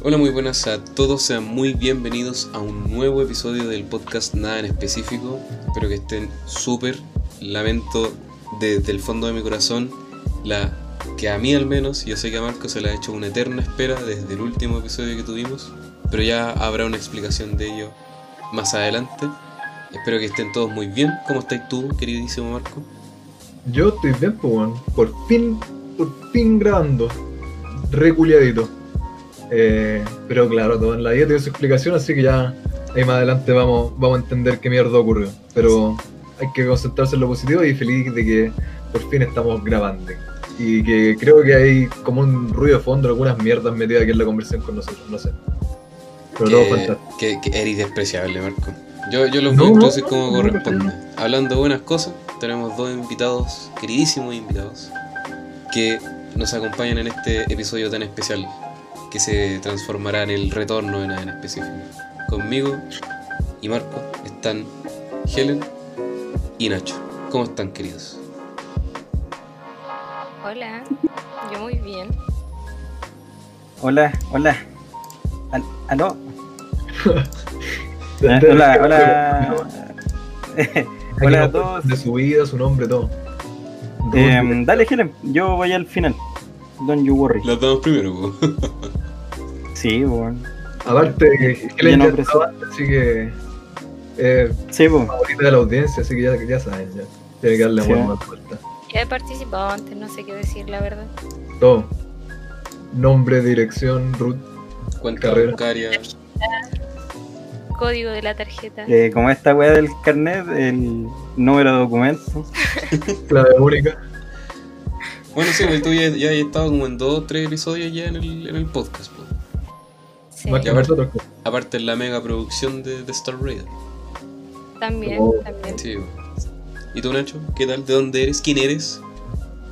Hola, muy buenas a todos, sean muy bienvenidos a un nuevo episodio del podcast Nada en específico. Espero que estén súper. Lamento desde el fondo de mi corazón la que a mí al menos, yo sé que a Marco se le ha hecho una eterna espera desde el último episodio que tuvimos, pero ya habrá una explicación de ello más adelante. Espero que estén todos muy bien. ¿Cómo estáis tú, queridísimo Marco? Yo estoy bien. Por fin, por fin grabando. Reculiadito. Eh, pero claro, todo en la vida tiene su explicación, así que ya ahí más adelante vamos, vamos a entender qué mierda ocurrió. Pero hay que concentrarse en lo positivo y feliz de que por fin estamos grabando. Y que creo que hay como un ruido de fondo, algunas mierdas metidas aquí en la conversación con nosotros, no sé. Pero todo que, fantástico. que, que eres despreciable, Marco. Yo, yo lo No, introducir no, como no, corresponde. Hablando de buenas cosas, tenemos dos invitados, queridísimos invitados, que nos acompañan en este episodio tan especial, que se transformará en el retorno de nada en específico. Conmigo y Marco están Helen y Nacho. ¿Cómo están, queridos? Hola, yo muy bien. Hola, hola. Al- ¿Aló? De- hola, hola. Aquí hola a todos. De su vida, su nombre, todo. Em, dale, Helen, yo voy al final. Don't you worry. Las damos primero. Sí, bueno. Aparte, que no así que es Sí, pues. favorita de la audiencia, así que ya, ya saben, ya. Tiene que darle Sí. más vuelta. Ya he participado antes, no sé qué decir, la verdad. Todo. Nombre, dirección, root. Cuenta Carrera. bancaria. Código de la tarjeta. Eh, como esta weá del carnet, el número de documento. clave única. Bueno, sí, pues tú ya, ya has estado como en dos o tres episodios ya en el, en el podcast, po. Sí. Aparte en la mega producción de, de Star Raider. también, Oh. también. Sí. ¿Y tú, Nacho? ¿Qué tal? ¿De dónde eres? ¿Quién eres?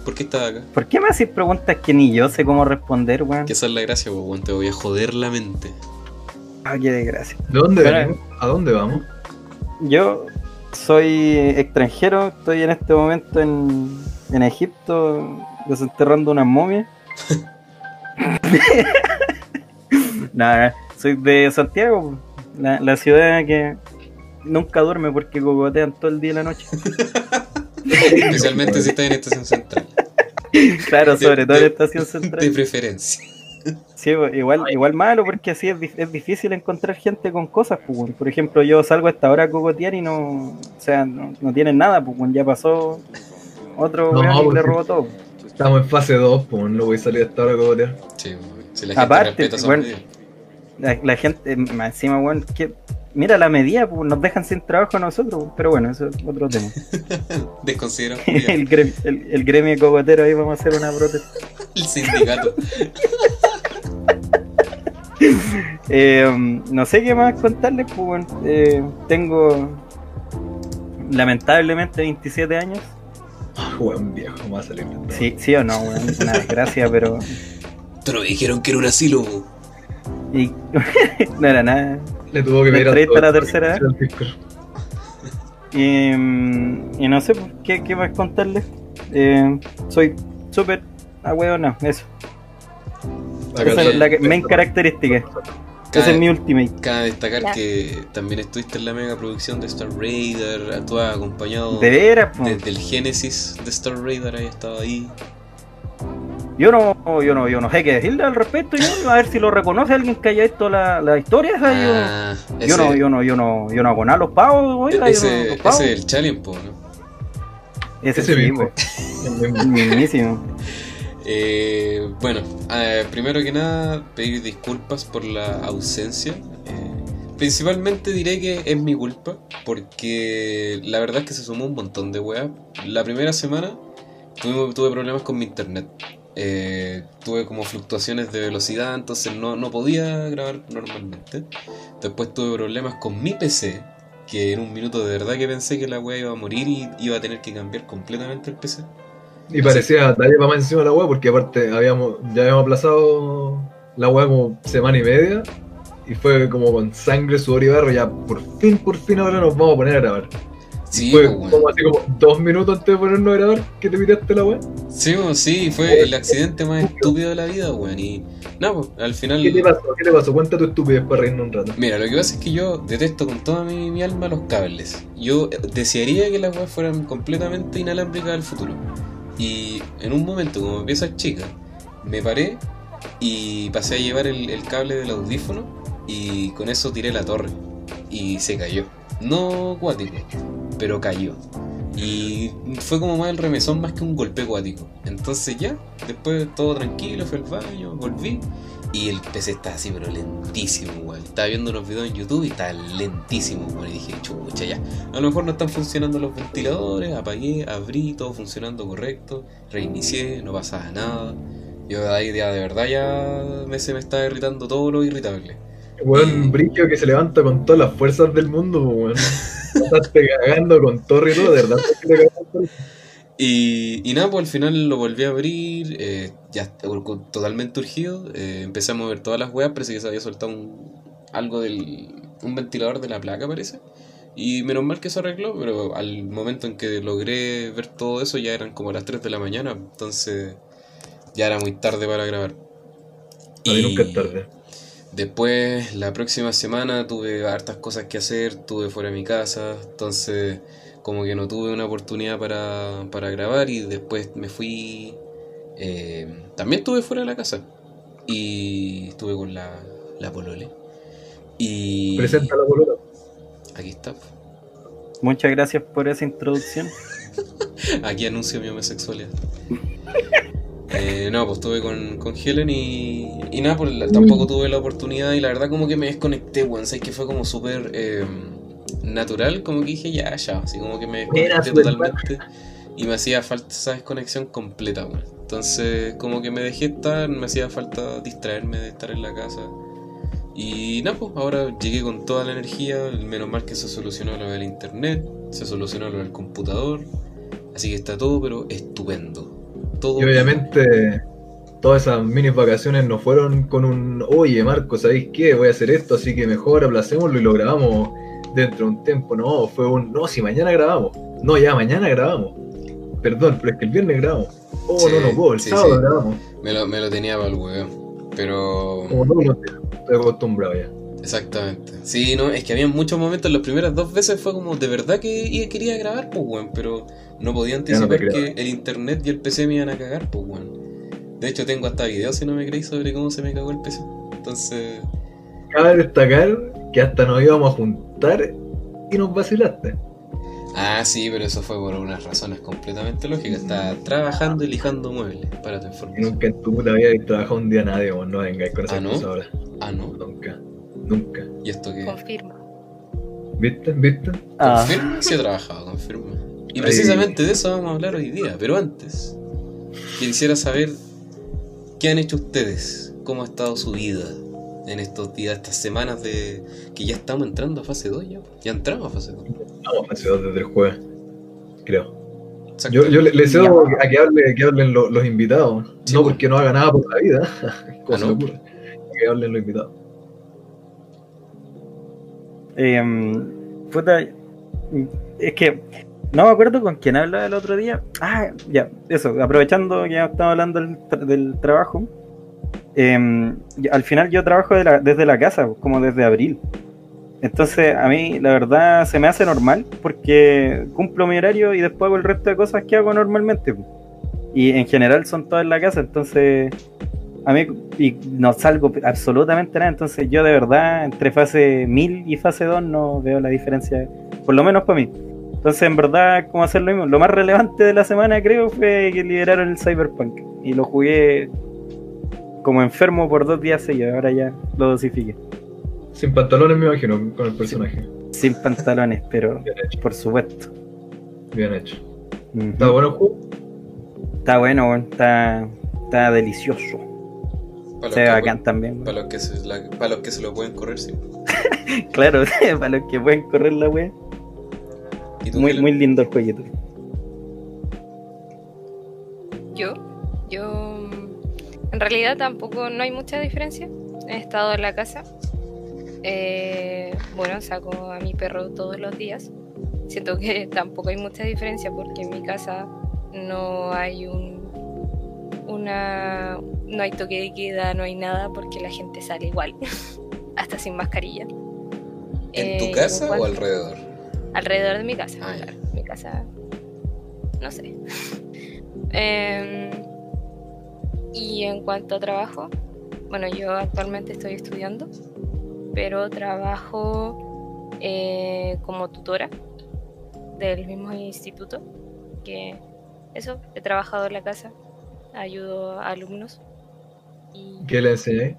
¿Por qué estás acá? ¿Por qué me haces preguntas que ni yo sé cómo responder, weón? Que esa es la gracia, weón, te voy a joder la mente. Ah, qué desgracia. ¿De dónde venimos? ¿A dónde vamos? Yo soy extranjero, estoy en este momento en, en Egipto desenterrando unas momias. Nada, soy de Santiago, la, la ciudad que nunca duerme porque cogotean todo el día y la noche. Especialmente si estás en estación central. Claro, De- sobre todo en de- estación De central. preferencia. Sí, igual, igual malo porque así es, es difícil encontrar gente con cosas. Pues, por ejemplo, yo salgo a esta hora a cogotear y no, o sea, no, no tienen nada, pues ya pasó otro No, weón y pues, le robó todo. Estamos en fase 2, pues no voy a salir hasta ahora a cogotear. Sí, si la gente Aparte, bueno. La, la gente, más encima, weón, que, mira la medida, pues nos dejan sin trabajo a nosotros, pero bueno, eso es otro tema. Desconsiderado. el, gremio, el, el gremio de cogotero ahí vamos a hacer una protesta. El sindicato. Eh, no sé qué más contarles, pues bueno, eh, tengo lamentablemente 27 años. Juan viejo, me va a salir. de Sí, sí o no, weón, una desgracia, pero. Te lo dijeron que era un asilo. Y, no era nada. Le tuvo que ¿Me pedir a la tercera. Y, mm, y no sé pues, qué, qué más contarles. Eh, soy súper ahueonado, eso. Acá Esa está- es la que- main característica. Ese es mi ultimate. cabe destacar Ya. que también estuviste en la mega producción de Star Raider. Tú has acompañado De veras, po. desde el génesis de Star Raider. Ahí estado ahí. Yo no, yo no, yo no sé qué decirle al respecto. Yo, a ver si lo reconoce alguien que haya visto la, la historia. o sea, yo- Ah, yo, ese- no, yo no, yo no, yo no hago nada los pavos, oiga, yo no, ese, los pavos. ese es el challenge, po, ¿no? Ese Ese mismo. mismísimo. Eh, bueno, eh, primero que nada, pedir disculpas por la ausencia. Eh, principalmente diré que es mi culpa, porque la verdad es que se sumó un montón de weas. La primera semana tuvimos, tuve problemas con mi internet. Eh, tuve como fluctuaciones de velocidad, entonces no, no podía grabar normalmente. Después tuve problemas con mi PC, que en un minuto de verdad que pensé que la wea iba a morir y iba a tener que cambiar completamente el PC. Y parecía dale para más encima de la web porque aparte habíamos, ya habíamos aplazado la web como semana y media y fue como con sangre, sudor y barro, ya por fin, por fin ahora nos vamos a poner a grabar. Sí, Fue pues, como así como dos minutos antes de ponernos a grabar que te piraste la weá. Sí, pues, sí, fue el accidente más estúpido de la vida, weón. Y nada, pues, al final. ¿Qué te pasó? ¿Qué te pasó? Cuenta tu estupidez para reírnos un rato. Mira, lo que pasa es que yo detesto con toda mi, mi alma los cables. Yo desearía que las weas fueran completamente inalámbricas al futuro. Y en un momento, como vi a esa chica, me paré y pasé a llevar el, el cable del audífono y con eso tiré la torre. Y se cayó. No cuático, pero cayó. Y fue como más el remesón más que un golpe acuático. Entonces ya, después todo tranquilo, fui al baño, volví. Y el PC estaba así, pero lentísimo, weón. Estaba viendo unos videos en YouTube y estaba lentísimo, weón. Y dije, chucha, ya. A lo mejor no están funcionando los ventiladores. Apagué, abrí, todo funcionando correcto. Reinicié, no pasaba nada. Yo de ahí ya de verdad ya me, se me estaba irritando todo lo irritable. Weón, brillo que se levanta con todas las fuerzas del mundo, weón. Estás cagando con torre y todo, de verdad. Y, y nada, pues al final lo volví a abrir, eh, ya totalmente urgido. eh, empecé a mover todas las weas, parece que se había soltado un, algo del. un ventilador de la placa, parece. Y menos mal que se arregló, pero al momento en que logré ver todo eso ya eran como las 3 de la mañana, entonces ya era muy tarde para grabar. Para mí nunca es tarde. Después, la próxima semana tuve hartas cosas que hacer, estuve fuera de mi casa, entonces como que no tuve una oportunidad para, para grabar y después me fui... eh, también estuve fuera de la casa y estuve con la, la polole. Y... Presenta la bolota. Aquí está. Muchas gracias por esa introducción. Aquí anuncio mi homosexualidad. Eh, no, pues estuve con, con Helen y, y nada, pues tampoco tuve la oportunidad y la verdad como que me desconecté, weón, sabes que fue como súper eh, natural, como que dije ya, ya, así como que me desconecté totalmente y me hacía falta esa desconexión completa, weón. Entonces como que me dejé estar, me hacía falta distraerme de estar en la casa. Y nada, pues ahora llegué con toda la energía, menos mal que se solucionó lo del internet, se solucionó lo del computador, así que está todo pero estupendo. Todo Y obviamente todas esas mini vacaciones no fueron con un, oye Marco, ¿sabéis qué? Voy a hacer esto, así que mejor aplacémoslo y lo grabamos dentro de un tiempo. No, fue un, no, si mañana grabamos. No, ya mañana grabamos. Perdón, pero es que el viernes grabamos. Oh, Sí, no, no puedo, el sí, sábado sí. grabamos. me lo, me lo tenía para el huevo. Pero Como no, no estoy acostumbrado ya. Exactamente. Sí, no, es que había muchos momentos, las primeras dos veces fue como de verdad que quería grabar, pues weón, pero no podía no anticipar que el internet y el PC me iban a cagar, pues weón. De hecho tengo hasta videos si no me creéis sobre cómo se me cagó el PC. Entonces, Cabe destacar que hasta nos íbamos a juntar y nos vacilaste. ah sí, pero eso fue por unas razones completamente lógicas. Estaba trabajando y lijando muebles para tu información. nunca en tu puta vida habéis trabajado un día nadie, vos no vengáis con esas Ah, ahora. Ah, no. Nunca, nunca. ¿Y esto qué? Confirma. ¿Viste? ¿Viste? Ah, Confirma, sí he trabajado, confirma. Y Ahí. precisamente de eso vamos a hablar hoy día, pero antes quisiera saber qué han hecho ustedes, cómo ha estado su vida en estos días, estas semanas de que ya estamos entrando a fase 2 ya. Ya entramos a fase 2. Vamos a ciudad desde el jueves, creo. Yo, yo le, le cedo Ya. a que, hable- que hablen lo- los invitados, Sí, no bueno. porque no haga nada por la vida, cosa Ah, ¿no? Que hablen los invitados. Em, puta, es que no me acuerdo con quién hablaba el otro día. Ah, ya, eso, aprovechando que ya estamos hablando del, del trabajo. y al final yo trabajo de la- desde la casa, como desde abril. Entonces a mí la verdad se me hace normal porque cumplo mi horario y después hago el resto de cosas que hago normalmente. Y en general son todas en la casa, entonces a mí y no salgo absolutamente nada, entonces yo de verdad entre fase 1000 y fase 2 no veo la diferencia, por lo menos para mí. Entonces en verdad como hacer lo mismo, lo más relevante de la semana creo fue que liberaron el Cyberpunk y lo jugué como enfermo por dos días seguidos, ahora ya lo dosifiqué. Sin pantalones me imagino con el personaje. Sin pantalones, pero por supuesto. bien hecho. ¿Está bueno el juego? Está bueno, está, está delicioso. Para Se ve bacán también. para los que se la- para los que se lo pueden correr, sí. Claro, para los que pueden correr la wea. ¿Y tú, Muy, muy lindo el jueguito. Yo, yo, en realidad tampoco, no hay mucha diferencia. He estado en la casa. Eh, bueno, saco a mi perro todos los días. siento que tampoco hay mucha diferencia porque en mi casa no hay un una no hay toque de queda, no hay nada porque la gente sale igual, hasta sin mascarilla. ¿En tu Eh, casa o alrededor? Alrededor de mi casa, Ah, claro. Mi casa. No sé. Em, y en cuanto a trabajo, bueno, yo actualmente estoy estudiando, pero trabajo eh, como tutora del mismo instituto. Que eso, he trabajado en la casa, ayudo a alumnos. Y, ¿Qué le enseñé?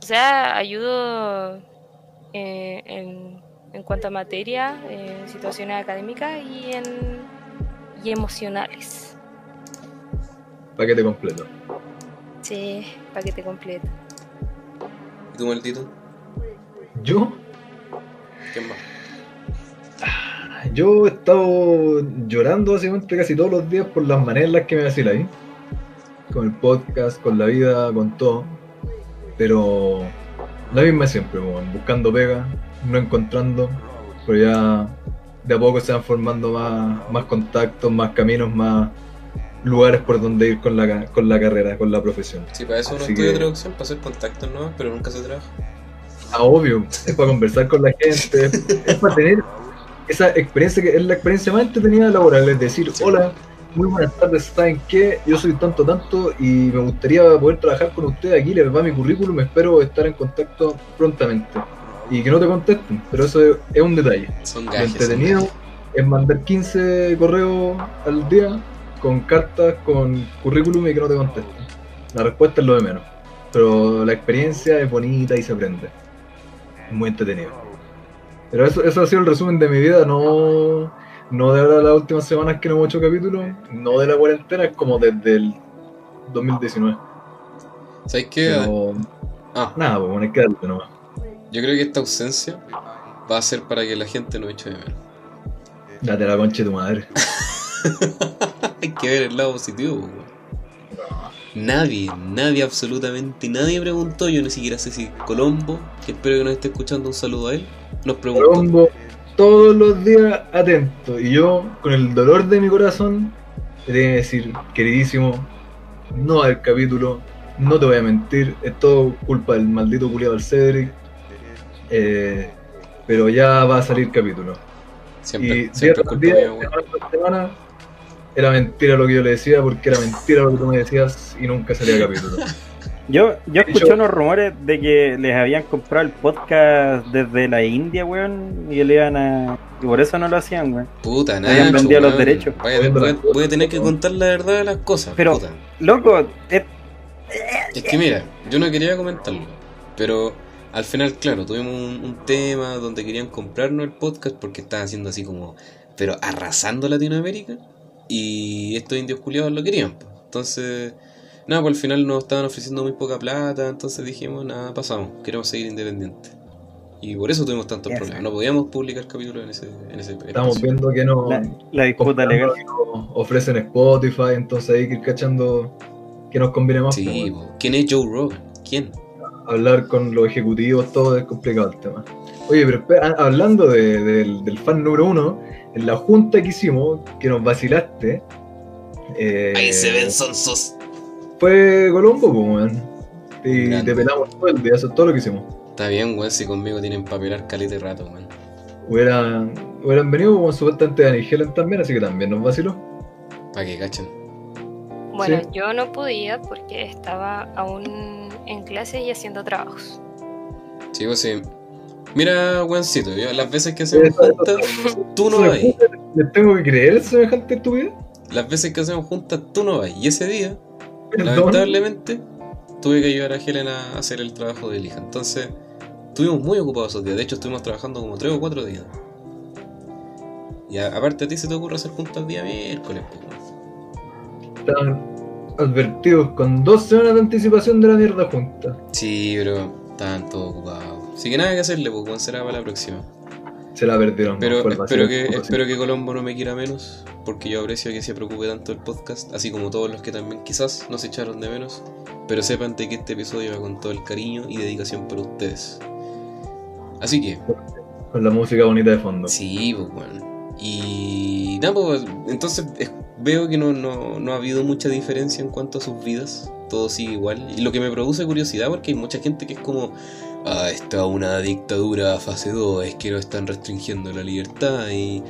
o sea, ayudo eh, en, en cuanto a materia, en situaciones académicas y en y emocionales. Paquete completo. Sí, paquete completo. ¿Y tú, maldito? Yo, ¿Quién más? yo he estado llorando básicamente casi todos los días por las maneras en las que me vacila ahí. Con el podcast, con la vida, con todo. Pero la misma siempre, buscando pega, no encontrando, pero ya de a poco se van formando más, más contactos, más caminos, más lugares por donde ir con la, con la carrera, con la profesión. Sí, para eso uno estudia que- traducción, para hacer contactos nuevos, pero nunca se trabaja. Ah, obvio, es para conversar con la gente, es para tener esa experiencia que es la experiencia más entretenida laboral, es decir, Sí. hola, muy buenas tardes, ¿saben qué? Yo soy tanto tanto y me gustaría poder trabajar con ustedes aquí, les va mi currículum, espero estar en contacto prontamente. Y que no te contesten, pero eso es, un detalle. Son gajes. son entretenido gajes. es mandar 15 correos al día con cartas, con currículum y que no te contesten. La respuesta es lo de menos. Pero la experiencia es bonita y se aprende. Es muy entretenido. Pero eso, eso ha sido el resumen de mi vida, no, no de ahora las últimas semanas que no hemos hecho capítulos, no de la cuarentena, es como desde el 2019. ¿Sabes qué? Pero Ah, nada, pues bueno, hay que darle nomás. yo creo que esta ausencia va a ser para que la gente no eche de menos. Date la concha de tu madre. Hay que ver el lado positivo, po, weón. Nadie, nadie, absolutamente nadie preguntó. Yo ni siquiera sé si Colombo, que espero que nos esté escuchando, un saludo a él, nos preguntó. Colombo todos los días atento. Y yo, con el dolor de mi corazón, te tengo que decir, queridísimo, no va a haber capítulo, no te voy a mentir, es todo culpa del maldito culiado del Cedric. Eh, pero ya va a salir capítulo. Siempre, y siempre culpa día, semana tras semana, era mentira lo que yo le decía, porque era mentira lo que tú me decías y nunca salía capítulo. Yo, yo escuché hecho- unos rumores de que les habían comprado el podcast desde la India, weón, y le iban a. Y por eso no lo hacían, weón. Puta, Habían nada. vendido los derechos. Voy a, voy a- voy a tener que contar la verdad de las cosas. Pero- puta. Loco, es- Es que mira, yo no quería comentarlo, pero al final, claro, tuvimos un, un tema donde querían comprarnos el podcast porque estaban haciendo así como, pero arrasando Latinoamérica y estos indios culiados lo querían. pues. Entonces, nada, pues al final nos estaban ofreciendo muy poca plata, entonces dijimos, nada, pasamos, queremos seguir independientes. Y por eso tuvimos tantos problemas, no podíamos publicar capítulos en ese, en ese Estamos espacio. viendo que no la, la disputa legal. ofrecen Spotify, entonces hay que ir cachando que nos conviene más. pues, Sí, po. ¿quién es Joe Rogan? ¿Quién? hablar con los ejecutivos, todo es complicado el tema. Oye, pero espera, hablando de- del, del fan número uno, en la junta que hicimos, que nos vacilaste, eh, sonsos. Fue Colombo, pues, weón. Y Grande. te pelamos todo el día, eso es todo lo que hicimos. Está bien, weón, si conmigo tienen para pelar caleta de rato, weón. Hubieran, hubieran venido como supuestamente Dani Helen también, así que también nos vaciló. Para que cachen. Bueno, Sí. yo no podía porque estaba aún en clase y haciendo trabajos. Sí, pues sí. Mira, weoncito, yo, las veces que hacemos juntas, tú no vas. ¿Les tengo que creer semejante estupidez? Las veces que hacemos juntas, tú no vas. Y ese día. Lamentablemente, tuve que ayudar a Helen a hacer el trabajo de hija. Entonces, estuvimos muy ocupados esos días. De hecho, estuvimos trabajando como tres o cuatro días. Y a- aparte a ti se te ocurre hacer juntas día miércoles. Estaban advertidos con dos semanas de anticipación de la mierda junta. Sí, pero estaban todos ocupados. Así que nada que hacerle, pues, será para la próxima. Se la perdieron. Pero no espero que, espero que Colombo no me quiera menos, porque yo aprecio que se preocupe tanto el podcast, así como todos los que también quizás nos echaron de menos. Pero sepan de que este episodio va con todo el cariño y dedicación para ustedes. Así que, Con la música bonita de fondo. Sí, pues bueno. Y nada, pues entonces es- veo que no, no, no ha habido mucha diferencia en cuanto a sus vidas. Todo sigue igual. Y lo que me produce curiosidad porque hay mucha gente que es como, ah, está una dictadura fase 2, es que no están restringiendo la libertad y...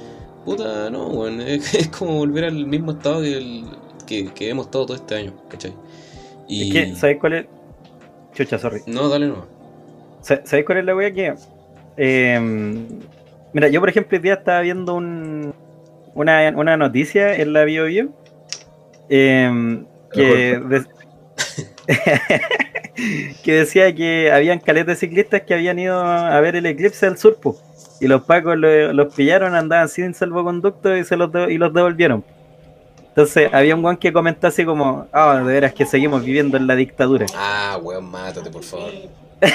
Puta, no, bueno, es, es como volver al mismo estado que, el- que, que hemos estado todo este año, ¿cachai? Y... Es que, ¿sabéis cuál es? Chucha, sorry. No, dale no. Sa- ¿Sabéis cuál es la wea que.? eh, mira, yo por ejemplo, hoy día estaba viendo un, una, una noticia en la Bio Bio, eh, que, de- que decía que habían caletas de ciclistas que habían ido a ver el eclipse del sur, po, y los pacos lo- los pillaron, andaban sin salvoconducto y, se los, de- y los devolvieron. Entonces había un guan que comentó así como, ah, de veras que seguimos viviendo en la dictadura. Ah, weón, mátate, por favor.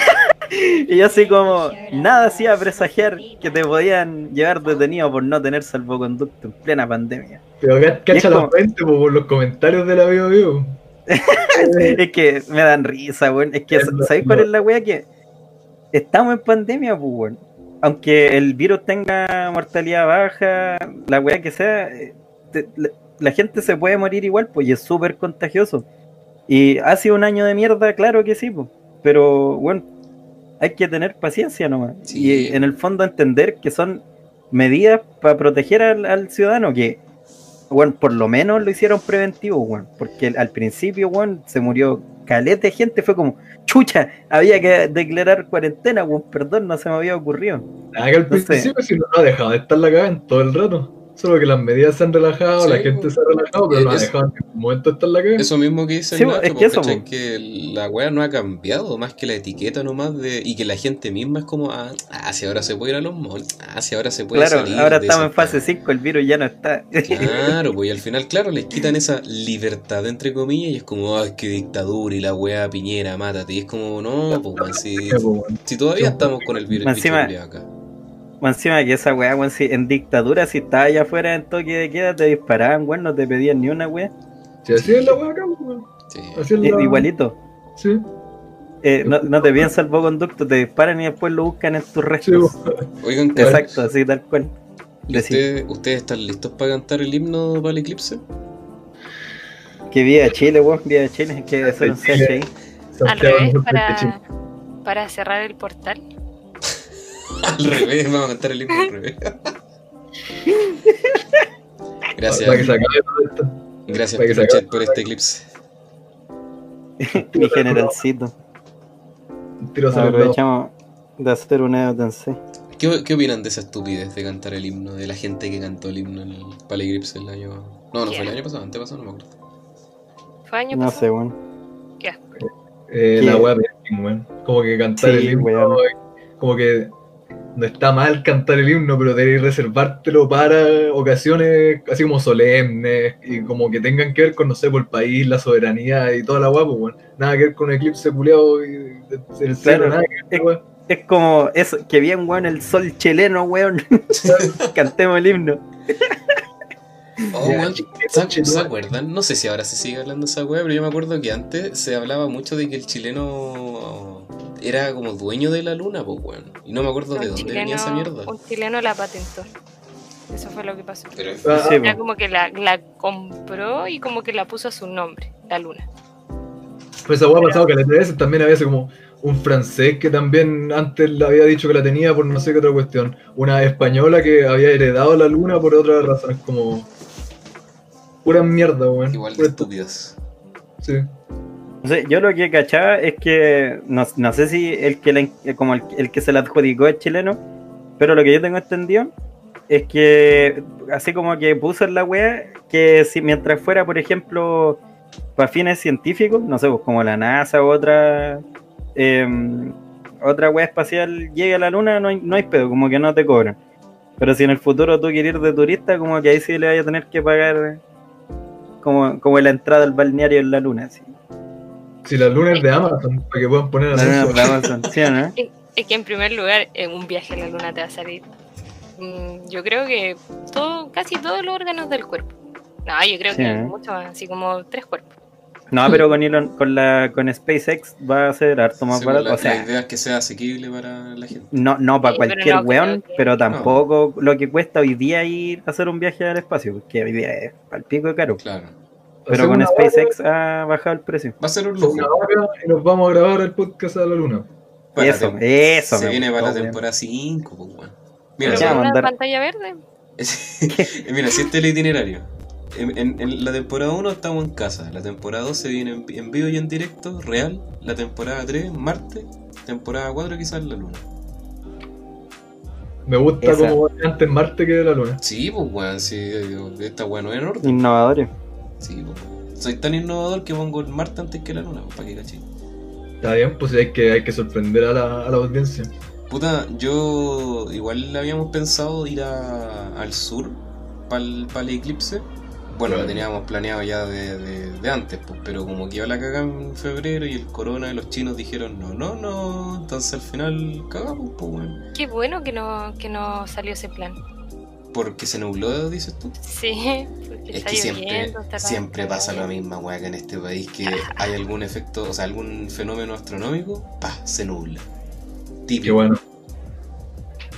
Y yo así como, nada hacía presagiar que te podían llevar detenido por no tener salvoconducto en plena pandemia. Pero cacha la como- por los comentarios de la Bio Bio. Es que me dan risa, weón. Es que, ¿sabéis cuál es la wea? Que estamos en pandemia, pues, weón. Aunque el virus tenga mortalidad baja, la wea que sea, eh, te- la, la gente se puede morir igual, pues, y es súper contagioso. Y ha sido un año de mierda, claro que sí, pues. Pero, bueno, hay que tener paciencia nomás. Sí. Y en el fondo entender que son medidas para proteger al, al ciudadano, que, bueno, por lo menos lo hicieron preventivo, bueno, porque al principio, bueno, se murió caleta de gente, fue como, chucha, había que declarar cuarentena, bueno, perdón, no se me había ocurrido. Ah, que al principio si no ha dejado de estar la cagada en todo el rato. Solo que las medidas se han relajado, Sí, la gente pues. se ha relajado, pero no ha Es- dejado en ningún momento estar la cagada. Eso mismo que dice Sí, el es Nacho, que eso, ¿cachai? po. que la weá no ha cambiado más que la etiqueta nomás de y que la gente misma es como ah, ah si ahora se puede ir a los malls, ah si ahora se puede Claro, salir ahora de estamos en fase weá". 5, el virus ya no está. Claro, pues y al final, claro, les quitan esa libertad entre comillas y es como, ay, qué dictadura y la weá piñera, mátate. Y es como, no, pues si, todavía estamos con el virus encima- acá. Encima que esa weá, weón, si en dictadura, si estabas allá afuera en toque de queda, te disparaban, weón, no te pedían ni una weá. Si así es la weá acá, weón. Sí. Así es Eh, la... igualito. Sí, Eh, no, no te piden salvoconducto, te disparan y después lo buscan en tus sí, restos. po. Oigan, Exacto, así tal cual. ¿y Decir, ustedes, ¿ustedes están listos para cantar el himno para el eclipse? que viva Chile, weón, viva Chile, que hacer un CH ahí. Al revés, para cerrar el portal. Al revés, vamos a cantar el himno al revés. Gracias, Para que se acabe todo esto. gracias para que se Pinochet acabe. por este eclipse. Mi generalcito. Aprovechamos de hacer un Edo Tensei. ¿Qué, ¿Qué opinan de esa estupidez de cantar el himno? De la gente que cantó el himno en el para el año... No, no fue el año pasado, antepasado, no me acuerdo. Fue año No pasado. sé, weón. Qué asco. Eh, ¿Qué? la weá de weón. Como que cantar Sí, el himno, weón. como que no está mal cantar el himno, pero debes reservártelo para ocasiones así como solemnes y como que tengan que ver con, no sé, por el país, la soberanía y toda la pues, weón. Nada que ver con un eclipse culeado y el cielo, Claro. nada que ver, weón. Es como eso, que bien, weón, el sol chileno, weón. Cantemos el himno. Oh, chiquito, ¿se, acuerdan? No sé si ahora se sigue hablando de esa weá, pero yo me acuerdo que antes se hablaba mucho de que el chileno era como dueño de la luna, pues weón. Y no me acuerdo de dónde venía esa mierda. un chileno la patentó. Eso fue lo que pasó. Pero Ah, Era po. como que la, la compró y como que la puso a su nombre, la luna. Pues esa weá ha pasado que veces también había ese como un francés que también antes le había dicho que la tenía por no sé qué otra cuestión. Una española que había heredado la luna por otras razones, como. Pura mierda, weón. igual de estúpidos. Sí. No sé, yo lo que cachaba es que no, no sé si el que la- como el, el que se la adjudicó es chileno, pero lo que yo tengo entendido es que así como que puso en la wea que si mientras fuera, por ejemplo, para fines científicos, no sé, pues como la NASA u otra em, otra wea espacial llegue a la luna, no hay, no hay pedo, como que no te cobran. Pero si en el futuro tú quieres ir de turista, como que ahí sí le vaya a tener que pagar como, como la entrada al balneario en la luna. Así. Si la luna es de Amazon, para que puedan poner La luna por Amazon, ¿sí o no? Es que en primer lugar, eh, un viaje a la luna te va a salir. mm, yo creo que todo, casi todos los órganos del cuerpo. No, yo creo Sí, que ¿eh? mucho más, así como tres cuerpos. No, pero con Elon, con la con SpaceX va a ser harto más pues, barato. la, o la sea, idea es que sea asequible para la gente. no, no para Sí, pero cualquier no weón, que- pero tampoco lo que cuesta hoy día ir a hacer un viaje al espacio, porque hoy día es al pico de caro. Claro. Pero con SpaceX ha bajado el precio. Va a ser un lujo. y nos vamos a grabar el podcast a la luna. Para eso, eso. Se me viene para la temporada 5, pues, weón. Mira, Ya, mandar- pantalla verde. Mira, si este es el itinerario. En, en- en la temporada 1 estamos en casa. La temporada 2 se viene en, en vivo y en directo, real. La temporada 3, Marte. Temporada 4 quizás la luna. Me gusta Esa. como antes Marte que de la luna. Sí, pues weón, sí, digo, esta weón no es en orden. Innovadores. Sí, pues. Soy tan innovador que pongo el Marte antes que la luna, pues, para que caché. Está bien, pues hay que, hay que sorprender a la, a la audiencia. Puta, yo igual habíamos pensado ir a- al sur para el, eclipse. Bueno, lo teníamos planeado ya de, de- de antes, pues, pero como que iba la cagada en febrero y el corona y los chinos dijeron no, no, no. Entonces al final cagamos, pues, weón. Qué bueno que no, que no salió ese plan. Porque se nubló, dices tú. Sí, porque Es está que siempre, siempre pasa la misma weá que en este país, que hay algún efecto, o sea, algún fenómeno astronómico, pa, se nubla. Típico. Qué bueno.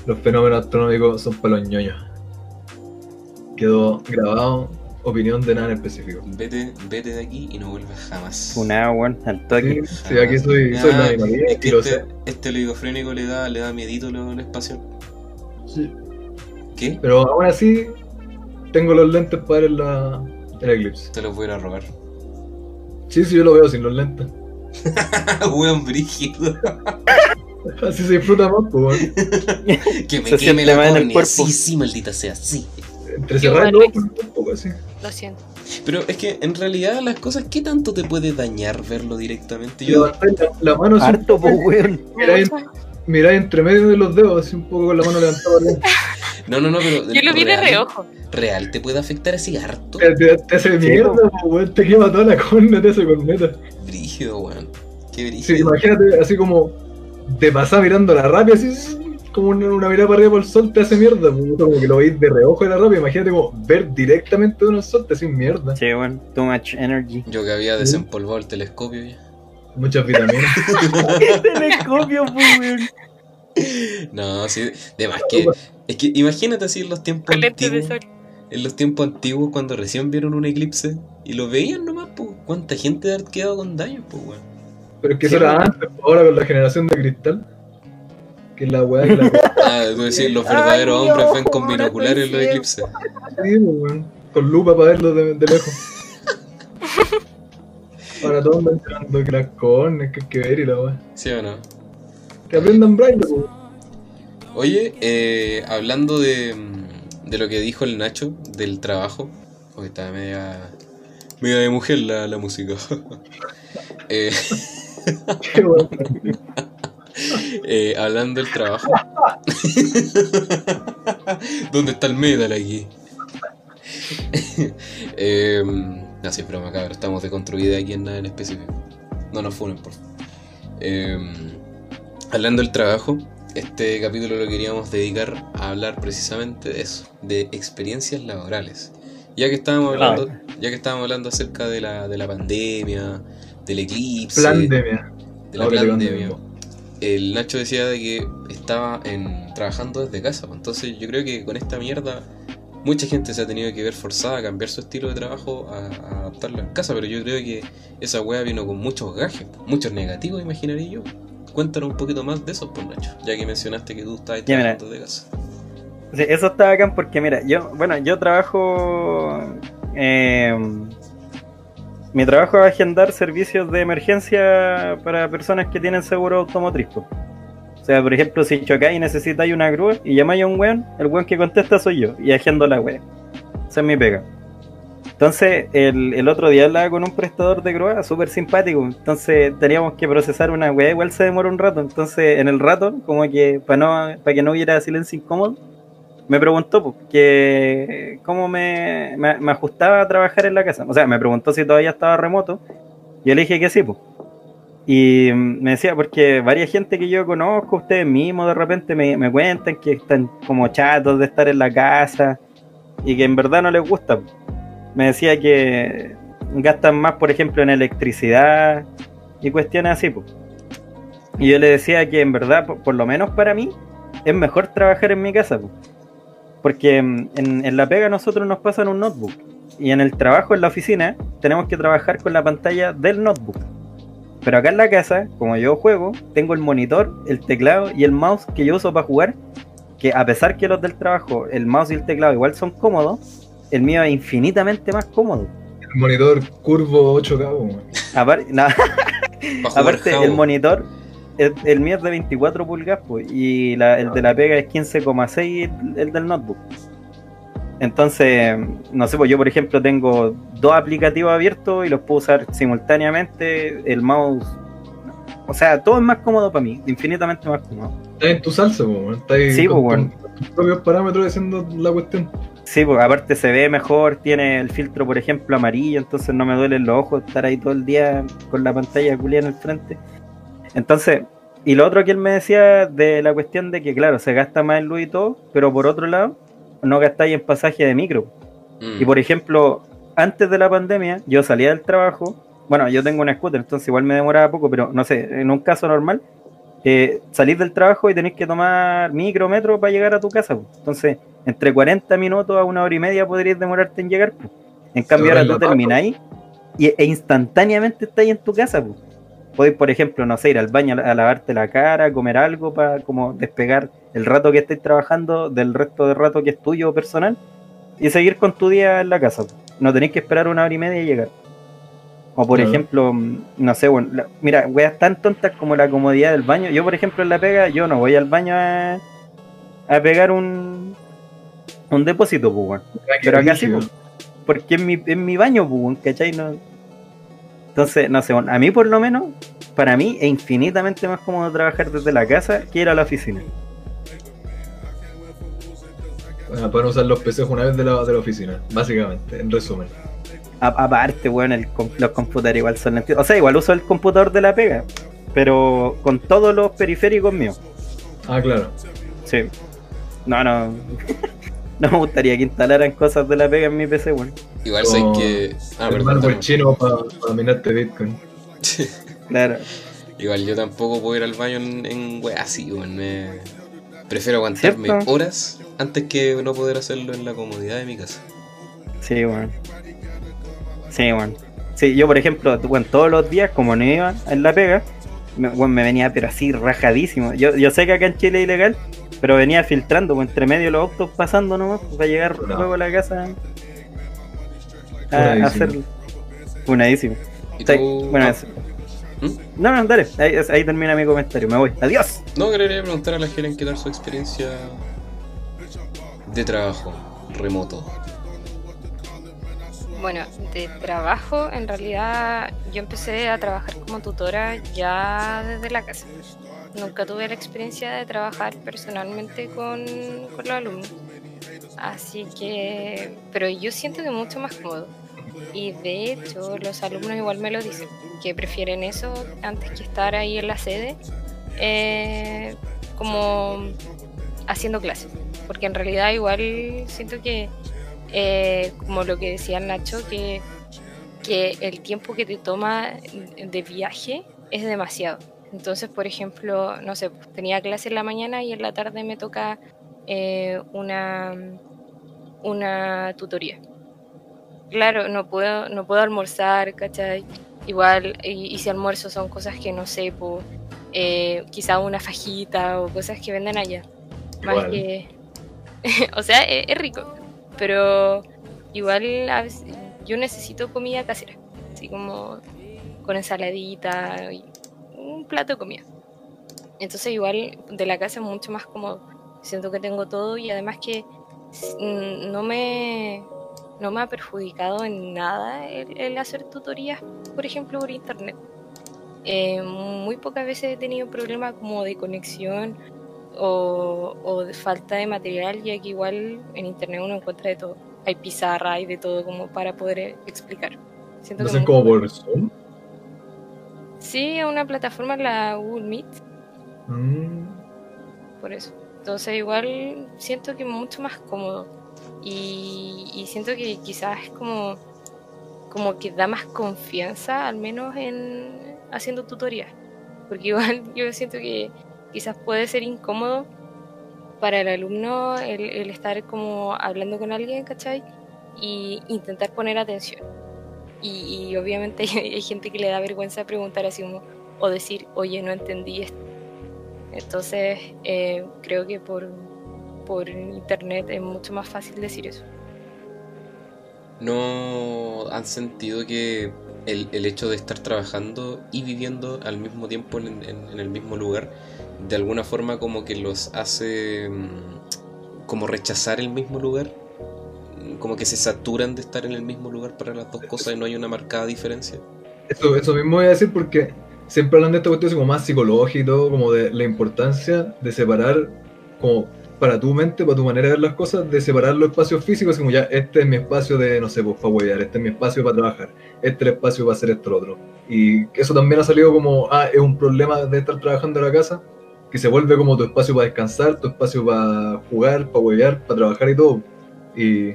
Los fenómenos astronómicos son para los ñoños. Quedó grabado. Opinión de nada en específico. Vete, vete de aquí y no vuelvas jamás. Una weón, al toque. Sí, sí, aquí soy, soy la Ah, minoría es que y lo este, este oligofrénico le da, le da miedito lo, lo espacial. Sí. ¿Qué? Pero aún así, tengo los lentes para ver la, el eclipse. Te los voy a ir a robar. Sí, sí, yo lo veo sin los lentes. Weón brígido. Así se disfruta más, pues, weón. Que me Se queme la en el cuerpo. Sí, sí, maldita sea, sí. Entre cerrar un poco así. Lo siento. Pero es que en realidad las cosas, ¿qué tanto te puede dañar verlo directamente? Yo, Levantáis la, la mano Harto, pues weón. miráis, miráis entre medio de los dedos, así un poco con la mano levantada. no, no, no, pero. Yo lo vi de real- reojo. ¿Real te puede afectar así harto? Te, te, te hace mierda, pues, weón. Te quema toda la córnea, te hace corneta. Brígido, weón. Qué Sí, brígido. imagínate, así como de pasar mirando la rapia, así como una, una mirada para arriba por el sol, te hace mierda. pues, Como que lo veis de reojo de la rapia. Imagínate como ver directamente de un sol, te hace mierda. Sí, weón. Too much energy. Yo que había desempolvado el telescopio ya. Muchas vitaminas. Telescopio, pues weón. No, sí, de más que. Es que imagínate así en los tiempos antiguos. En los tiempos antiguos, cuando recién vieron un eclipse y lo veían nomás, pues. ¿Cuánta gente quedado con daños, pues, weón? Pero es que Sí, eso era antes, ahora con la generación de cristal. Que es la weá que la Ah, tú decís, los verdaderos Ay, hombres no, ven con binoculares los eclipses. Sí, pues, weón. Con lupa para verlo de, de lejos. Ahora todos tirando que las córneas, que hay que ver y la weá. ¿Sí o no? Que aprendan braille, pues. Oye, eh, hablando de, de lo que dijo el Nacho del trabajo. Hoy está media. media de mujer la, la música. Eh, Qué weón. Eh, hablando del trabajo. ¿Dónde está el metal aquí? eh, no, sí, broma, cabrón. Estamos deconstruida aquí en nada en específico. No nos funen, por favor. Eh, hablando del trabajo, este capítulo lo queríamos dedicar a hablar precisamente de eso, de experiencias laborales. Ya que estábamos hablando, ya que estábamos hablando acerca de la, de la pandemia, del eclipse, Plandemia. de la Ahora pandemia. El Nacho decía de que estaba en, trabajando desde casa. pues, Entonces yo creo que con esta mierda mucha gente se ha tenido que ver forzada a cambiar su estilo de trabajo, a, a adaptarlo en casa. Pero yo creo que esa wea vino con muchos gajes, pues, muchos negativos, imaginaría yo. Cuéntanos un poquito más de eso, pues Nacho, ya que mencionaste que tú mira. trabajando desde casa. Sí, eso está bacán porque, mira, yo, bueno, yo trabajo. eh, mi trabajo es agendar servicios de emergencia para personas que tienen seguro automotriz. O sea, por ejemplo, si chocáis y necesitáis una grúa y llamáis a un weón, el weón que contesta soy yo y agendo la wea. Esa es mi pega. Entonces, el, el otro día hablaba con un prestador de grúa súper simpático. Entonces, teníamos que procesar una wea, igual se demora un rato. Entonces, en el rato, como que para no, para que no hubiera silencio incómodo, me preguntó pues, cómo me, me, me ajustaba a trabajar en la casa. O sea, me preguntó si todavía estaba remoto. Yo le dije que sí, pues. Y me decía, porque varias gente que yo conozco, ustedes mismos de repente me, me cuentan que están como chatos de estar en la casa y que en verdad no les gusta. Me decía que gastan más, por ejemplo, en electricidad y cuestiones así. pues. Y yo le decía que en verdad, por, por lo menos para mí, es mejor trabajar en mi casa. pues. Porque mm, en, en la pega nosotros nos pasan un notebook. Y en el trabajo, en la oficina, tenemos que trabajar con la pantalla del notebook. Pero acá en la casa, como yo juego, tengo el monitor, el teclado y el mouse que yo uso para jugar. Que a pesar que los del trabajo, el mouse y el teclado igual son cómodos, el mío es infinitamente más cómodo. El monitor curvo 8K, weón. Apar- no, Pa' jugar aparte, Jabo. el monitor, el, el mío es de 24 pulgadas pues, y la- el de la pega es 15,6 el, el del notebook. Entonces, no sé, pues yo por ejemplo tengo dos aplicativos abiertos y los puedo usar simultáneamente. El mouse, o sea, todo es más cómodo para mí, infinitamente más cómodo. Estás en tu salsa, po. Estás Sí, con weón. tus- propios parámetros haciendo la cuestión. Sí, pues aparte se ve mejor, tiene el filtro, por ejemplo, amarillo, entonces no me duelen los ojos estar ahí todo el día con la pantalla culia en el frente. Entonces, y lo otro que él me decía de la cuestión de que, claro, se gasta más en luz y todo, pero por otro lado, no gastáis en pasaje de micro. Mm. Y por ejemplo, antes de la pandemia, yo salía del trabajo, bueno, yo tengo una scooter, entonces igual me demoraba poco, pero no sé, en un caso normal, eh, salís del trabajo y tenéis que tomar micro, metro para llegar a tu casa. pues. Entonces, entre 40 minutos a una hora y media podrías demorarte en llegar. pues. En cambio, ahora tú termináis y, e instantáneamente estáis en tu casa. Pues. Podéis, por ejemplo, no sé, ir al baño a, lavarte la cara, comer algo para como despegar el rato que estés trabajando del resto del rato que es tuyo personal y seguir con tu día en la casa. No tenéis que esperar una hora y media y llegar. O por Claro. ejemplo, no sé, bueno, la- mira, weas tan tontas como la comodidad del baño. Yo, por ejemplo, en la pega, yo no voy al baño a, a pegar un, un depósito, pues, weón. Pero acá sí, pues, porque es mi, es mi baño, pues, ¿cachai? No... Entonces, no sé, bueno, a mí por lo menos, para mí es infinitamente más cómodo trabajar desde la casa que ir a la oficina. Bueno, pueden usar los PCs una vez de la, de la oficina, básicamente, en resumen. A- aparte, el com- los computadores igual son lentos. O sea, igual uso el computador de la pega, pero con todos los periféricos míos. Ah, claro. Sí. No, no. no me gustaría que instalaran cosas de la pega en mi PC, weón. Igual sé que. Ah, el perdón. chino para minarte Bitcoin. Claro. Igual yo tampoco puedo ir al baño en, en weá así, weón. me- Prefiero aguantarme ¿Cierto? horas antes que no poder hacerlo en la comodidad de mi casa. Sí, weón. Sí, weón. Sí, yo por ejemplo, bueno, todos los días, como no iba en la pega, me, weón, me venía pero así rajadísimo. Yo, yo sé que acá en Chile es ilegal, pero venía filtrando weón, entre medio de los autos pasando nomás para llegar No. luego a la casa a, Funadísimo. bueno, Ah, eso. ¿Mm? No, no, dale, ahí, ahí termina mi comentario, me voy. Adiós. No, quería preguntar a la Jeren qué tal su experiencia de trabajo remoto. Bueno, de trabajo, en realidad yo empecé a trabajar como tutora ya desde la casa. Nunca tuve la experiencia de trabajar personalmente con, con los alumnos. Así que, pero yo siento que mucho más cómodo. Y de hecho, los alumnos igual me lo dicen, que prefieren eso antes que estar ahí en la sede, eh, como haciendo clases. Porque en realidad igual siento que eh, como lo que decía Nacho, que, que el tiempo que te toma de viaje es demasiado. Entonces, por ejemplo, no sé, pues, tenía clase en la mañana y en la tarde me toca eh, una, una tutoría. Claro, no puedo, no puedo almorzar, ¿cachai? Igual, y, y si almuerzo son cosas que no sé, pues, eh, quizá una fajita o cosas que venden allá. Más que... o sea, es, es rico, pero igual a veces yo necesito comida casera, así como con ensaladita y un plato de comida. Entonces igual de la casa es mucho más cómodo. Siento que tengo todo y además que no me no me ha perjudicado en nada el, el hacer tutorías, por ejemplo, por internet. Eh, muy pocas veces he tenido problemas como de conexión o, o de falta de material, ya que igual en internet uno encuentra de todo. Hay pizarra, hay de todo como para poder explicar. Siento No sé cómo por Zoom. Sí, es una plataforma, la Google Meet, Mm, por eso. Entonces igual siento que mucho más cómodo. Y, y siento que quizás es como como que da más confianza, al menos en haciendo tutorías. Porque igual yo siento que quizás puede ser incómodo para el alumno el, el estar como hablando con alguien, ¿cachai? Y intentar poner atención. Y, y obviamente hay gente que le da vergüenza preguntar así como, o decir, oye, no entendí esto. Entonces, eh, creo que por, por internet es mucho más fácil decir eso. ¿No han sentido que el, el hecho de estar trabajando y viviendo al mismo tiempo en, en- en el mismo lugar, de alguna forma como que los hace mm, como rechazar el mismo lugar? Como que se saturan de estar en el mismo lugar para las dos cosas y no hay una marcada diferencia. Eso, eso mismo voy a decir porque siempre hablan de esta cuestión como más psicológica y todo, como de la importancia de separar, como para tu mente, para tu manera de ver las cosas, de separar los espacios físicos, como ya, este es mi espacio de, no sé, pues para huevear, este es mi espacio para trabajar, este es el espacio para hacer esto otro. Y eso también ha salido como, ah, es un problema de estar trabajando en la casa, que se vuelve como tu espacio para descansar, tu espacio para jugar, para huevear, para trabajar y todo. Y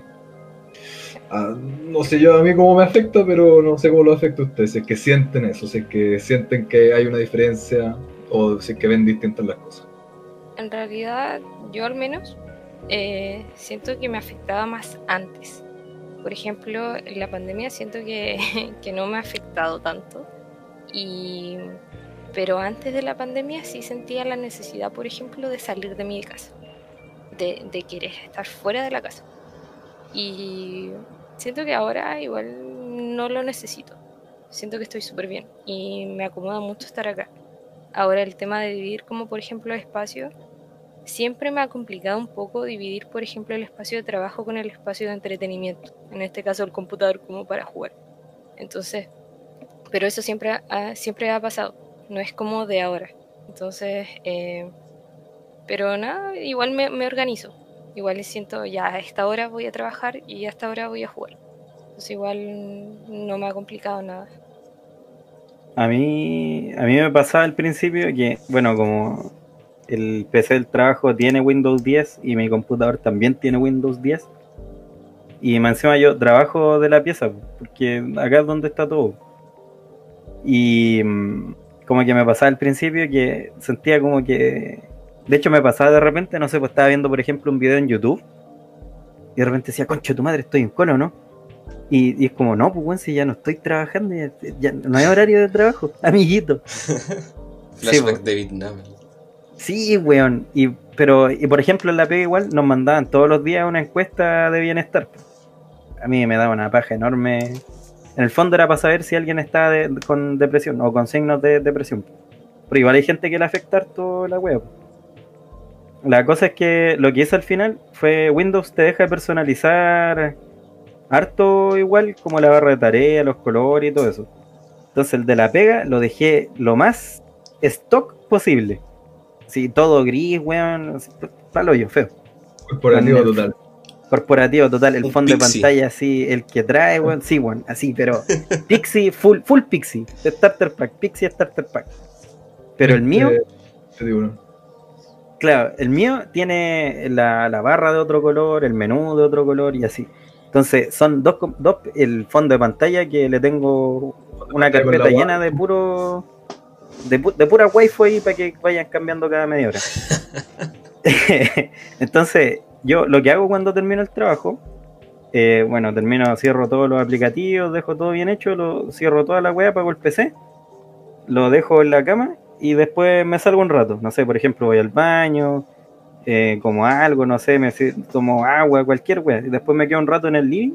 Ah, no sé yo a mí cómo me afecta, pero no sé cómo lo afecta a ustedes. Si es que sienten eso, si es que sienten que hay una diferencia o si es que ven distintas las cosas. En realidad, yo al menos eh, siento que me afectaba más antes. Por ejemplo, en la pandemia siento que, que no me ha afectado tanto. Y, pero antes de la pandemia sí sentía la necesidad, por ejemplo, de salir de mi casa. De, de querer estar fuera de la casa. Y siento que ahora igual no lo necesito. Siento que estoy súper bien y me acomoda mucho estar acá. Ahora el tema de dividir como por ejemplo espacio, siempre me ha complicado un poco dividir por ejemplo el espacio de trabajo con el espacio de entretenimiento. En este caso el computador como para jugar. Entonces, pero eso siempre ha, siempre ha pasado. No es como de ahora. Entonces, eh, pero nada, igual me, me organizo. Igual siento, ya a esta hora voy a trabajar y a esta hora voy a jugar. Entonces igual no me ha complicado nada. A mí, a mí me pasaba al principio que, bueno, como el PC del trabajo tiene Windows 10 y mi computador también tiene Windows 10, y más encima yo trabajo de la pieza, porque acá es donde está todo. Y mm, como que me pasaba al principio que sentía como que, de hecho me pasaba de repente, no sé, pues estaba viendo por ejemplo un video en YouTube, y de repente decía, concha tu madre, estoy en cono, ¿no? Y, y es como, no, pues bueno, si ya no estoy trabajando, ya, ya no hay horario de trabajo, amiguito. Flashback de Vietnam. Sí, weón. Y, pero, y por ejemplo, en la pega igual nos mandaban todos los días una encuesta de bienestar. A mí me daba una paja enorme. En el fondo era para saber si alguien estaba de- con depresión o con signos de depresión. Pero igual hay gente que le afecta harto la web. La cosa es que lo que hice al final fue Windows te deja personalizar harto igual como la barra de tarea, los colores y todo eso. Entonces el de la pega lo dejé lo más stock posible. Sí, todo gris, weón. Palo yo, feo. Corporativo el- total. Corporativo total, el fondo pixie. de pantalla así, el que trae, weón. Sí, weón, así, pero Pixie, full, full Pixie. Starter Pack, Pixie Starter Pack. Pero el mío, Eh, te digo, ¿no? Claro, el mío tiene la, la barra de otro color, el menú de otro color y así. Entonces, son dos, dos el fondo de pantalla que le tengo una carpeta llena de puro de, pu- de pura wifi ahí para que vayan cambiando cada media hora. Entonces, yo lo que hago cuando termino el trabajo, eh, bueno, termino, cierro todos los aplicativos, dejo todo bien hecho, lo cierro toda la web, apago el PC, lo dejo en la cama y después me salgo un rato. No sé, por ejemplo, voy al baño, eh, como algo, no sé, me tomo agua, cualquier wea. Y después me quedo un rato en el living,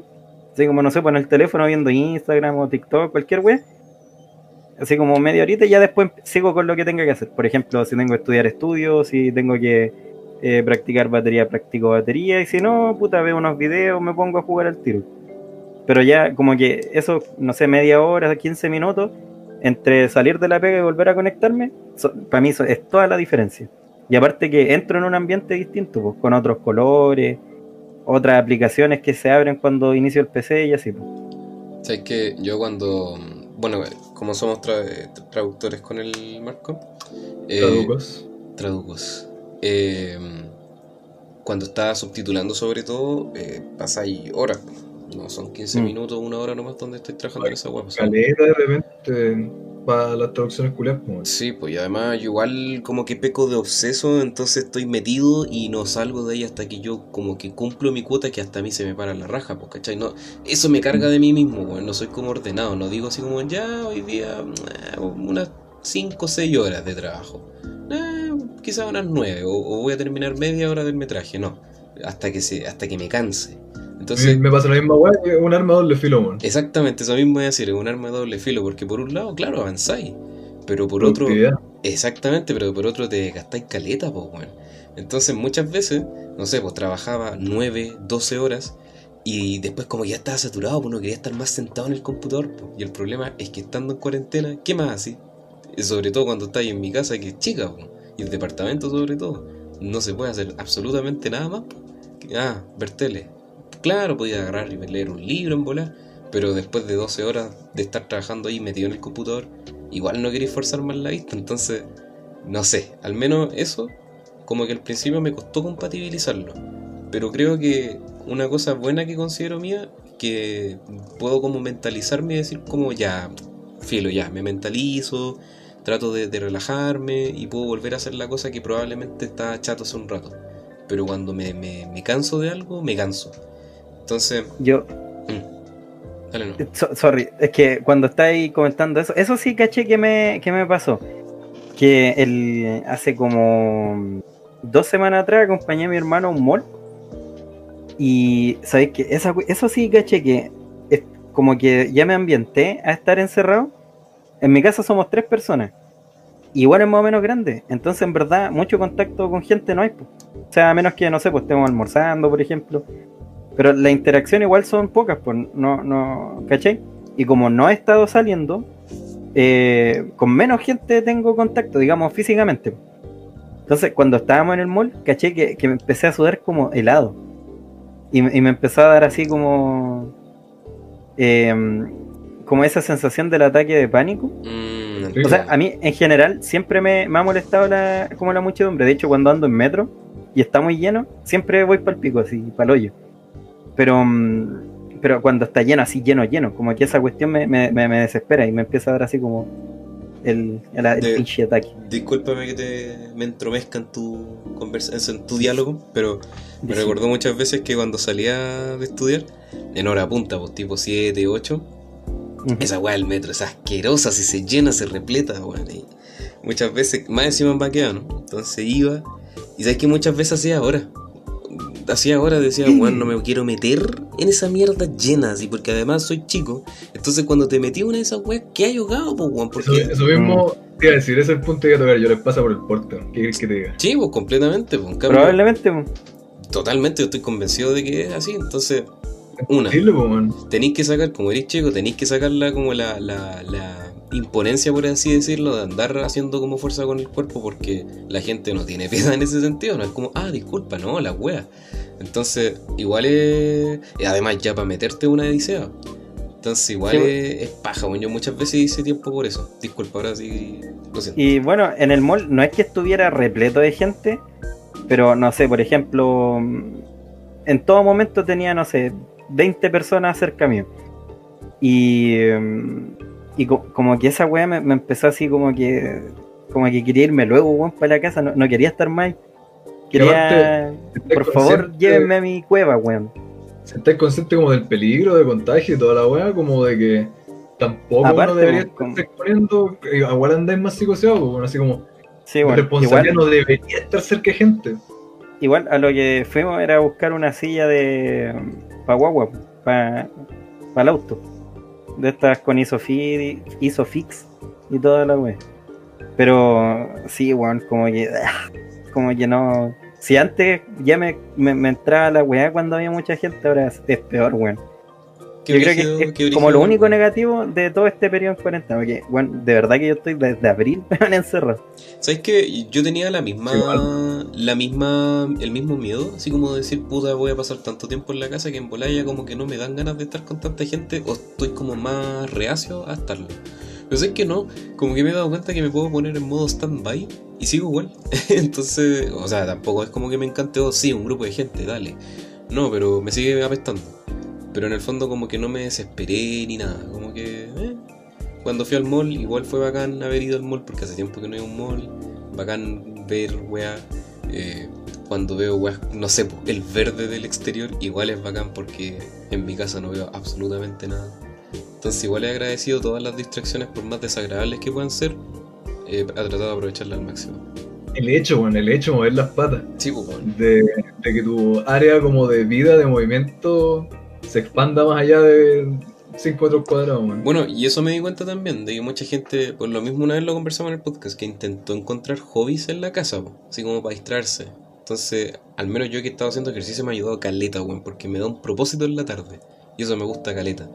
así como, no sé, pues en el teléfono viendo Instagram o TikTok, cualquier wea. Así como media horita y ya después sigo con lo que tenga que hacer. Por ejemplo, si tengo que estudiar estudios, si tengo que eh, practicar batería, practico batería. Y si no, puta, veo unos videos, me pongo a jugar al tiro. Pero ya como que eso, no sé, media hora, 15 minutos, entre salir de la pega y volver a conectarme, para mí eso es toda la diferencia. Y aparte que entro en un ambiente distinto, pues, con otros colores, otras aplicaciones que se abren cuando inicio el PC y así. Pues. ¿Sabes que Yo cuando. Bueno, como somos tra- traductores con el Marco. eh, Traducos. traducos. Eh, cuando está subtitulando sobre todo, eh, pasa ahí horas. No son 15 Mm. minutos, una hora nomás donde estoy trabajando en esa web. Caleta de repente para las traducciones culiadas, pues. Sí, pues y además yo igual como que peco de obseso, entonces estoy metido y no salgo de ahí hasta que yo como que cumplo mi cuota que hasta a mí se me para la raja, pues, ¿cachai? No, eso me carga de mí mismo, weón, no soy como ordenado, no digo así como ya hoy día eh, unas 5 o 6 horas de trabajo, eh, quizás unas 9 o, o voy a terminar media hora del metraje, no, hasta que, se, hasta que me canse. Entonces, me pasa la misma weá que un arma de doble filo, weón. exactamente eso mismo voy a decir, es un arma de doble filo, porque por un lado, claro, avanzáis, pero por otro... Exactamente, pero por otro te gastáis caleta, pues, weón. Entonces muchas veces, no sé, pues trabajaba 9, 12 horas y después como ya estaba saturado, pues no quería estar más sentado en el computador. po. Y el problema es que estando en cuarentena, ¿qué más así? Y sobre todo cuando estáis en mi casa, que es chica, po, y el departamento sobre todo, no se puede hacer absolutamente nada más. Ah, ver tele. Claro, podía agarrar y leer un libro en volar, pero después de 12 horas de estar trabajando ahí metido en el computador, igual no quería forzar más la vista, entonces, no sé, al menos eso, como que al principio me costó compatibilizarlo, pero creo que una cosa buena que considero mía, que puedo como mentalizarme y decir como ya, filo, ya, me mentalizo, trato de, relajarme y puedo volver a hacer la cosa que probablemente estaba chato hace un rato, pero cuando me, me canso de algo, me canso. Entonces, Yo, dale no. So- sorry, es que cuando estáis comentando eso, eso sí caché que me, que me pasó. Que el, hace como dos semanas atrás acompañé a mi hermano a un mall. Y sabéis que esa, eso sí caché que es como que ya me ambienté a estar encerrado. En mi casa somos tres personas. Igual es más o menos grande. Entonces, en verdad, mucho contacto con gente no hay. po. O sea, a menos que, no sé, pues estemos almorzando, por ejemplo. Pero la interacción igual son pocas, pues, no, no, ¿cachai? Y como no he estado saliendo, eh, con menos gente tengo contacto, digamos, físicamente. Entonces, cuando estábamos en el mall, caché que, que me empecé a sudar como helado. Y, me- y me empezó a dar así como... eh, como esa sensación del ataque de pánico. Mm. O sea, a mí en general siempre me, me ha molestado la, como la muchedumbre. De hecho, cuando ando en metro y está muy lleno, siempre voy para el pico, así, para el hoyo. Pero, mm, pero cuando está lleno, así lleno, lleno, como que esa cuestión me, me, me- desespera y me empieza a dar así como el, el, el De- pinche ataque. Discúlpame que te me entromezca en tu conversación, en tu diálogo, pero me Sí. recordó muchas veces que cuando salía de estudiar, en hora punta, pues tipo 7, 8, Ujú. esa weá del metro es asquerosa, si se llena, se repleta, weón. muchas veces, más encima en vaquea, ¿no? Entonces iba, y sabes que muchas veces hacía ahora. Hacía ahora, decía, weón, no me quiero meter en esa mierda llena, así, porque además soy chico. Entonces cuando te metí en una de esas weas, ¿qué hay ahogado, pues, weón? Eso, Porque... eso mismo te iba a decir, ese es el punto que iba a tocar. Yo les pasa por el porte. ¿qué quieres que te diga? Sí, pues completamente, pues, Probablemente, pues, Totalmente, yo estoy convencido de que es así. Entonces, una, tenéis que sacar, como eres chico, tenéis que sacar la, como la, la, la imponencia, por así decirlo, de andar haciendo como fuerza con el cuerpo, porque la gente no tiene piedad en ese sentido. No es como, ah, disculpa, no, la wea. Entonces, igual es. y Además, ya para meterte una odisea. Entonces, igual Sí, es, es paja, bueno, yo muchas veces hice tiempo por eso. Disculpa, ahora sí. Lo siento. Y bueno, en el mall no es que estuviera repleto de gente, pero no sé, por ejemplo, en todo momento tenía, no sé, 20 personas cerca mío. Y, mm, y co- como que esa weá me, me empezó así como que como que quería irme luego, weón, para la casa, no, no quería estar más. Quería, ¿Estás por favor, llévenme a mi cueva, weón. ¿Estás consciente como del peligro de contagio y toda la weá? Como de que tampoco Aparte, uno debería como- estarse exponiendo. eh, Igual andáis más psicoseado, pues. Así como, Sí, bueno, responsabilidad igual, no debería estar cerca de gente. igual a lo que fuimos era buscar una silla de para guagua, para el auto. De estas con Isofi- Isofix y toda la wea. Pero sí, weón, como que ah, como que no. Si antes ya me, me, me entraba la weá cuando había mucha gente, ahora es peor, weón. Yo creo que es como lo único negativo de todo este periodo en cuarentena. Porque, bueno, de verdad que yo estoy desde abril encerrado. ¿Sabes qué? Yo tenía la misma, Igual. la misma, el mismo miedo, así como decir, puta, voy a pasar tanto tiempo en la casa que en Bolaya como que no me dan ganas de estar con tanta gente o estoy como más reacio a estarlo. Pero es que no, como que me he dado cuenta que me puedo poner en modo stand-by y sigo igual. Entonces, o sea, tampoco es como que me encante, oh, sí, un grupo de gente, dale. No, pero me sigue apestando. Pero en el fondo como que no me desesperé ni nada. Como que eh. cuando fui al mall igual fue bacán haber ido al mall porque hace tiempo que no iba a un mall. Bacán ver weá. Eh, cuando veo weá, no sé, el verde del exterior igual es bacán porque en mi casa no veo absolutamente nada. Entonces igual he agradecido todas las distracciones por más desagradables que puedan ser. He tratado de aprovecharlas al máximo. El hecho, bueno, el hecho de mover las patas. Sí, bueno. De, de que tu área como de vida, de movimiento, se expanda más allá de 5 metros cuadrados, man. Bueno, y eso me di cuenta también, de que mucha gente, por lo mismo una vez lo conversamos en el podcast, que intentó encontrar hobbies en la casa, así como para distraerse. Entonces, al menos yo que he estado haciendo ejercicio me ha ayudado caleta, weón, porque me da un propósito en la tarde. Y eso me gusta caleta.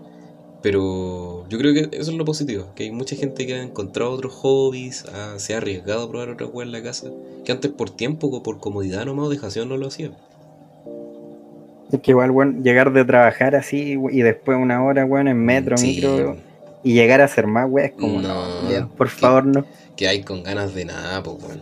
Pero yo creo que eso es lo positivo, que hay mucha gente que ha encontrado otros hobbies, ha- se ha arriesgado a probar otra weá en la casa, que antes por tiempo o por comodidad nomás o dejación no lo hacía. Es que igual, weón, llegar de trabajar así y después una hora, weón, en metro, Sí, micro, y llegar a hacer más, weón, es como, No, no, ya, por que- favor, no. Que hay con ganas de nada, pues weón.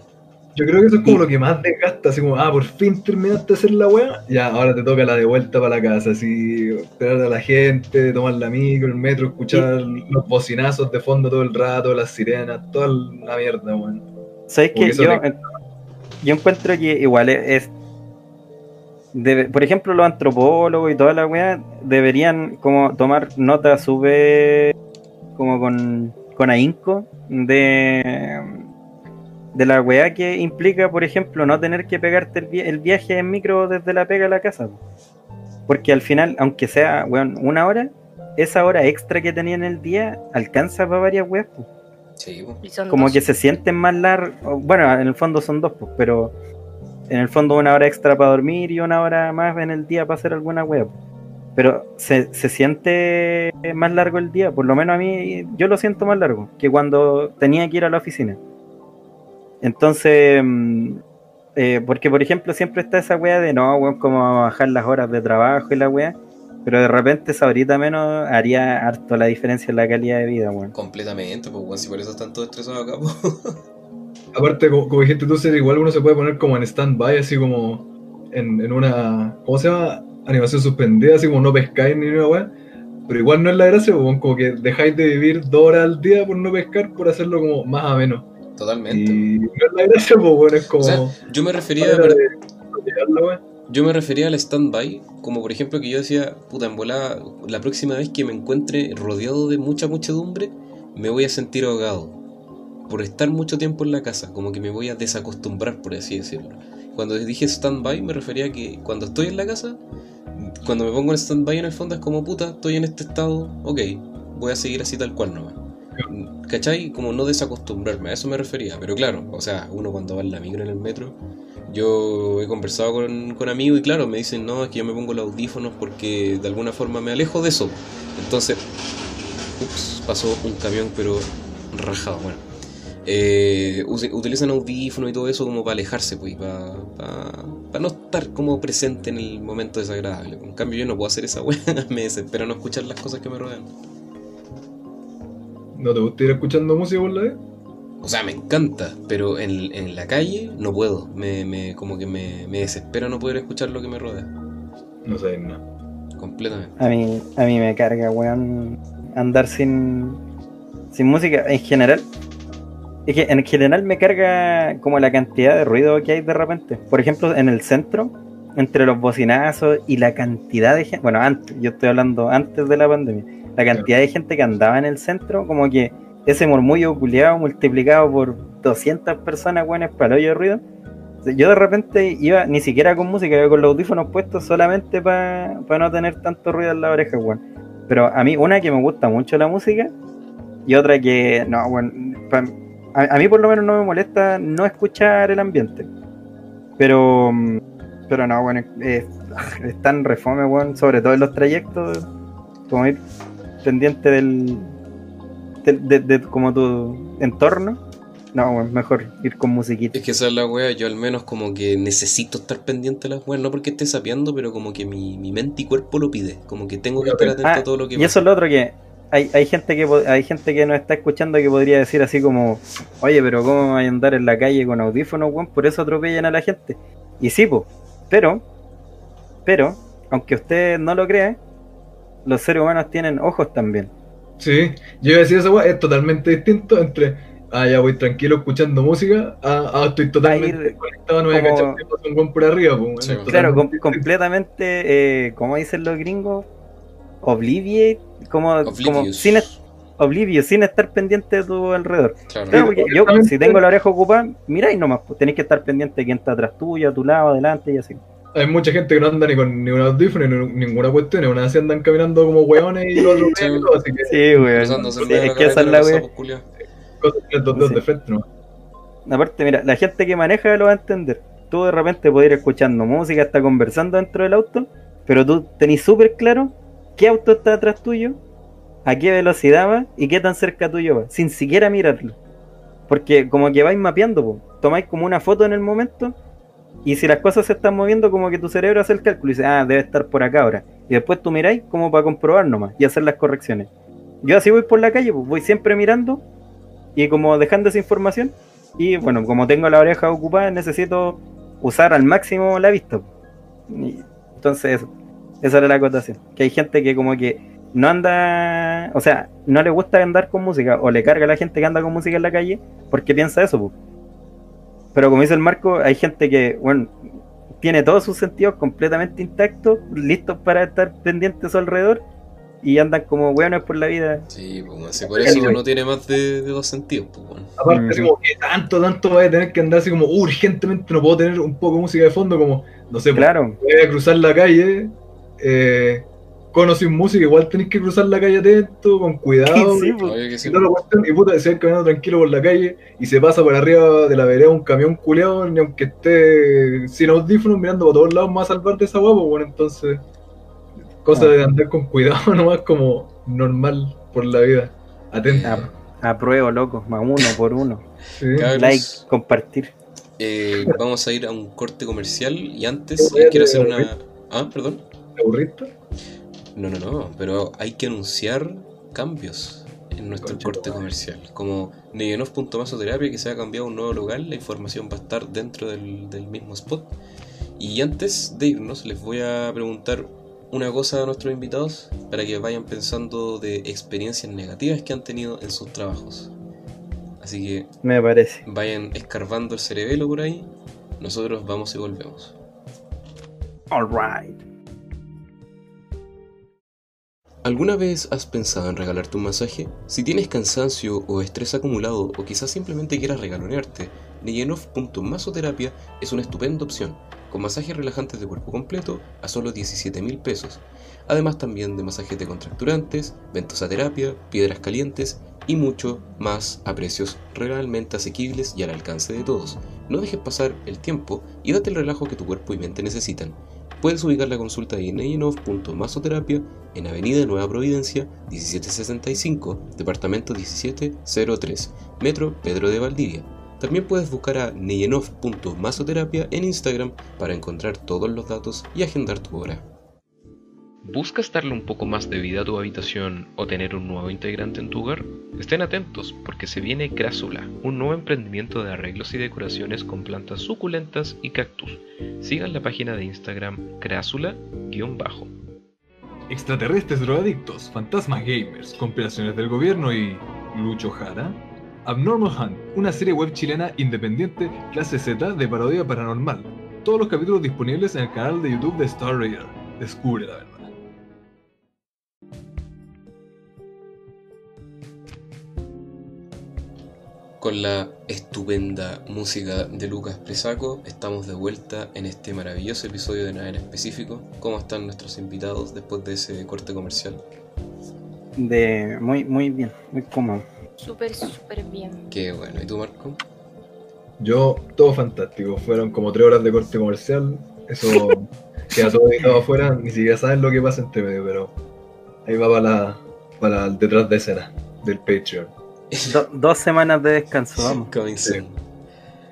Yo creo que eso es como lo que más desgasta, así como, ah, por fin terminaste de hacer la weá, ya, ahora te toca la de vuelta para la casa, así, esperar a la gente, tomar la micro, el metro, escuchar los bocinazos de fondo todo el rato, las sirenas, toda la mierda, weón. ¿Sabes eso yo, te- yo encuentro que igual es- debe- por ejemplo, los antropólogos y toda la weá deberían como tomar nota súper como con, con ahínco de, de la weá que implica, por ejemplo, no tener que pegarte el, vi- el viaje en micro desde la pega a la casa. Porque al final, aunque sea weón, una hora, esa hora extra que tenía en el día alcanza para varias weas. Sí, pues. Como dos. que se sienten más largos. Bueno, en el fondo son dos, pues, pero en el fondo una hora extra para dormir y una hora más en el día para hacer alguna web. Pero se, se siente más largo el día, por lo menos a mí yo lo siento más largo que cuando tenía que ir a la oficina. Entonces, mm, eh, porque por ejemplo siempre está esa wea de no, weón, a bajar las horas de trabajo y la wea. Pero de repente esa horita menos haría harto la diferencia en la calidad de vida, weón. Completamente, pues weón, si por eso están todos estresados acá, pues. Aparte, como, como dijiste tú, igual uno se puede poner como en stand-by, así como en, en una, ¿cómo se llama? Animación suspendida, así como no pescáis ni una weá. Pero igual no es la gracia, como que dejáis de vivir dos horas al día por no pescar, por hacerlo como más a menos. Totalmente. Y no es la gracia, pues bueno, es como... O sea, yo me refería a de. Yo me refería al stand-by, como por ejemplo que yo decía, puta, en volada, la próxima vez que me encuentre rodeado de mucha muchedumbre, me voy a sentir ahogado. Por estar mucho tiempo en la casa, como que me voy a desacostumbrar, por así decirlo. Cuando dije stand-by, me refería a que cuando estoy en la casa, cuando me pongo en stand-by en el fondo es como, puta, estoy en este estado, ok, voy a seguir así tal cual nomás. ¿Cachai? Como no desacostumbrarme, a eso me refería. Pero claro, o sea, uno cuando va en la micro en el metro, yo he conversado con, con amigos y claro, me dicen, no, es que yo me pongo los audífonos porque de alguna forma me alejo de eso. Entonces, ups, pasó un camión pero rajado, bueno. Eh, utilizan audífonos y todo eso como para alejarse, pues, para no estar como presente en el momento desagradable. En cambio yo no puedo hacer esa weá, me desespera no escuchar las cosas que me rodean. ¿No te gusta ir escuchando música por la vez? O sea, me encanta, pero en, en la calle no puedo. Me, me- como que me, me desespera no poder escuchar lo que me rodea. No sabes nada. Completamente. A mí, a mí me carga, weón, andar sin, sin música en general. Es que en general me carga como la cantidad de ruido que hay de repente. Por ejemplo, en el centro, entre los bocinazos y la cantidad de gente, bueno, antes, yo estoy hablando antes de la pandemia, la cantidad de gente que andaba en el centro, como que ese murmullo culiado multiplicado por 200 personas, weón, es para el hoyo de ruido. Yo de repente iba ni siquiera con música, iba con los audífonos puestos solamente para no tener tanto ruido en la oreja, weón. Pero a mí, una que me gusta mucho la música y otra que, no, pa- a, a mí por lo menos no me molesta no escuchar el ambiente. Pero, mm, pero no, bueno, es, es tan refome, weón, sobre todo en los trayectos, como ir pendiente del, de, de como tu entorno. No, weón, mejor ir con musiquita. Es que esa es la wea, yo al menos como que necesito estar pendiente de las weas, no porque esté sapeando, pero como que mi, mi mente y cuerpo lo pide. Como que tengo que estar atento Ah, a todo lo que Y eso es lo otro que hay, hay gente que hay gente que nos está escuchando que podría decir así como, oye, pero ¿cómo hay a andar en la calle con audífonos, weón? Por eso atropellan a la gente. Y sí, po, pero, pero, aunque usted no lo crea, los seres humanos tienen ojos también. Sí, yo iba a decir weá, es totalmente distinto entre, ah, ya voy tranquilo escuchando música, ah, ah, estoy totalmente ir desconectado, no voy a cachar un buen por arriba, Sí, Claro, com- completamente, eh, como dicen los gringos, obliviate, como, como Oblivious. sin, es- oblivious, sin estar pendiente de tu alrededor. Claro. Claro, porque yo, si tengo la oreja ocupada, miráis nomás, pues tenéis que estar pendiente de quién está atrás tuyo, a tu lado, adelante y así. Hay mucha gente que no anda ni con ni un audífono ni ninguna cuestión, una vez andan caminando como hueones y los Sí. todo, así que Sí, weón. Sí, es que esa es la dedos Sí. de frente, ¿no? Aparte, mira, la gente que maneja lo va a entender. Tú de repente puedes ir escuchando música, está conversando dentro del auto, pero tú tenés súper claro qué auto está atrás tuyo, a qué velocidad va y qué tan cerca tuyo va, sin siquiera mirarlo. Porque como que vais mapeando, tomáis como una foto en el momento y si las cosas se están moviendo, como que tu cerebro hace el cálculo y dice, ah, debe estar por acá ahora. Y después tú miráis como para comprobar nomás y hacer las correcciones. Yo así voy por la calle, pues voy siempre mirando y como dejando esa información y bueno, como tengo la oreja ocupada, necesito usar al máximo la vista. Entonces. Esa era la acotación. Que hay gente que como que no anda, o sea, no le gusta andar con música, o le carga a la gente que anda con música en la calle, porque piensa eso. po. Pero como dice el Marco, hay gente que, bueno, tiene todos sus sentidos completamente intactos, listos para estar pendientes a su alrededor, y andan como hueones por la vida. Sí, pues, si por eso no tiene más de, de dos sentidos, pues, weón. Aparte, Mm. como que tanto, tanto vaya a tener que andar así como urgentemente, no puedo tener un poco de música de fondo, como, no sé, Claro, voy a cruzar la calle, eh, con o sin música, igual tenéis que cruzar la calle atento, con cuidado. sí, y, que sí. y cuestión, puta, si vais caminando tranquilo por la calle y se pasa por arriba de la vereda un camión culeado, ni aunque esté sin audífonos mirando para todos lados, más a salvar de esa guapo, bueno, entonces, cosa Ah. de andar con cuidado nomás como normal por la vida, atento. Ah. apruebo, loco, más uno por uno. Sí. Like, compartir. eh, vamos a ir a un corte comercial y antes a eh, quiero hacer tener- una... Ah, perdón. ¿Te aburriste? No, no, no, pero hay que anunciar cambios en nuestro corte comercial. Como Negenov.masoterapia, que se ha cambiado a un nuevo local, la información va a estar dentro del, del mismo spot. Y antes de irnos, les voy a preguntar una cosa a nuestros invitados para que vayan pensando de experiencias negativas que han tenido en sus trabajos. Así que Me parece. vayan escarbando el cerebelo por ahí. Nosotros vamos y volvemos. Alright. ¿Alguna vez has pensado en regalarte un masaje? Si tienes cansancio o estrés acumulado o quizás simplemente quieras regalonearte, Neyenov.masoterapia es una estupenda opción, con masajes relajantes de cuerpo completo a solo 17 mil pesos. Además también de masajes decontracturantes, ventosaterapia, piedras calientes y mucho más a precios realmente asequibles y al alcance de todos. No dejes pasar el tiempo y date el relajo que tu cuerpo y mente necesitan. Puedes ubicar la consulta en Neyenov.masoterapia en Avenida Nueva Providencia, 1765, Departamento 1703, Metro Pedro de Valdivia. También puedes buscar a neyenov.masoterapia en Instagram para encontrar todos los datos y agendar tu hora. ¿Buscas darle un poco más de vida a tu habitación o tener un nuevo integrante en tu hogar? Estén atentos porque se viene Crásula, un nuevo emprendimiento de arreglos y decoraciones con plantas suculentas y cactus. Sigan la página de Instagram crásula-bajo. Extraterrestres drogadictos, fantasmas gamers, compilaciones del gobierno y. Lucho Jara. Abnormal Hunt, una serie web chilena independiente clase Z de parodia paranormal. Todos los capítulos disponibles en el canal de YouTube de Star Raider. Descubre Con la estupenda música de Lucas Presaco, estamos de vuelta en este maravilloso episodio de Nada en Específico. ¿Cómo están nuestros invitados después de ese corte comercial? De muy, muy bien, muy cómodo. Súper, súper bien. Qué bueno. ¿Y tú, Marco? Yo, todo fantástico. Fueron como tres horas de corte comercial. Eso queda todo editado afuera. Ni siquiera saben lo que pasa entre medio, pero ahí va para la, para la detrás de escena del Patreon. Do- dos semanas de descanso, vamos. Coming soon.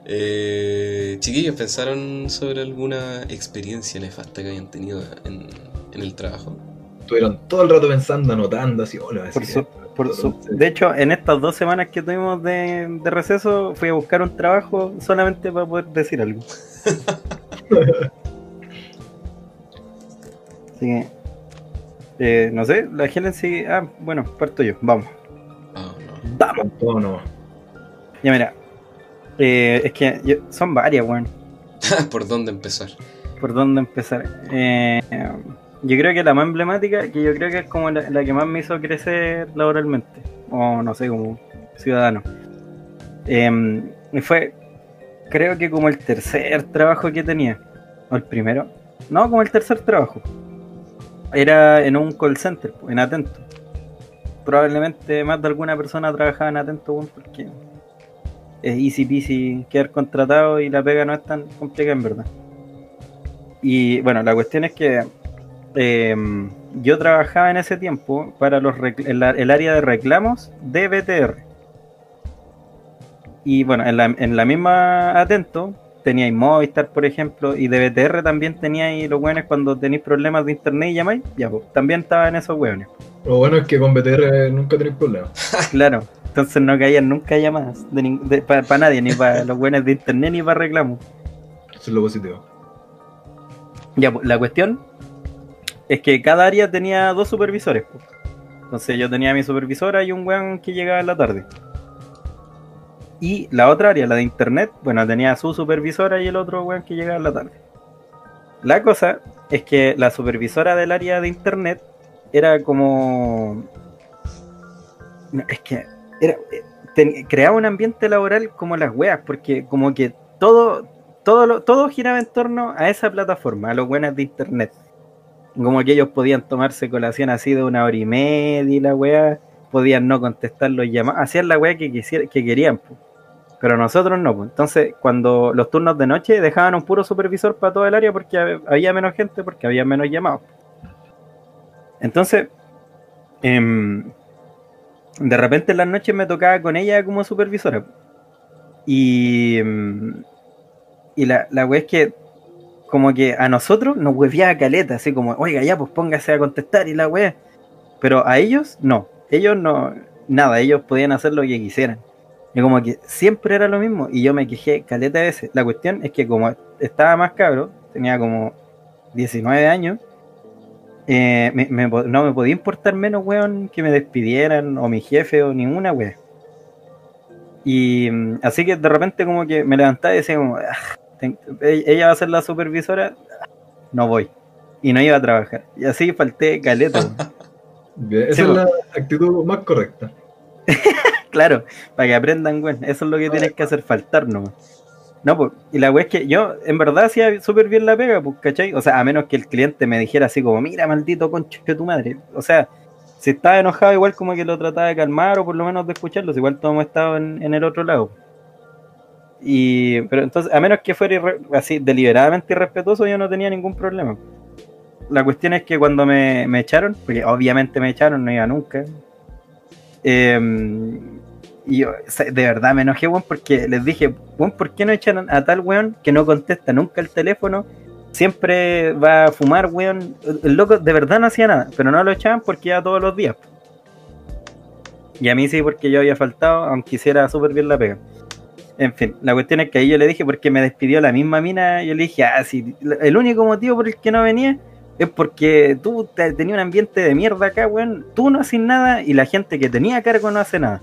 Eh, chiquillos, ¿pensaron sobre alguna experiencia nefasta que hayan tenido en, en el trabajo? Estuvieron todo el rato pensando, anotando, así, hola, Por su- por su- de hecho, en estas dos semanas que tuvimos de, de receso, fui a buscar un trabajo solamente para poder decir algo. Así que, Eh, no sé, la Helen sigue. Ah, bueno, parto yo. Vamos. Vamos. Todo no. Ya mira. Eh, es que yo- son varias, weón. ¿Por dónde empezar? ¿Por dónde empezar? Eh, yo creo que la más emblemática, que yo creo que es como la, la que más me hizo crecer laboralmente, o no sé, como ciudadano. Eh, y fue, creo que como el tercer trabajo que tenía, o el primero, no, como el tercer trabajo. Era en un call center, en Atento. Probablemente más de alguna persona trabajaba en Atento, weón, porque es easy peasy quedar contratado y la pega no es tan complicada en verdad. Y bueno, la cuestión es que eh, yo trabajaba en ese tiempo para los el, el área de reclamos de BTR. Y bueno, en la, en la misma Atento teníais Movistar, por ejemplo, y de BTR también teníais los hueones cuando tenéis problemas de internet y llamáis. Ya, pues, también estaba en esos hueones. Lo bueno es que con BTR nunca tenéis problemas. Claro, entonces no caían nunca llamadas para nadie, ni para los buenos de internet ni para reclamos. Eso es lo positivo. Ya, pues, la cuestión es que cada área tenía dos supervisores. pues. Entonces yo tenía a mi supervisora y un weón que llegaba en la tarde. Y la otra área, la de internet, bueno, tenía a su supervisora y el otro weón que llegaba en la tarde. La cosa es que la supervisora del área de internet era como... Es que era, creaba un ambiente laboral como las weas, porque como que todo, todo, lo- todo giraba en torno a esa plataforma, a los buenos de internet. Como que ellos podían tomarse colación así de una hora y media y la weá, podían no contestar los llamados, hacían la weá que, quisiera, que querían, pero nosotros no. po. Entonces, cuando los turnos de noche dejaban un puro supervisor para todo el área porque hab- había menos gente, porque había menos llamados. Entonces, em, de repente en las noches me tocaba con ella como supervisora. Y, em, y la, la wea es que como que a nosotros nos hueveaba caleta, así como, oiga, ya, pues póngase a contestar y la wea. Pero a ellos, no. Ellos no, nada, ellos podían hacer lo que quisieran. Y como que siempre era lo mismo. Y yo me quejé caleta de veces. La cuestión es que como estaba más cabro, tenía como 19 años, eh, me- me no me podía importar menos, weón, que me despidieran, o mi jefe, o ninguna wea. Y mm, así que de repente como que me levantaba y decía como, "Ah, ten- e- ella va a ser la supervisora, no voy. Y no iba a trabajar. Y así falté caleta. weón. Bien, Esa Sí, es la actitud más correcta. claro, para que aprendan, weón. Eso es lo que tienes que hacer, faltar nomás. No, pues, y la weá es que yo en verdad hacía súper bien la pega, pues, ¿cachai? O sea, a menos que el cliente me dijera así como, mira, maldito concho de tu madre. O sea, si estaba enojado, igual como que lo trataba de calmar o por lo menos de escucharlos. Igual todos hemos estado en, en el otro lado. Y, pero entonces, a menos que fuera así deliberadamente irrespetuoso, yo no tenía ningún problema. La cuestión es que cuando me, me echaron, porque obviamente me echaron, no iba nunca. Eh, y yo, de verdad me enojé, weón, porque les dije, weón, ¿por qué no echan a tal weón que no contesta nunca el teléfono? Siempre va a fumar, weón. El loco de verdad no hacía nada, pero no lo echaban porque iba todos los días. Y a mí sí, porque yo había faltado, aunque hiciera súper bien la pega. En fin, la cuestión es que ahí yo le dije, porque me despidió la misma mina, yo le dije, ah, sí, el único motivo por el que no venía es porque tú te- tenías un ambiente de mierda acá, weón. Tú no haces nada y la gente que tenía cargo no hace nada.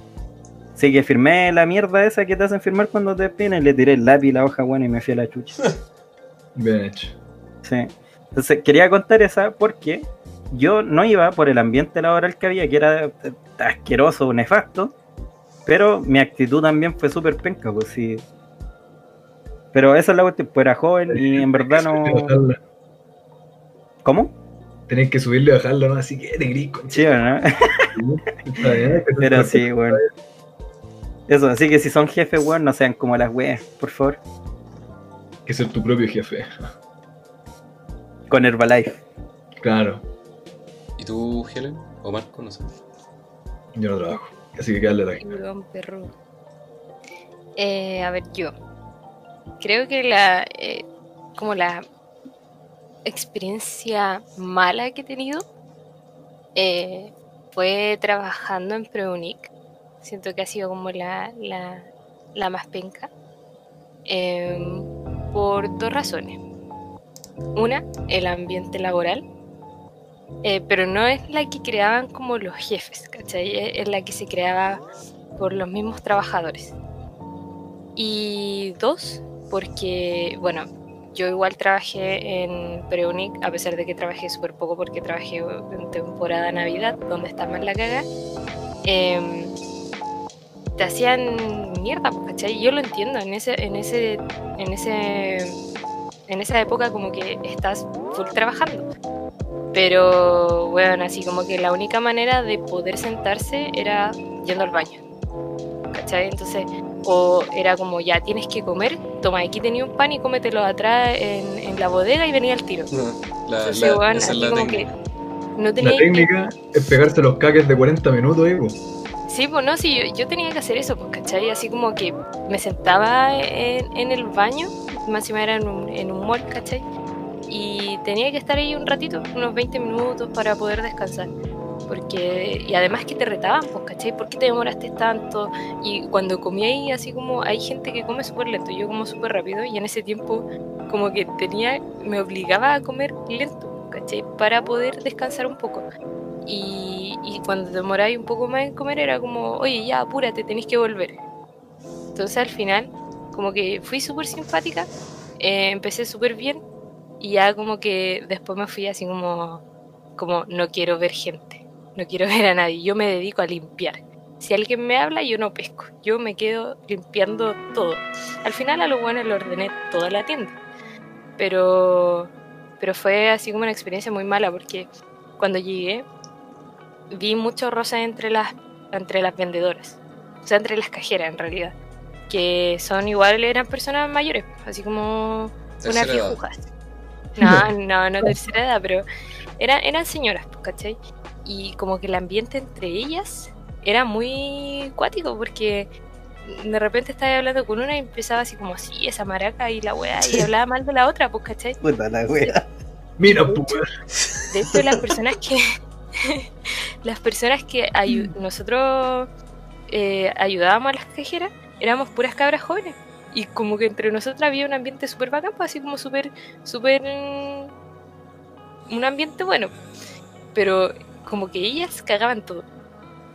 Así que firmé la mierda esa que te hacen firmar cuando te despiden le tiré el lápiz y la hoja, weón, y me fui a la chucha. Bien hecho. Sí. Entonces quería contar esa porque yo no iba por el ambiente laboral que había, que era asqueroso, nefasto, pero mi actitud también fue súper penca, pues sí. Pero esa es la cuestión, pues era joven y en verdad no... ¿Cómo? Tenéis que subirle y bajarlo, ¿no? Así que te gris, Sí, ¿o ¿no? Está bien, Pero sí, weón. Eso, así que si son jefes, weón, no sean como las weas, por favor. que ser tu propio jefe. Con Herbalife. Claro, ¿Y tú, Helen? ¿O Marco? No sé. yo no trabajo. Así que quedarle la gente. Perdón, perro. Eh, a ver, yo. Creo que la. eh, como la experiencia mala que he tenido eh, fue trabajando en Preunic. Siento que ha sido como la, la, la más penca. Em, por dos razones. Una, el ambiente laboral. eh, pero no es la que creaban como los jefes, ¿cachai? Es, la que se creaba por los mismos trabajadores. Y dos, porque, bueno, yo igual trabajé en Preunic, a pesar de que trabajé súper poco porque trabajé en temporada Navidad, donde está más la caga. em, te hacían mierda, pues, ¿cachai? Yo lo entiendo, en ese, en ese, en ese, en esa época como que estás full trabajando. Pero bueno, así como que la única manera de poder sentarse era yendo al baño. ¿Cachai? Entonces, o era como ya tienes que comer, toma, aquí tenía un pan y cómetelo atrás en, en la bodega y venía al tiro. La, Entonces, la- es así la como técnica. que no tenía La técnica es pegarse los caques de 40 minutos, po. Sí, pues no, sí, yo, tenía que hacer eso, pues, ¿cachai? Así como que me sentaba en, el baño, más era en un, en un mall, ¿cachai? Y tenía que estar ahí un ratito, unos 20 minutos para poder descansar. Porque, y además que te retaban, pues, ¿cachai? ¿Por qué te demoraste tanto? Y cuando comí ahí, así como hay gente que come súper lento, yo como súper rápido, y en ese tiempo como que tenía, me obligaba a comer lento, ¿cachai? Para poder descansar un poco. Y, y cuando demoráis un poco más en comer era como, oye, ya, apúrate, tenéis que volver. Entonces al final, como que fui súper simpática, eh, empecé súper bien y ya como que después me fui así como, como, no quiero ver gente, no quiero ver a nadie, yo me dedico a limpiar. Si alguien me habla, yo no pesco, yo me quedo limpiando todo. Al final a lo bueno le ordené toda la tienda, pero, pero fue así como una experiencia muy mala porque cuando llegué vi mucho rosa entre las, entre las vendedoras, o sea, entre las cajeras en realidad, que son igual, eran personas mayores, así como unas viejujas. No, no, no tercera edad, pero eran, eran señoras, pues, ¿cachai? Y como que el ambiente entre ellas era muy cuático porque de repente estaba hablando con una y empezaba así como así, esa maraca y la weá, y hablaba mal de la otra, pues, ¿cachai? Puta la wea. Mira, pues, weón. De hecho, las personas que. Las personas que ayu- nosotros eh, ayudábamos a las cajeras éramos puras cabras jóvenes. Y como que entre nosotros había un ambiente súper bacán, pues así como súper. súper. mm, un ambiente bueno. Pero como que ellas cagaban todo.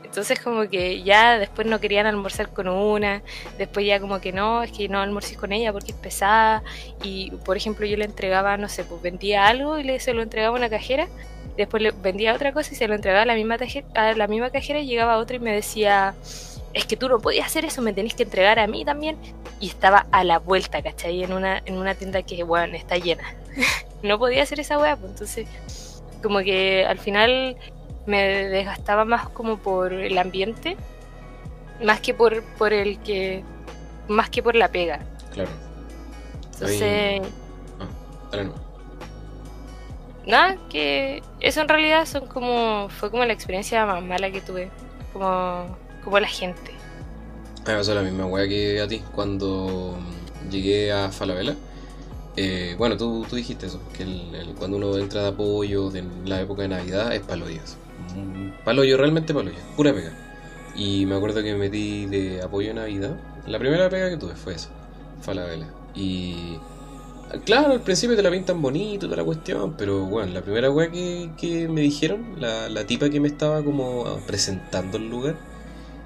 Entonces como que ya después no querían almorzar con una, después ya como que no, es que no almorcé con ella porque es pesada y por ejemplo yo le entregaba, no sé, pues vendía algo y le se lo entregaba a una cajera, después le vendía otra cosa y se lo entregaba a la misma, a la misma cajera y llegaba otra y me decía, es que tú no podías hacer eso, me tenés que entregar a mí también y estaba a la vuelta, ¿cachai? En una, en una tienda que, bueno, está llena. no podía hacer esa weá, pues entonces como que al final me desgastaba más como por el ambiente, más que por, por el que, más que por la pega. Claro. Entonces, Dale nomás. Nada, que eso en realidad son como, fue como la experiencia más mala que tuve, como, como la gente. Me pasó la misma que a ti cuando llegué a Falabella. Eh, bueno, tú, tú dijiste eso, que cuando uno entra de apoyo de- la época de Navidad es paloyo. así. Mm, Paloyo, realmente paloyo, pura pega. Y me acuerdo que me metí de apoyo de Navidad. La primera pega que tuve fue esa, Falabella. Y claro, al principio te la pintan bonito, toda la cuestión, pero bueno, la primera weá que, que me dijeron, la, la tipa que me estaba como presentando el lugar,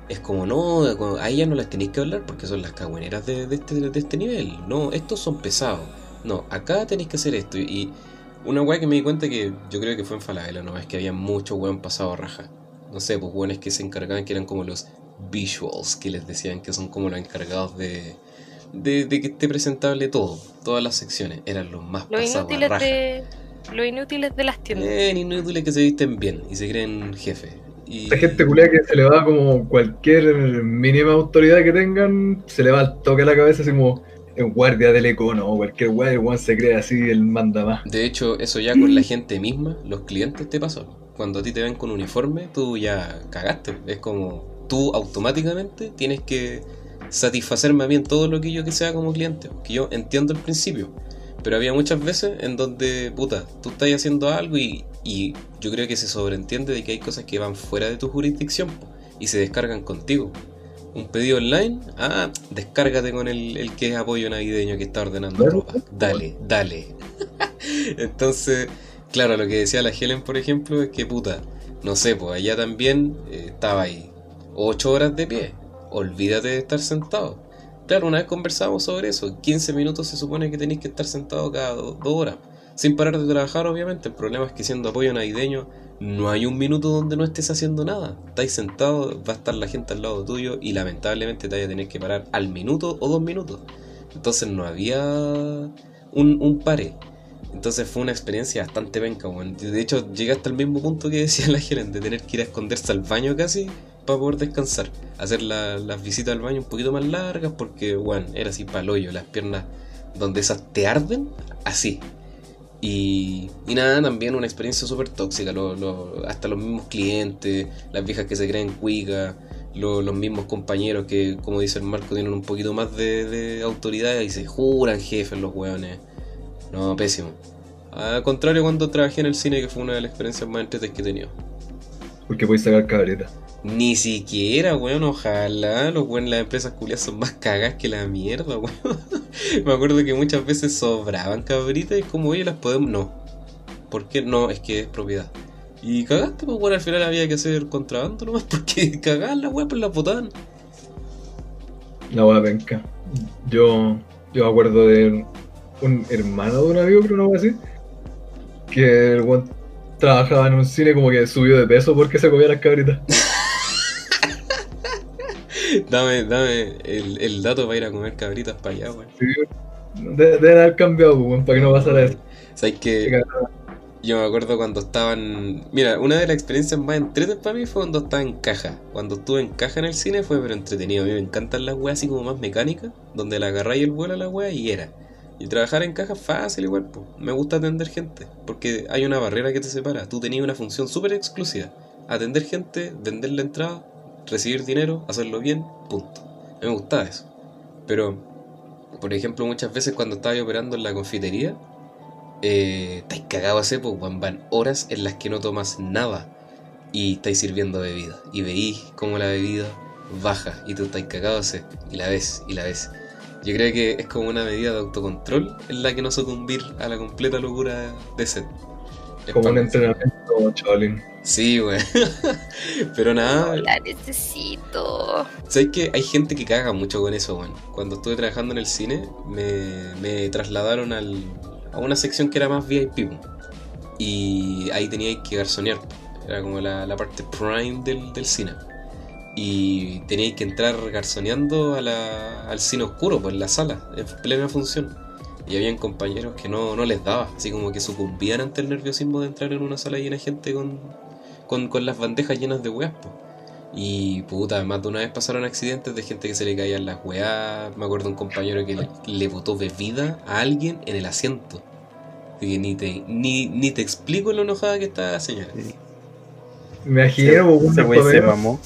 es como, no, a ellas no las tenéis que hablar porque son las cagüeneras de, de este, de este nivel. No, estos son pesados. No, acá tenéis que hacer esto. Y una weá que me di cuenta que yo creo que fue en Falabella, ¿no? Es que había mucho weón pasado a raja. No sé, pues weones que se encargaban, que eran como los visuals, que les decían que son como los encargados de, de, de que esté presentable todo. Todas las secciones eran los más Los pasados a inútiles raja. de, los inútiles de las tiendas. Eh, inútiles que se visten bien y se creen jefe. Y... La gente culea que se le va como cualquier mínima autoridad que tengan, se le va al toque a la cabeza así como el guardia del econo o cualquier el weón se cree así, el manda más. De hecho, eso ya con la gente misma, los clientes te pasó. Cuando a ti te ven con uniforme, tú ya cagaste. Es como tú automáticamente tienes que satisfacerme a mí en todo lo que yo que sea como cliente. Que yo entiendo el principio. Pero había muchas veces en donde, puta, tú estás haciendo algo y, y yo creo que se sobreentiende de que hay cosas que van fuera de tu jurisdicción y se descargan contigo. Un pedido online, ah, descárgate con el, el que es apoyo navideño que está ordenando ropa. Dale, dale. Entonces, claro, lo que decía la Helen, por ejemplo, es que puta, no sé, pues allá también eh, estaba ahí 8 horas de pie. Olvídate de estar sentado. Claro, una vez conversamos sobre eso. 15 minutos se supone que tenéis que estar sentado cada 2 horas. Sin parar de trabajar, obviamente. El problema es que siendo apoyo navideño, no hay un minuto donde no estés haciendo nada. Estáis sentado, va a estar la gente al lado tuyo y lamentablemente te vaya a tener que parar al minuto o dos minutos. Entonces no había un, un pare. Entonces fue una experiencia bastante penca. De hecho, llegué hasta el mismo punto que decía la gerente, de tener que ir a esconderse al baño casi para poder descansar. Hacer las visitas al baño un poquito más largas porque, bueno, era así paloyo, las piernas donde esas te arden, así. Y, y nada, también una experiencia súper tóxica. hasta los mismos clientes, las viejas que se creen cuicas, los mismos compañeros que, como dice el Marco, tienen un poquito más de, autoridad y se juran jefes los hueones. No, pésimo. Al contrario, cuando trabajé en el cine, que fue una de las experiencias más entretenidas que he tenido. Porque puedes sacar cabreta. Ni siquiera, weón, ojalá. Los weón, las empresas culiadas son más cagas que la mierda, weón. Me acuerdo que muchas veces sobraban cabritas y como, oye, las podemos. No. ¿Por qué? No, es que es propiedad. Y cagaste, pues, weón, al final había que hacer contrabando nomás porque cagaban la weón, pues la botaban. La weá penca. Yo, yo me acuerdo de un hermano de un amigo, creo, una así. Que el weón trabajaba en un cine como que subió de peso porque se comía las cabritas. dame, dame el, el, dato para ir a comer cabritas para allá, weón. debe haber cambiado, weón, para que no pasara eso. ¿Sabes que Yo me acuerdo cuando estaban. Mira, una de las experiencias más entretenidas para mí fue cuando estaba en caja. Cuando estuve en caja en el cine fue pero entretenido. A mí me encantan las weas así como más mecánicas, donde la agarráis el vuelo a la wea y era. Y trabajar en caja es fácil igual, pues. Me gusta atender gente, porque hay una barrera que te separa. Tú tenías una función súper exclusiva. Atender gente, vender la entrada, recibir dinero, hacerlo bien, punto. me gustaba eso. Pero, por ejemplo, muchas veces cuando estaba operando en la confitería, eh, estáis cagado hace, pues van horas en las que no tomas nada y estáis sirviendo bebida. Y veís como la bebida baja y tú estáis cagado hace, y la ves, y la ves. Yo creo que es como una medida de autocontrol en la que no sucumbir a la completa locura de sed. como un entrenamiento, chavalín. Sí, güey. Pero nada. la necesito. ¿Sabes que hay gente que caga mucho con eso, güey? Cuando estuve trabajando en el cine, me, trasladaron al, a una sección que era más VIP. Y ahí tenía que garzonear. Era como la, parte prime del, del cine. Y teníais que entrar garzoneando a la, al cine oscuro, pues en la sala, en plena función. Y habían compañeros que no, no les daba, así como que sucumbían ante el nerviosismo de entrar en una sala llena de gente con, con, las bandejas llenas de weas, Y puta, más de una vez pasaron accidentes de gente que se le caían las weas. Me acuerdo de un compañero que le, botó bebida a alguien en el asiento. Y ni te, ni, ni te explico lo enojada que está la señora. Me se mamó.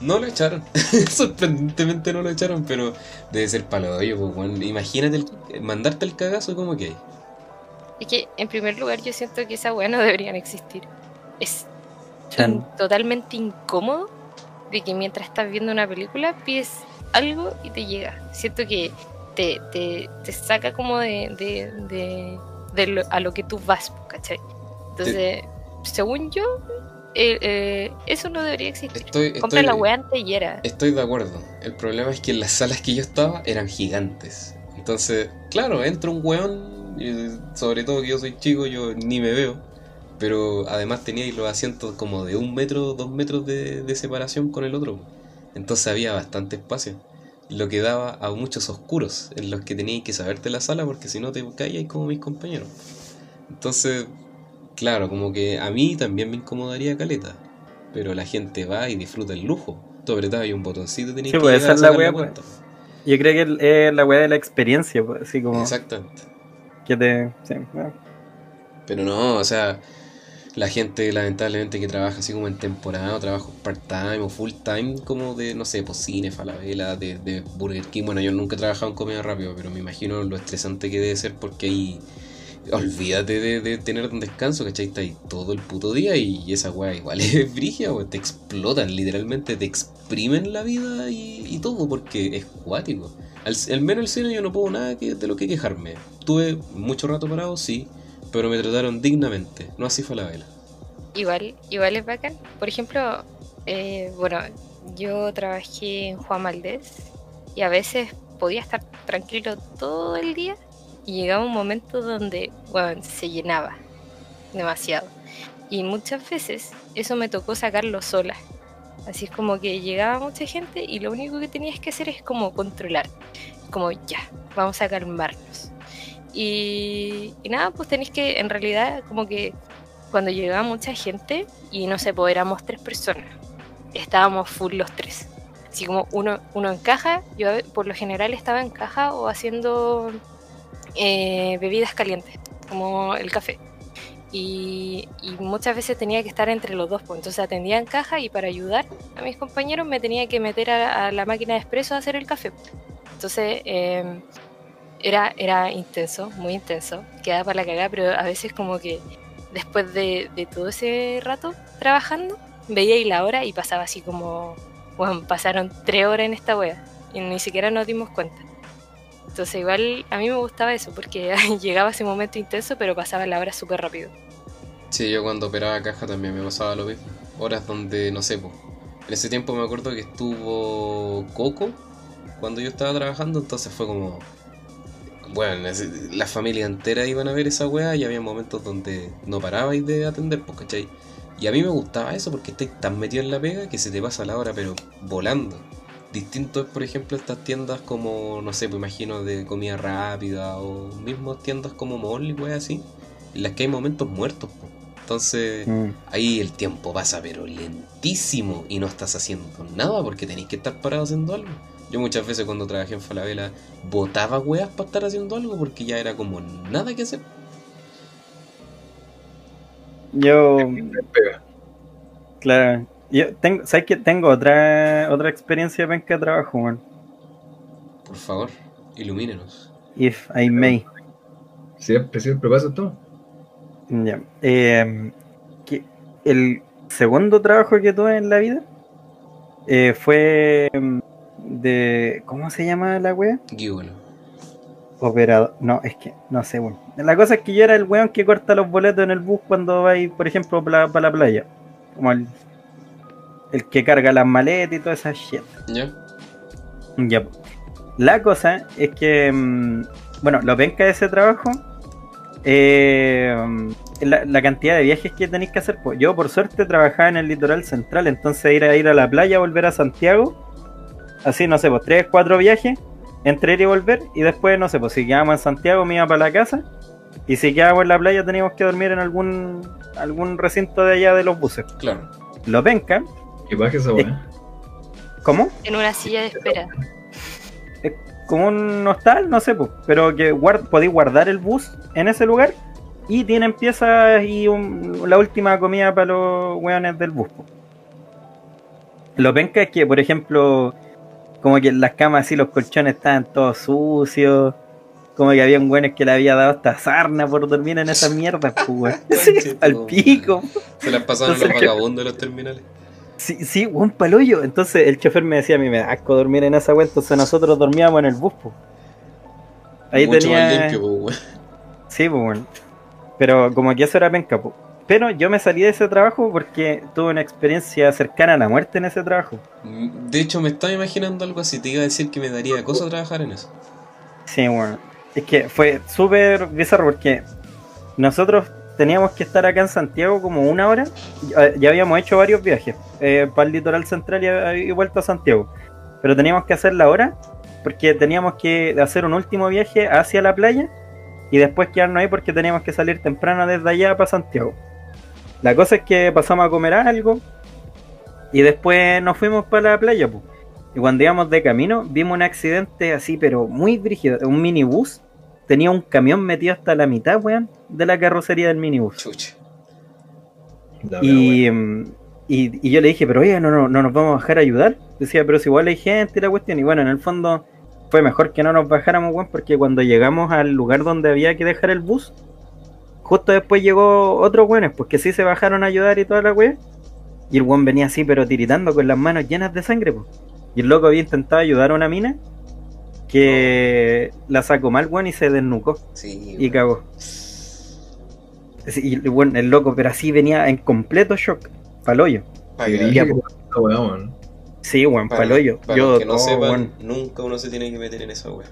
No lo echaron. Sorprendentemente no lo echaron, pero debe ser palo de pues, Imagínate mandarte el cagazo como que hay. Es que, en primer lugar, yo siento que esa weá no deberían existir es totalmente incómodo de que mientras estás viendo una película pides algo y te llega. Siento que te, te, saca como de, de, de, lo, a lo que tú vas, ¿cachai? Entonces, según yo, eh, eh, eso no debería existir. Compra la weá era Estoy de acuerdo. El problema es que en las salas que yo estaba eran gigantes. Entonces, claro, entra un weón, y sobre todo que yo soy chico, yo ni me veo pero además teníais los asientos como de un metro, dos metros de, separación con el otro. Entonces había bastante espacio. Lo que daba a muchos oscuros en los que teníais que saberte la sala porque si no te caíais como mis compañeros. Entonces, claro, como que a mí también me incomodaría caleta. Pero la gente va y disfruta el lujo. Tú apretabas un botoncito y tenías que pues, esa la, pues. Yo creo que es la weá de la experiencia, pues, así como. Exactamente. Que te. Pero no, o sea, la gente lamentablemente que trabaja así como en temporada o trabajo part-time o full-time como de, no sé, pues cine, de, de Burger King. Bueno, yo nunca he trabajado en comida rápida, pero me imagino lo estresante que debe ser porque ahí olvídate de, tener un descanso, ¿cachai? Está ahí todo el puto día y esa weá igual es brigia, te explotan, literalmente te exprimen la vida y, todo porque es cuático. Al, menos el cine yo no puedo nada que, de lo que quejarme. Tuve mucho rato parado, sí, pero me trataron dignamente. No así fue la vela. Igual, igual es bacán. Por ejemplo, eh, bueno, yo trabajé en Juan Maldés y a veces podía estar tranquilo todo el día y llegaba un momento donde, bueno, se llenaba demasiado. Y muchas veces eso me tocó sacarlo sola. Así es como que llegaba mucha gente y lo único que tenías que hacer es como controlar. Como ya, vamos a calmarnos. Y, y nada, pues tenéis que, en realidad, como que cuando llegaba mucha gente y no sé, pues éramos tres personas, estábamos full los tres. Así como uno, uno en caja, yo por lo general estaba en caja o haciendo eh, bebidas calientes, como el café. Y, y, muchas veces tenía que estar entre los dos, pues entonces atendía en caja y para ayudar a mis compañeros me tenía que meter a, a la máquina de expreso a hacer el café. Entonces eh, era, era intenso, muy intenso, quedaba para la cagada, pero a veces como que después de, de todo ese rato trabajando, veía ahí la hora y pasaba así como, bueno, pasaron tres horas en esta wea y ni siquiera nos dimos cuenta. Entonces igual a mí me gustaba eso porque llegaba ese momento intenso pero pasaba la hora súper rápido. Sí, yo cuando operaba caja también me pasaba lo mismo. Horas donde, no sé, po. en ese tiempo me acuerdo que estuvo Coco cuando yo estaba trabajando, entonces fue como... Bueno, la familia entera iban a ver esa weá y había momentos donde no parabais de atender, pues, ¿cachai? Y a mí me gustaba eso porque estáis tan metido en la pega que se te pasa la hora pero volando. Distinto es, por ejemplo, estas tiendas como, no sé, pues imagino de comida rápida o mismo tiendas como Mall y weas así, en las que hay momentos muertos. Po. Entonces, mm. ahí el tiempo pasa pero lentísimo y no estás haciendo nada porque tenéis que estar parado haciendo algo. Yo muchas veces cuando trabajé en Falabella botaba weas para estar haciendo algo porque ya era como nada que hacer. Yo. Claro. Yo tengo, ¿sabes que tengo otra otra experiencia de penca de trabajo, man? Por favor, ilumínenos. If I may. Siempre, siempre pasa todo. Ya. Eh, que el segundo trabajo que tuve en la vida eh, fue de. ¿Cómo se llama la wea? Guíbolo. Operador. No, es que no sé, bueno. La cosa es que yo era el weón que corta los boletos en el bus cuando vais, por ejemplo, para la playa. Como el, el que carga las maletas y toda esa shit. Ya. Ya. La cosa es que. Bueno, lo penca de ese trabajo. Eh, la, la, cantidad de viajes que tenéis que hacer. Pues yo, por suerte, trabajaba en el litoral central. Entonces, ir a ir a la playa, volver a Santiago. Así, no sé, pues tres, cuatro viajes entre ir y volver. Y después, no sé, pues si quedábamos en Santiago, me iba para la casa. Y si quedábamos en la playa, teníamos que dormir en algún algún recinto de allá de los buses. Claro. Lo penca. ¿Qué baja esa weá? ¿Cómo? En una silla de espera. Es como un hostal, no sé, pues. Pero que guard podéis guardar el bus en ese lugar. Y tienen piezas y un, la última comida para los weones del bus. Pues. Lo penca es que, por ejemplo, como que en las camas así los colchones estaban todos sucios. Como que había un güeyes que le había dado hasta sarna por dormir en esa mierda, pues, sí, al pico. Se las pasaron los vagabundos de los terminales. Sí, sí, buen palollo. Entonces el chofer me decía a mí, me da asco dormir en esa weá, entonces nosotros dormíamos en el bus, pues. Ahí Mucho tenía. más limpio, pues, Sí, pues, bueno. Pero como que eso era penca, pues. Pero yo me salí de ese trabajo porque tuve una experiencia cercana a la muerte en ese trabajo. De hecho, me estaba imaginando algo así. Te iba a decir que me daría cosa trabajar en eso. Sí, bueno. Es que fue súper bizarro porque nosotros teníamos que estar acá en Santiago como una hora. Ya habíamos hecho varios viajes eh, para el litoral central y, y vuelta a Santiago. Pero teníamos que hacer la hora porque teníamos que hacer un último viaje hacia la playa y después quedarnos ahí porque teníamos que salir temprano desde allá para Santiago. La cosa es que pasamos a comer algo y después nos fuimos para la playa. Pues. Y cuando íbamos de camino vimos un accidente así, pero muy brígido. Un minibús tenía un camión metido hasta la mitad, weón, de la carrocería del minibús. Chucha. Y, y, y, yo le dije, pero oye, no, no, no nos vamos a bajar a ayudar. Decía, pero si igual hay gente y la cuestión. Y bueno, en el fondo fue mejor que no nos bajáramos, weón, porque cuando llegamos al lugar donde había que dejar el bus, justo después llegó otros weones, pues que sí se bajaron a ayudar y toda la weá. Y el weón venía así, pero tiritando con las manos llenas de sangre, pues. Y el loco había intentado ayudar a una mina que la sacó mal, weón, y se desnucó. Sí, y cagó. Sí, y bueno, el loco, pero así venía en completo shock, paloyo. Weón. Sí, weón, paloyo. para Yo, que no oh, sepan, weón. nunca uno se tiene que meter en esa wea.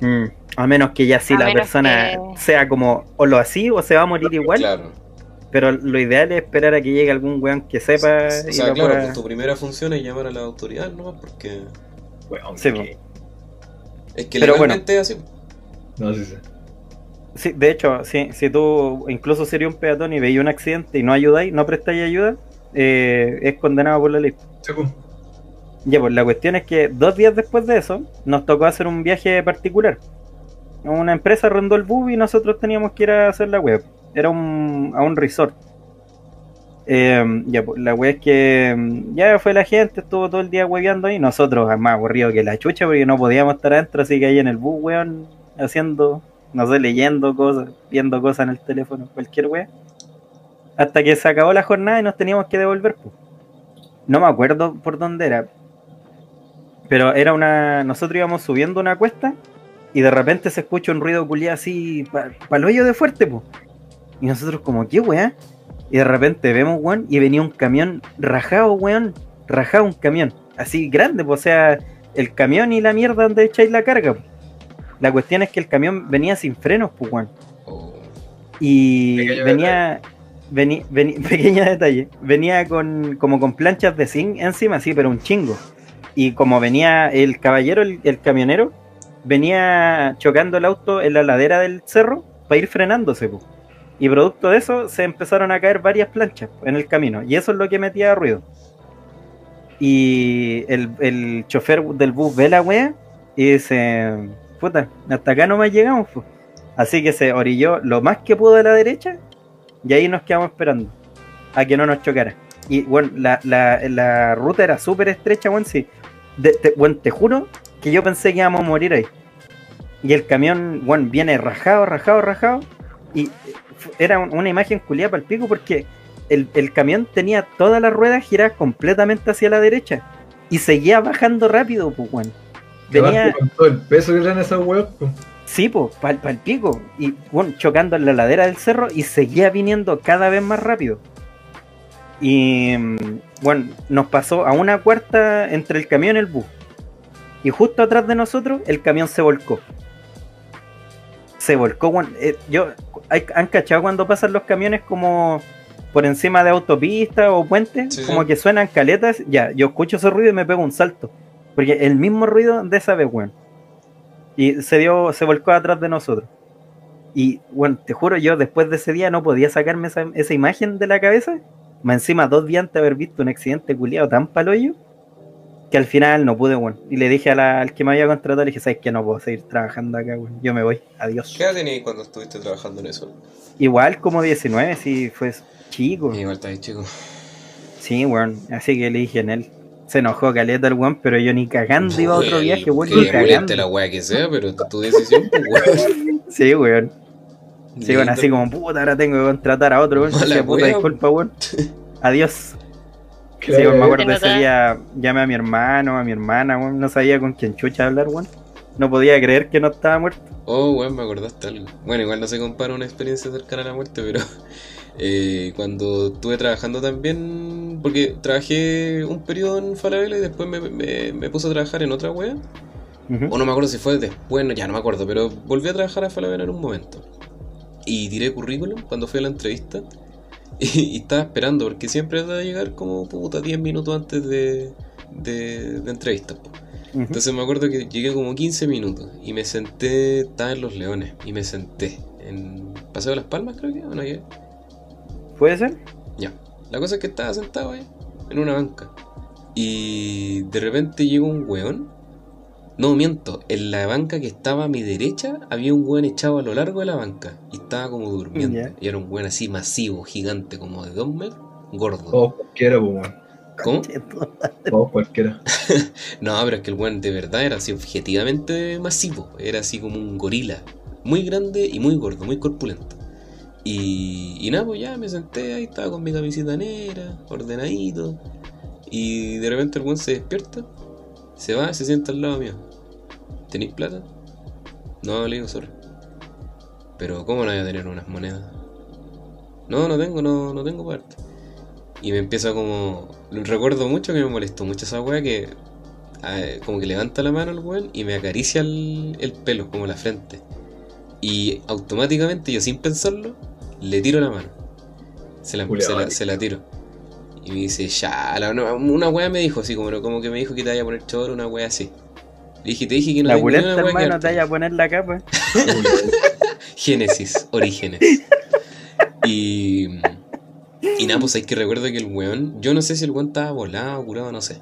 Mm, a menos que ya sí A la persona que- sea como o lo así o se va a morir igual. Claro. Pero lo ideal es esperar a que llegue algún weón que sepa O y sea, lo claro, pueda- pues tu primera función es llamar a la autoridad nomás porque Weón, Sí, es que Pero legalmente es así. No, sí, sí. Sí, de hecho, sí, si tú incluso sería un peatón y veis un accidente y no ayudáis, no prestáis ayuda, eh, es condenado por la ley. Sí. Ya, pues la cuestión es que dos días después de eso, nos tocó hacer un viaje particular. Una empresa arrendó el bus y nosotros teníamos que ir a hacer la web. Era un, a un resort. Eh, pues la web es que mm, ya fue la gente, estuvo todo el día hueveando ahí. Nosotros, más aburridos que la chucha, porque no podíamos estar adentro, así que ahí en el bus, weón, haciendo, no sé, leyendo cosas, viendo cosas en el teléfono, cualquier wea. Hasta que se acabó la jornada y nos teníamos que devolver, pues. No me acuerdo por dónde era, pero era una. Nosotros íbamos subiendo una cuesta y de repente se escucha un ruido culiado así, el hoyo de fuerte, po. Y nosotros, como, ¿qué weá? Y de repente vemos, weón, y venía un camión rajado, weón. Rajado un camión. Así grande, po. O sea, el camión y la mierda donde echáis la carga, po. La cuestión es que el camión venía sin frenos, pues, weón. O- Y Pequeño venía, veni- veni- pequeño detalle, venía con como con planchas de zinc encima, sí, pero un chingo. Y como venía el caballero, el, el camionero, venía chocando el auto en la ladera del cerro para ir frenándose. po. Y producto de eso se empezaron a caer varias planchas en el camino. Y eso es lo que metía ruido. Y el, el chofer del bus ve la wea y dice, puta, hasta acá nomás llegamos. po". Así que se orilló lo más que pudo de la derecha y ahí nos quedamos esperando a que no nos chocara. Y bueno, la, la, la ruta era súper estrecha, bueno, sí. De- te, te juro que yo pensé que íbamos a morir ahí. Y el camión, bueno, viene rajado, rajado, rajado. Y era un- una imagen culiada para el pico porque el, el camión tenía todas las ruedas giradas completamente hacia la derecha. Y seguía bajando rápido, pues, weón. Venía, con todo el peso que traen esas weas, po. Sí, pues, para el pico. Y bueno, chocando en la ladera del cerro y seguía viniendo cada vez más rápido. Y mm, bueno, nos pasó a una cuarta entre el camión y el bus. Y justo atrás de nosotros el camión se volcó. Se volcó, eh, yo, hay- ¿han cachado cuando pasan los camiones como por encima de autopistas o puentes? Sí, sí. como que suenan caletas. Ya, yo escucho ese ruido y me pego un salto. Porque el mismo ruido de esa vez, weón. Y se dio, se volcó atrás de nosotros. Y bueno, te juro, yo después de ese día no podía sacarme esa, esa imagen de la cabeza. Más encima, dos días antes de haber visto un accidente culiado tan paloyo, que al final no pude, weón. Y le dije a la- al que me había contratado, le dije, ¿sabes que No puedo seguir trabajando acá, weón. Yo me voy, adiós. ¿Qué edad tenías cuando estuviste trabajando en eso? Igual como 19, si fue chico. Igual estás chico. Sí, weón. Así que le dije en él. Se enojó caleta el weón, pero yo ni cagando iba a otro Weón, viaje, weón, Que cagando. la wea que sea, pero tu decisión, pues, weón. Sí, weón. Sí, bueno, Lindo. así como puta, ahora tengo que contratar a otro, weón. Puta, wea. disculpa, weón. Adiós. Claro, sí, me acuerdo Se ese día llamé a mi hermano, a mi hermana, weón. No sabía con quién chucha hablar, weón. No podía creer que no estaba muerto. Oh, weón, me acordaste algo. Bueno, igual no se compara una experiencia cercana a la muerte, pero eh, cuando estuve trabajando también, porque trabajé un periodo en Falabella y después me, me, me puse a trabajar en otra wea. Ujú. O no me acuerdo si fue después, no, ya no me acuerdo, pero volví a trabajar a Falabella en un momento. Y tiré currículum cuando fui a la entrevista. Y, y estaba esperando, porque siempre va a llegar como puta 10 minutos antes de, de, de entrevista. po. Ujú. Entonces me acuerdo que llegué como 15 minutos y me senté, estaba en Los Leones y me senté en Paseo de las Palmas, creo que, ¿o no llegué? ¿Puede ser? Ya. La cosa es que estaba sentado ahí, en una banca. Y de repente llegó un weón. No, miento. En la banca que estaba a mi derecha había un weón echado a lo largo de la banca. Y estaba como durmiendo. Y era un weón así masivo, gigante, como de 2 metros. Gordo. Todos cualquiera, weón. ¿Cómo? Todos cualquiera. No, pero es que el weón de verdad era así objetivamente masivo. Era así como un gorila. Muy grande y muy gordo, muy corpulento. Y, y nada, pues ya me senté ahí, estaba con mi camiseta negra, ordenadito. Y de repente el weón se despierta, se va se sienta al lado mío. ¿Tenéis plata? No, le digo, sorry. Pero ¿cómo no voy a tener unas monedas? No, no tengo, no, no tengo parte. Y me empieza como. Recuerdo mucho que me molestó mucho esa weá que. como que levanta la mano el weón y me acaricia el, el pelo, como la frente. Y automáticamente, yo sin pensarlo, le tiro la mano. Se la, Culeado, se la, marica. se la tiro. Y me dice, ya, la- una, una me dijo así, como, como que me dijo que te vaya a poner choro, una weá así. Le dije, te dije que no la tengo ni una pulenta, weá que hermano, darte". te vaya a poner la capa. Génesis, orígenes. Y. Y nada, pues hay que recuerdo que el weón. Yo no sé si el weón estaba volado, curado, no sé.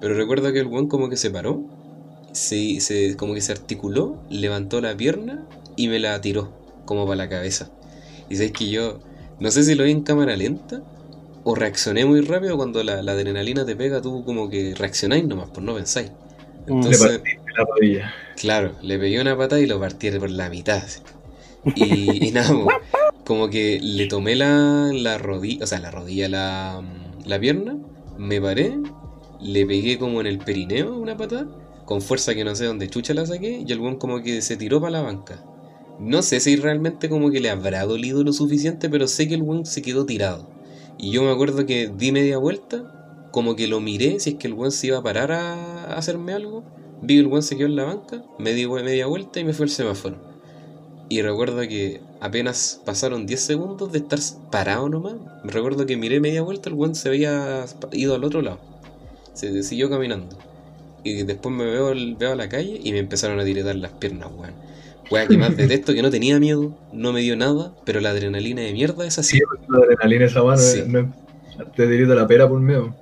Pero recuerdo que el weón como que se paró. Se, se, como que se articuló, levantó la pierna y me la tiró. Como para la cabeza. Y sabes que yo. No sé si lo vi en cámara lenta. O reaccioné muy rápido cuando la, la adrenalina te pega, tú como que reaccionáis nomás, pues no pensáis. Mm. Le Entonces, partiste la rodilla. Claro, le pegué una patada y lo partí por la mitad. así. Y, y nada, po, como que le tomé la, la rodilla, o sea, la rodilla, la, la pierna, me paré, le pegué como en el perineo una patada, con fuerza que no sé dónde chucha la saqué, y el buen como que se tiró para la banca. No sé si realmente como que le habrá dolido lo suficiente, pero sé que el buen se quedó tirado. Y yo me acuerdo que di media vuelta, como que lo miré, si es que el buen se iba a parar a, hacerme algo. Vi que el buen se quedó en la banca, me di media vuelta y me fue el semáforo. Y recuerdo que apenas pasaron 10 segundos de estar parado nomás. Recuerdo que miré media vuelta, el buen se había ido al otro lado. Se siguió caminando. Y después me veo, veo a la calle y me empezaron a tirar las piernas, weón. Weón, que más detesto, que no tenía miedo, no me dio nada, pero la adrenalina de mierda es así. Sí, la adrenalina esa mano. Sí. eh, te dirito la pera por miedo.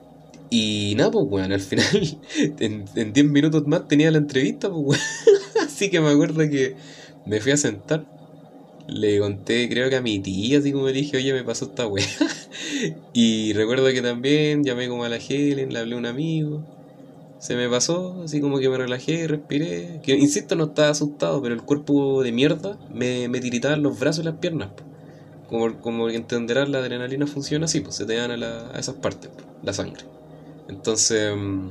Y nada, pues, weón, al final, en, en 10 minutos más tenía la entrevista, pues, weón. Así que me acuerdo que me fui a sentar. Le conté, creo que a mi tía, así como le dije, oye, me pasó esta weá. Y recuerdo que también llamé como a la Helen, le hablé a un amigo. Se me pasó, así como que me relajé, respiré. Que insisto, no estaba asustado, pero el cuerpo de mierda me, me tiritaban los brazos y las piernas. Como, como entenderás, la adrenalina funciona así, pues se te dan a, la- a esas partes, po, la sangre. Entonces, mm,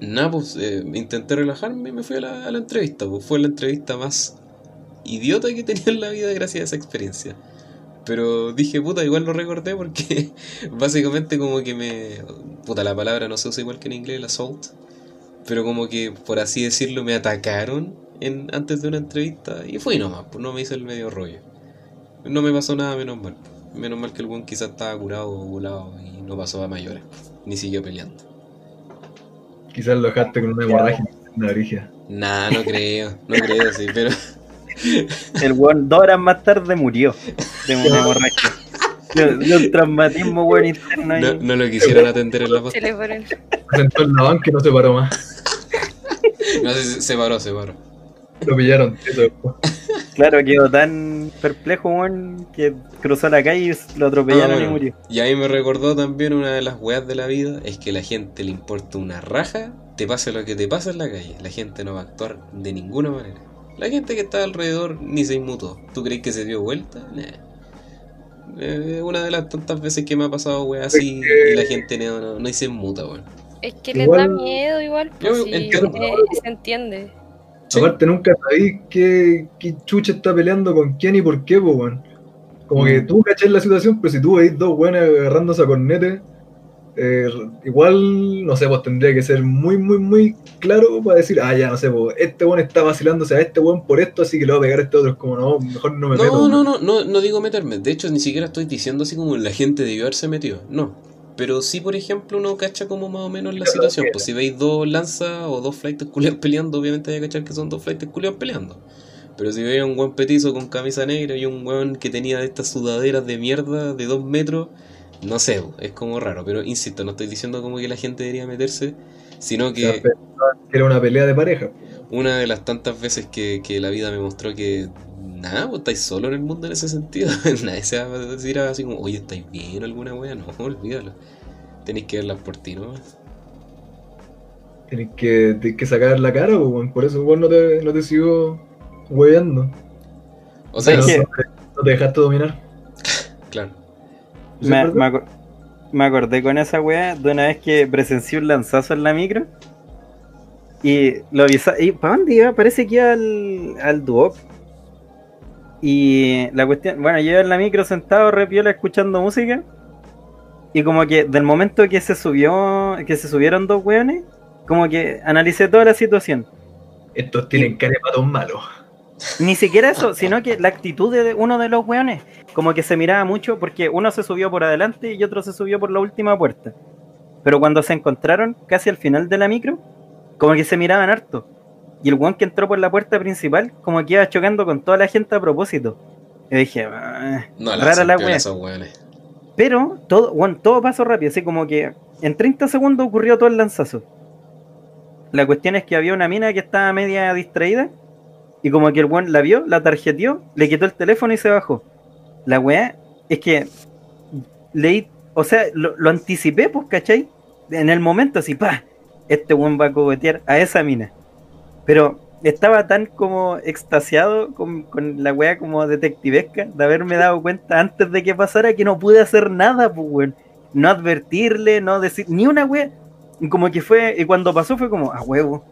nada, pues eh, intenté relajarme y me fui a la, a la entrevista. Pues fue la entrevista más idiota que tenido en la vida gracias a esa experiencia. Pero dije, puta, igual lo recordé porque básicamente como que me... Puta, la palabra no se usa igual que en inglés, el assault. Pero como que, por así decirlo, me atacaron en, antes de una entrevista y fui nomás, pues no me hice el medio rollo. No me pasó nada, menos mal. Menos mal que el buen quizás estaba curado o volado y no pasó a mayores. Ni siguió peleando. Quizás lo dejaste con una hemorragia en la origen. Nah, no creo, no creo, sí, pero... El weón dos horas más tarde murió de una hemorragia. De, un traumatismo weón interno ahí. No, no lo quisieron atender en la Se posta. le. Se sentó en la banca y no se paró más. No sé, se- se paró, se paró. Lo pillaron. eso. Claro, quedó tan perplejo, weón, que cruzó la calle y lo atropellaron Ah, y murió. Y a mí me recordó también una de las weas de la vida, es que la gente le importa una raja, te pase lo que te pasa en la calle. La gente no va a actuar de ninguna manera. La gente que está alrededor ni se inmutó. ¿Tú crees que se dio vuelta? Nah. Eh, una de las tantas veces que me ha pasado wea así y la gente no, no, no se inmuta, weón. Es que les Igual- da miedo igual, pues Yo sí, entiendo. eh, se entiende. Sí. Aparte, nunca sabéis qué, qué chucha está peleando con quién y por qué, po, weón. Como que Mm. tú cachás la situación, pero si tú veis dos buenas agarrándose a cornete, eh, igual, no sé, pues tendría que ser muy, muy, muy claro para decir, ah, ya, no sé, pues este weón está vacilándose a este weón por esto, así que le va a pegar a este otro. Es como, no, mejor no me meto. No, no, no, no, no digo meterme. De hecho, ni siquiera estoy diciendo así como la gente debió haberse metido. No. Pero sí, por ejemplo, uno cacha como más o menos la situación. Pues si veis dos lanzas o dos flights culiados peleando, obviamente hay que cachar que son dos flights culiados peleando. Pero si veis a un buen petizo con camisa negra y un weón que tenía estas sudaderas de mierda de dos metros, no sé, es como raro. Pero insisto, no estoy diciendo como que la gente debería meterse, sino que era una pelea de pareja. una de las tantas veces que, que la vida me mostró que nada, vos estáis solo en el mundo en ese sentido. Nadie se va a decir así como, oye, ¿estáis bien alguna wea? No, olvídalo. Tenéis que verlas por ti, ¿no? Tenés que, tenés que sacar la cara, weón. Por eso, weón, no te, no te sigo hueveando. O sea, no, no te, no te dejaste dominar. claro. ¿Sí, Me, me aco- me acordé con esa weá de una vez que presencié un lanzazo en la micro. Y lo avisa. ¿Y para dónde iba? Parece que iba al, al Duoc. Y la cuestión, bueno, yo iba en la micro sentado, repiola, escuchando música. Y como que del momento que se subió, que se subieron dos weones, como que analicé toda la situación. Estos tienen cara de patón malo. Ni siquiera eso, sino que la actitud de uno de los weones, como que se miraba mucho porque uno se subió por adelante y otro se subió por la última puerta. Pero cuando se encontraron casi al final de la micro, como que se miraban harto. Y el weón que entró por la puerta principal, como que iba chocando con toda la gente a propósito. Y dije, "Ah, No la rara la wea. Pero todo, bueno, todo pasó rápido, así como que en 30 segundos ocurrió todo el lanzazo. La cuestión es que había una mina que estaba media distraída y como que el buen la vio, la tarjeteó, le quitó el teléfono y se bajó. La weá es que leí, o sea, lo, lo anticipé, pues, ¿cachai? En el momento así, pa, este buen va a cogotear a esa mina. Pero estaba tan como extasiado con, con la weá como detectivesca de haberme dado cuenta antes de que pasara que no pude hacer nada, pues weón. No advertirle, no decir ni una weá. Como que fue, y cuando pasó fue como, a huevo.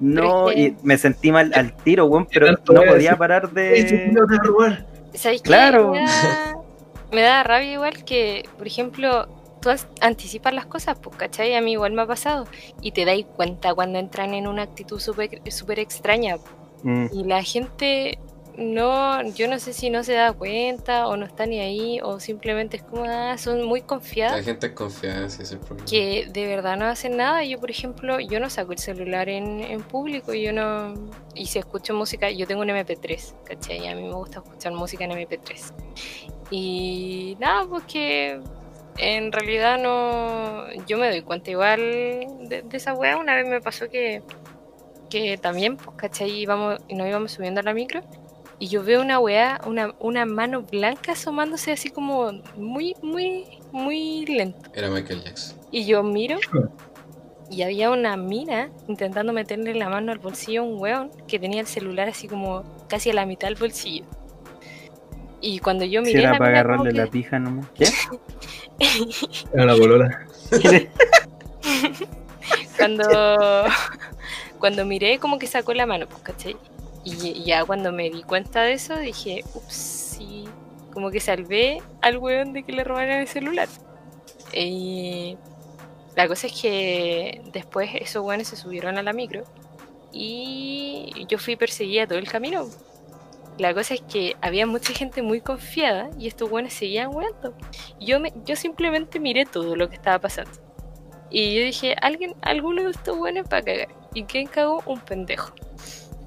No, y me sentí mal al tiro, weón, pero no podía parar de. ¿Sabes qué? Claro. Me da, me da rabia igual que, por ejemplo, tú as- anticipas las cosas, pues, ¿cachai? A mí igual me ha pasado. Y te dais cuenta cuando entran en una actitud súper súper extraña. Mm. Y la gente no, yo no sé si no se da cuenta o no está ni ahí o simplemente es como, ah, son muy La confiadas gente es confiada, ese es el problema. que de verdad no hacen nada. Yo, por ejemplo, yo no saco el celular en, en público, yo no... Y si escucho música, yo tengo un MP3, ¿cachai? A mí me gusta escuchar música en MP3. Y nada, pues que en realidad no... Yo me doy cuenta igual de, de esa weá. Una vez me pasó que, que también, pues, ¿cachai? Íbamos, y nos íbamos subiendo a la micro. Y yo veo una weá, una, una mano blanca asomándose así como muy, muy, muy lento. Era Michael Jackson. Y yo miro y había una mina intentando meterle la mano al bolsillo a un weón que tenía el celular así como casi a la mitad del bolsillo. Y cuando yo Si miré era la para mina agarrarle que- la pija nomás. ¿Qué? Era la cuando cuando miré como que sacó la mano, pues, ¿cachai? Y, ya cuando me di cuenta de eso dije, ups, sí, como que salvé al weón de que le robaran el celular. Y la cosa es que después esos weones se subieron a la micro y yo fui perseguida todo el camino. La cosa es que había mucha gente muy confiada y estos weones seguían weando. Yo, yo simplemente miré todo lo que estaba pasando. Y yo dije, alguien, alguno de estos buenos para cagar. ¿Y quién cagó? Un pendejo.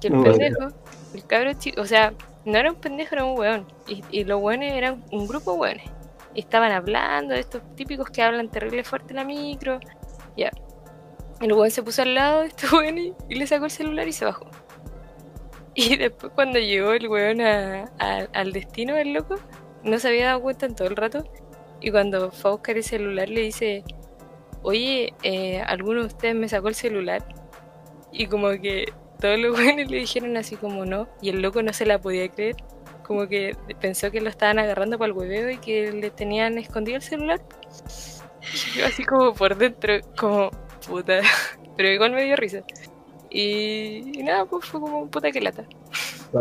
Que el Oh. pendejo, el cabro chico, o sea, no era un pendejo, era un weón. Y, y los weones eran un grupo de weones. Y estaban hablando de estos típicos que hablan terrible fuerte en la micro. Ya. El weón se puso al lado de este weón y, y le sacó el celular y se bajó. Y después cuando llegó el weón a- a- al destino del loco, no se había dado cuenta en todo el rato. Y cuando fue a buscar el celular le dice, oye, eh, ¿alguno de ustedes me sacó el celular? Y como que todos los buenos le dijeron así como no, y el loco no se la podía creer. Como que pensó que lo estaban agarrando para el hueveo y que le tenían escondido el celular. Y yo así como por dentro, como puta. Pero igual me dio risa. Y, y nada, pues fue como puta que lata.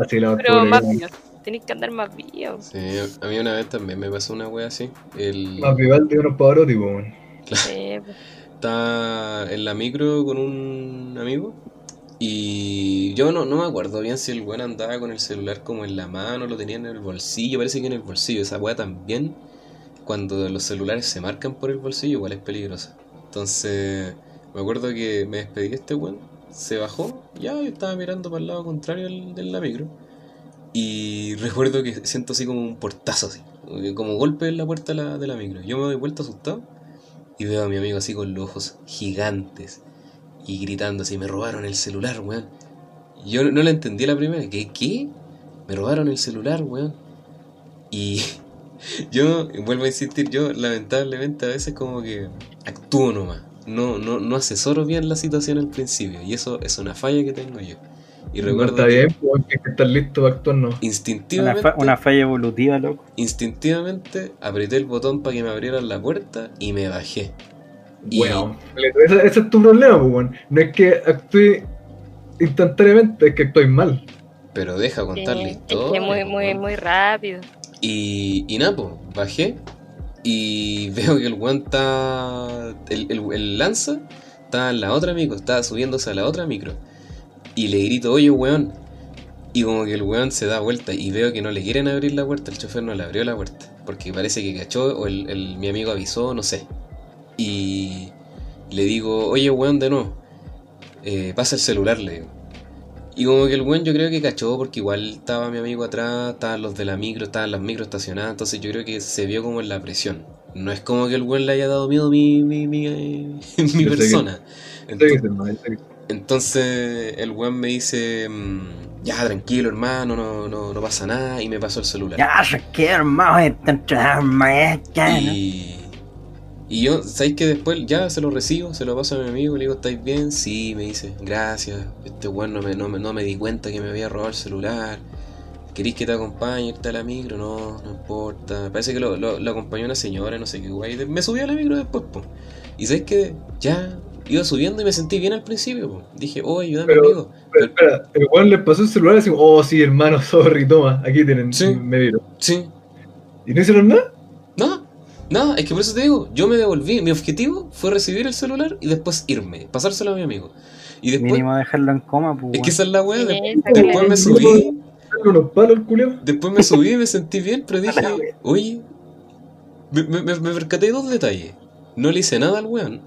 Pero más vivo. Tenéis que andar más vivo. Sí, a mí una vez también me pasó una wea así. El... Más Vivaldi y unos Pavarotti, weón. Sí, pues. Estaba en la micro con un amigo y yo no, no me acuerdo bien si el weón andaba con el celular como en la mano, lo tenía en el bolsillo, parece que en el bolsillo. Esa weá también, cuando los celulares se marcan por el bolsillo, igual es peligrosa. Entonces, me acuerdo que me despedí de este weón, se bajó, ya yo estaba mirando para el lado contrario de la micro y recuerdo que siento así como un portazo, así, como golpe en la puerta de la, de la micro. Yo me doy vuelta asustado y veo a mi amigo así con los ojos gigantes y gritando así, me robaron el celular, weón. Y yo no, no la entendí la primera, ¿qué? ¿Qué? Me robaron el celular, weón. Y yo, vuelvo a insistir, yo lamentablemente a veces como que actúo nomás. No, no, no asesoro bien la situación al principio. Y eso es una falla que tengo yo. Y No recuerdo está que bien, que estar listo para actuar, no. Una, instintivamente, fa- una falla evolutiva, loco. instintivamente apreté el botón para que me abrieran la puerta y me bajé. Y- Bueno, ese, ese es tu problema, po, weón. No es que actúe instantáneamente, es que actúes mal. Pero deja contar la Sí, historia. es que muy, po, muy, muy rápido. Y, y nada, pues, bajé y veo que el weón está. El, el, el lanza está en la otra micro, está subiéndose a la otra micro. Y le grito, oye, weón. Y como que el weón se da vuelta y veo que no le quieren abrir la puerta, el chofer no le abrió la puerta. Porque parece que cachó o el, el- mi amigo avisó, no sé. Y le digo, oye, weón, de nuevo. eh, pasa el celular, le digo. Y como que el weón yo creo que cachó porque igual estaba mi amigo atrás, estaban los de la micro, estaban las micros estacionadas, entonces yo creo que se vio como en la presión. No es como que el weón le haya dado miedo a mi, mi, mi, que- persona. Entonces el weón me dice, mm, ya tranquilo hermano, no, no, no pasa nada, y me pasó el celular. Ya, se quiere más entrar más ya, ¿no? Y, y yo, ¿sabéis que después ya se lo recibo? Se lo paso a mi amigo, le digo, ¿estáis bien? Sí, me dice, gracias. Este weón no me, no, me, no me di cuenta que me había robado el celular. ¿Queréis que te acompañe? ¿Está la micro? No, no importa. Parece que lo, lo, lo acompañó una señora, no sé qué guay. Me subí a la micro después, po. Y sabéis que ya iba subiendo y me sentí bien al principio, po. Dije, oh, ayúdame, Pero- amigo. Pero espera, el weón le pasó el celular y así, oh sí, hermano, sorry, toma, aquí tienen, Sí. me viro. Sí, ¿Y no hicieron nada? Nada, nada, es que por eso te digo, yo me devolví, mi objetivo fue recibir el celular y después irme, pasárselo a mi amigo. Y después, Mínimo dejarlo en coma, pues. es que esa es la weá, de- después me subí, después me subí y me sentí bien, pero dije, oye, me, me, me- me percaté dos detalles, no le hice nada al weón,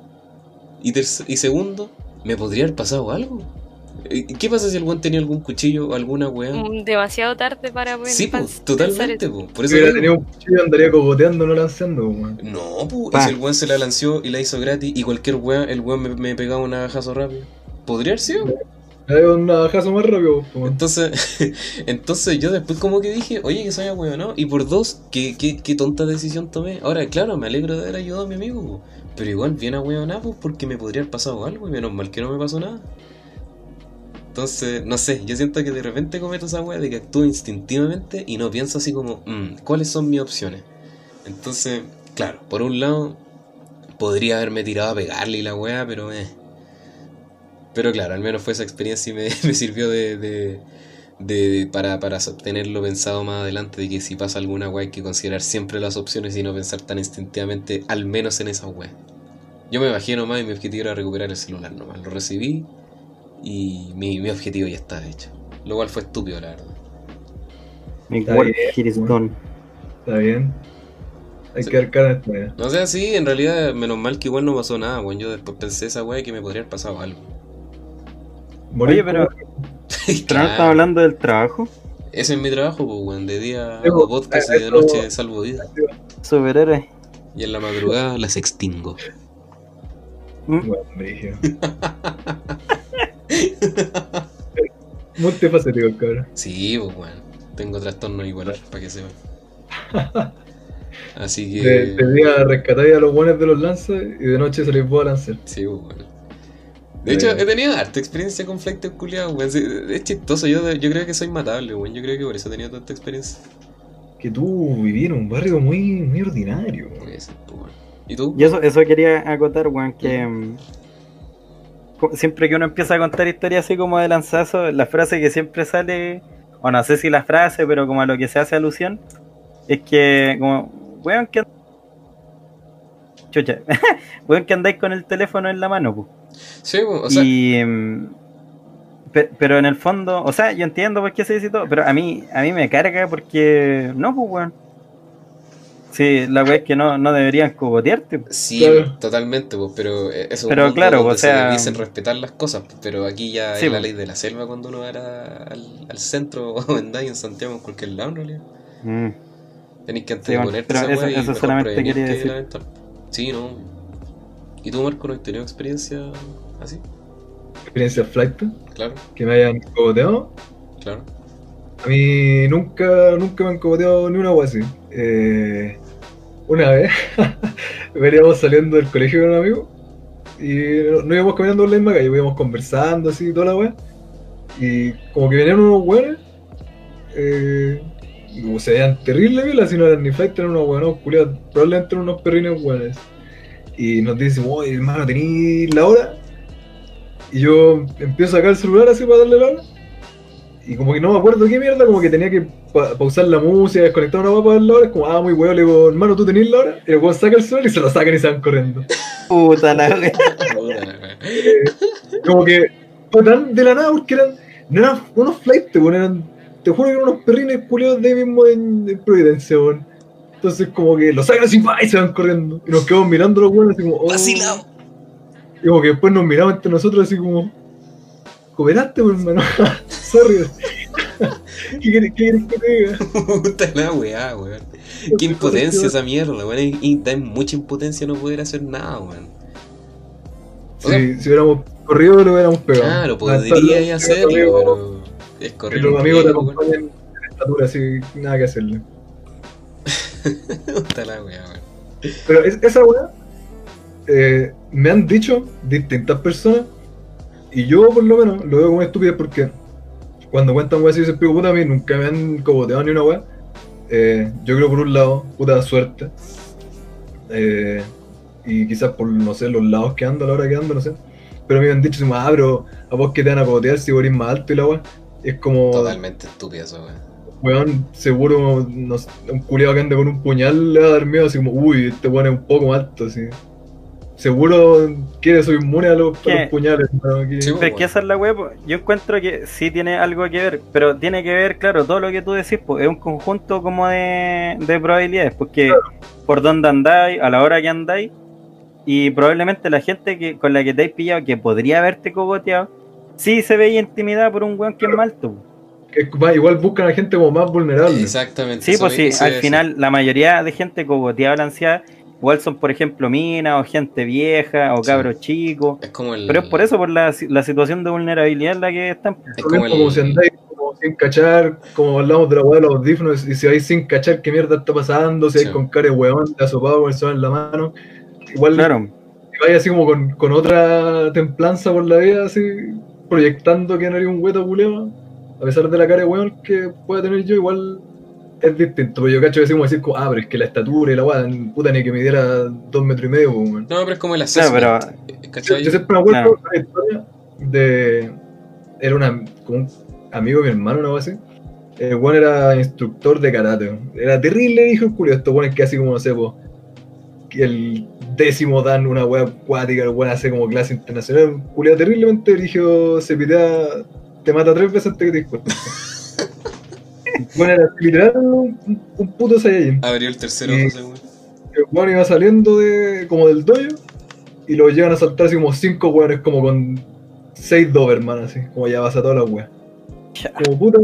y, y segundo, me podría haber pasado algo. ¿Y ¿Qué pasa si el weón tenía algún cuchillo o alguna weá? Mm, Demasiado tarde para poder Sí, pues, totalmente, po, por Si eso hubiera digo. tenido un cuchillo andaría cogoteando, no lanzando, weón. No, pues, si el weón se la lanzó y la hizo gratis y cualquier weón, el weón me, me pegaba un navajazo rápido. Podría haber sido. Un navajazo más rápido, po, weón. Entonces, entonces yo después como que dije, oye, que soy weón, ¿no? Y por dos, ¿qué, qué, qué tonta decisión tomé. Ahora, claro, me alegro de haber ayudado a mi amigo, po. pero igual bien a weón, pues porque me podría haber pasado algo y menos mal que no me pasó nada. Entonces, no sé, yo siento que de repente cometo esa weá de que actúo instintivamente y no pienso así como, "Mm, ¿cuáles son mis opciones? Entonces, claro, por un lado, podría haberme tirado a pegarle y la weá, pero eh. Pero claro, al menos fue esa experiencia y me, sirvió de, de- de- para, para tenerlo pensado más adelante de que si pasa alguna weá hay que considerar siempre las opciones y no pensar tan instintivamente, al menos en esa weá. Yo me bajé nomás y mi objetivo era recuperar el celular nomás. Lo recibí y mi, mi objetivo ya estaba hecho. Lo cual fue estúpido, la verdad. Mi Está work bien. Está bien. Hay Sí. que dar cara en esta. No sé, sí, en realidad, menos mal que igual no pasó nada, weón. Yo después pensé esa weá que me podría haber pasado algo. Oye, pero, Claro. estamos hablando del trabajo. Ese es mi trabajo, pues, weón. De día hago pues, podcast y de noche salvo vidas. Superhéroe. Y en la madrugada las extingo. ¿Mm? Multifacético el cabrón. Sí, pues, weón. Tengo trastornos igual, para que sepan. Así que. De, de día rescatáis a los buenos de los lanzas y de noche se les va a lanzar. Sí, pues, weón. De hecho, he tenido harta experiencia con flight culiados, weón. Es chistoso, yo, yo creo que soy matable, weón. Yo creo que por eso he tenido tanta experiencia. Que tú viví en un barrio muy, muy ordinario. weón. Pues, weón. ¿Y tú? Y eso, eso quería acotar, weón, que siempre que uno empieza a contar historias así como de lanzazo, la frase que siempre sale, o no sé si la frase, pero como a lo que se hace alusión, es que, como, weón, que. Chucha, weón, que andáis con el teléfono en la mano, pues. Sí, o sea. y. mm, pe- pero en el fondo, o sea, yo entiendo por qué se dice todo, pero a mí, a mí me carga porque. No, pues, weón. Sí, la weá es que no, no deberían cogotearte. Sí, Claro. totalmente, pues, pero eh, es un Pero mundo claro, donde o sea- se debiesen respetar las cosas, pero aquí ya Sí, es la ley de la selva cuando uno era al, al centro o en en Santiago, en cualquier lado, en realidad. Mm. Tenéis que antes Sí, de bueno, esa eso- eso solamente quería que decir. lamentar. Sí, no. ¿Y tú, Marco, no has tenido experiencia así? Experiencia flight Claro, que me hayan cogoteado. claro. A mí nunca, nunca me han cogoteado ni una agua así. Eh, una vez veníamos saliendo del colegio con un amigo y no, íbamos caminando por la misma calle, íbamos conversando así toda la weá. Y como que venían unos weones, eh, y como se veían terribles, violas, si no eran ni flight, eran unos weones culiados, probablemente eran unos perrines weones. Y nos dicen, oye hermano, ¿tení la hora? Y yo empiezo a sacar el celular así para darle la hora. Y como que no me acuerdo qué mierda, como que tenía que pa- pausar la música, desconectar una papa la hora, es como, ah, muy weón, le digo, hermano, ¿tú tenés la hora? Y el weón saca el celular y se lo sacan y se van corriendo. Puta la wea. Como que fue tan de la nada porque eran, no eran unos flights, weón, eran, te juro que eran unos perrines culiados de ahí mismo en, en Providencia, weón. Entonces como que lo sacan así ¡pa! y se van corriendo. Y nos quedamos mirando los weones así como, oh. Vacilado. Y como que después nos miramos entre nosotros así como, cooperaste, weón, hermano. Sorry. ¿Qué querés, querés que te diga? Puta la weá, weón. Qué impotencia esa mierda, weón. Y da mucha impotencia no poder hacer nada, weón. Sea, Si, hubiéramos corrido, lo hubiéramos pegado. claro, está- hacerlo, pero es correr Los amigos te acompañan en estatura, así, nada que hacerle. Puta la weá, weón. Pero es- esa weá, eh, me han dicho distintas personas, y yo por lo menos lo veo como estupidez porque cuando cuentan weá así, se explico, puta, a mí nunca me han cogoteado ni una weá. Eh, yo creo por un lado, puta suerte. Eh, y quizás por, no sé, los lados que ando, a la hora que ando, no sé. Pero a mí me han dicho, ah, pero a vos que te van a cogotear si eres más alto y la weá. Es como, Totalmente estúpida esa weá. weón, seguro no un culiado que ande con un puñal le va a dar miedo, así como, uy, este weón es un poco más alto, así. Seguro quiere soy inmune a los, a ¿Qué? los puñales, ¿no? Que- Sí, Pero es que esa es la web, yo encuentro que sí tiene algo que ver, pero tiene que ver, claro, todo lo que tú decís, pues, es un conjunto como de, de probabilidades, porque por dónde andáis, a la hora que andáis, y probablemente la gente que con la que te has pillado, que podría haberte cogoteado, sí se veía intimidada por un weón que es más alto. que es más, igual buscan a gente como más vulnerable. Exactamente. Sí, pues sí, al final la mayoría de gente cogoteada o lanceada, igual son, por ejemplo, minas o gente vieja o Sí. cabros chicos. Es como el. Pero es por eso, por la, la situación de vulnerabilidad en la que están. Es como si andáis como sin cachar, como hablamos de la weá de los audífonos, y si vais sin cachar qué mierda está pasando, si Sí. vais con cara de weón, te asopado con el sol en la mano. Igual Claro, si vais así como con, con otra templanza por la vida, así, proyectando que no haría un hueto culeo, a pesar de la cara de weón que pueda tener yo, igual es distinto. Pero yo cacho que así como decir, como, ah, pero es que la estatura y la weá, puta, ni que midiera dos metros y medio, pues. No, pero es como el pero- assessment. Yo, siempre me acuerdo Claro. de una historia de. Era una, como un amigo de mi hermano, una cosa así. El weón era instructor de karate. Era terrible, hijo el culo. Estos weones que así como, no sé, que el décimo dan una wea acuática, el weón hace como clase internacional. Un culiao terriblemente dirigió, se pitea, te mata tres veces antes que te disculpe. Bueno, era literal un, un puto Saiyajin. Abrió el tercer ojo. El weón iba saliendo de, como del dojo y lo llevan a saltar así como cinco weones como con seis Doberman así, como ya vas a todas las weas. Como puta,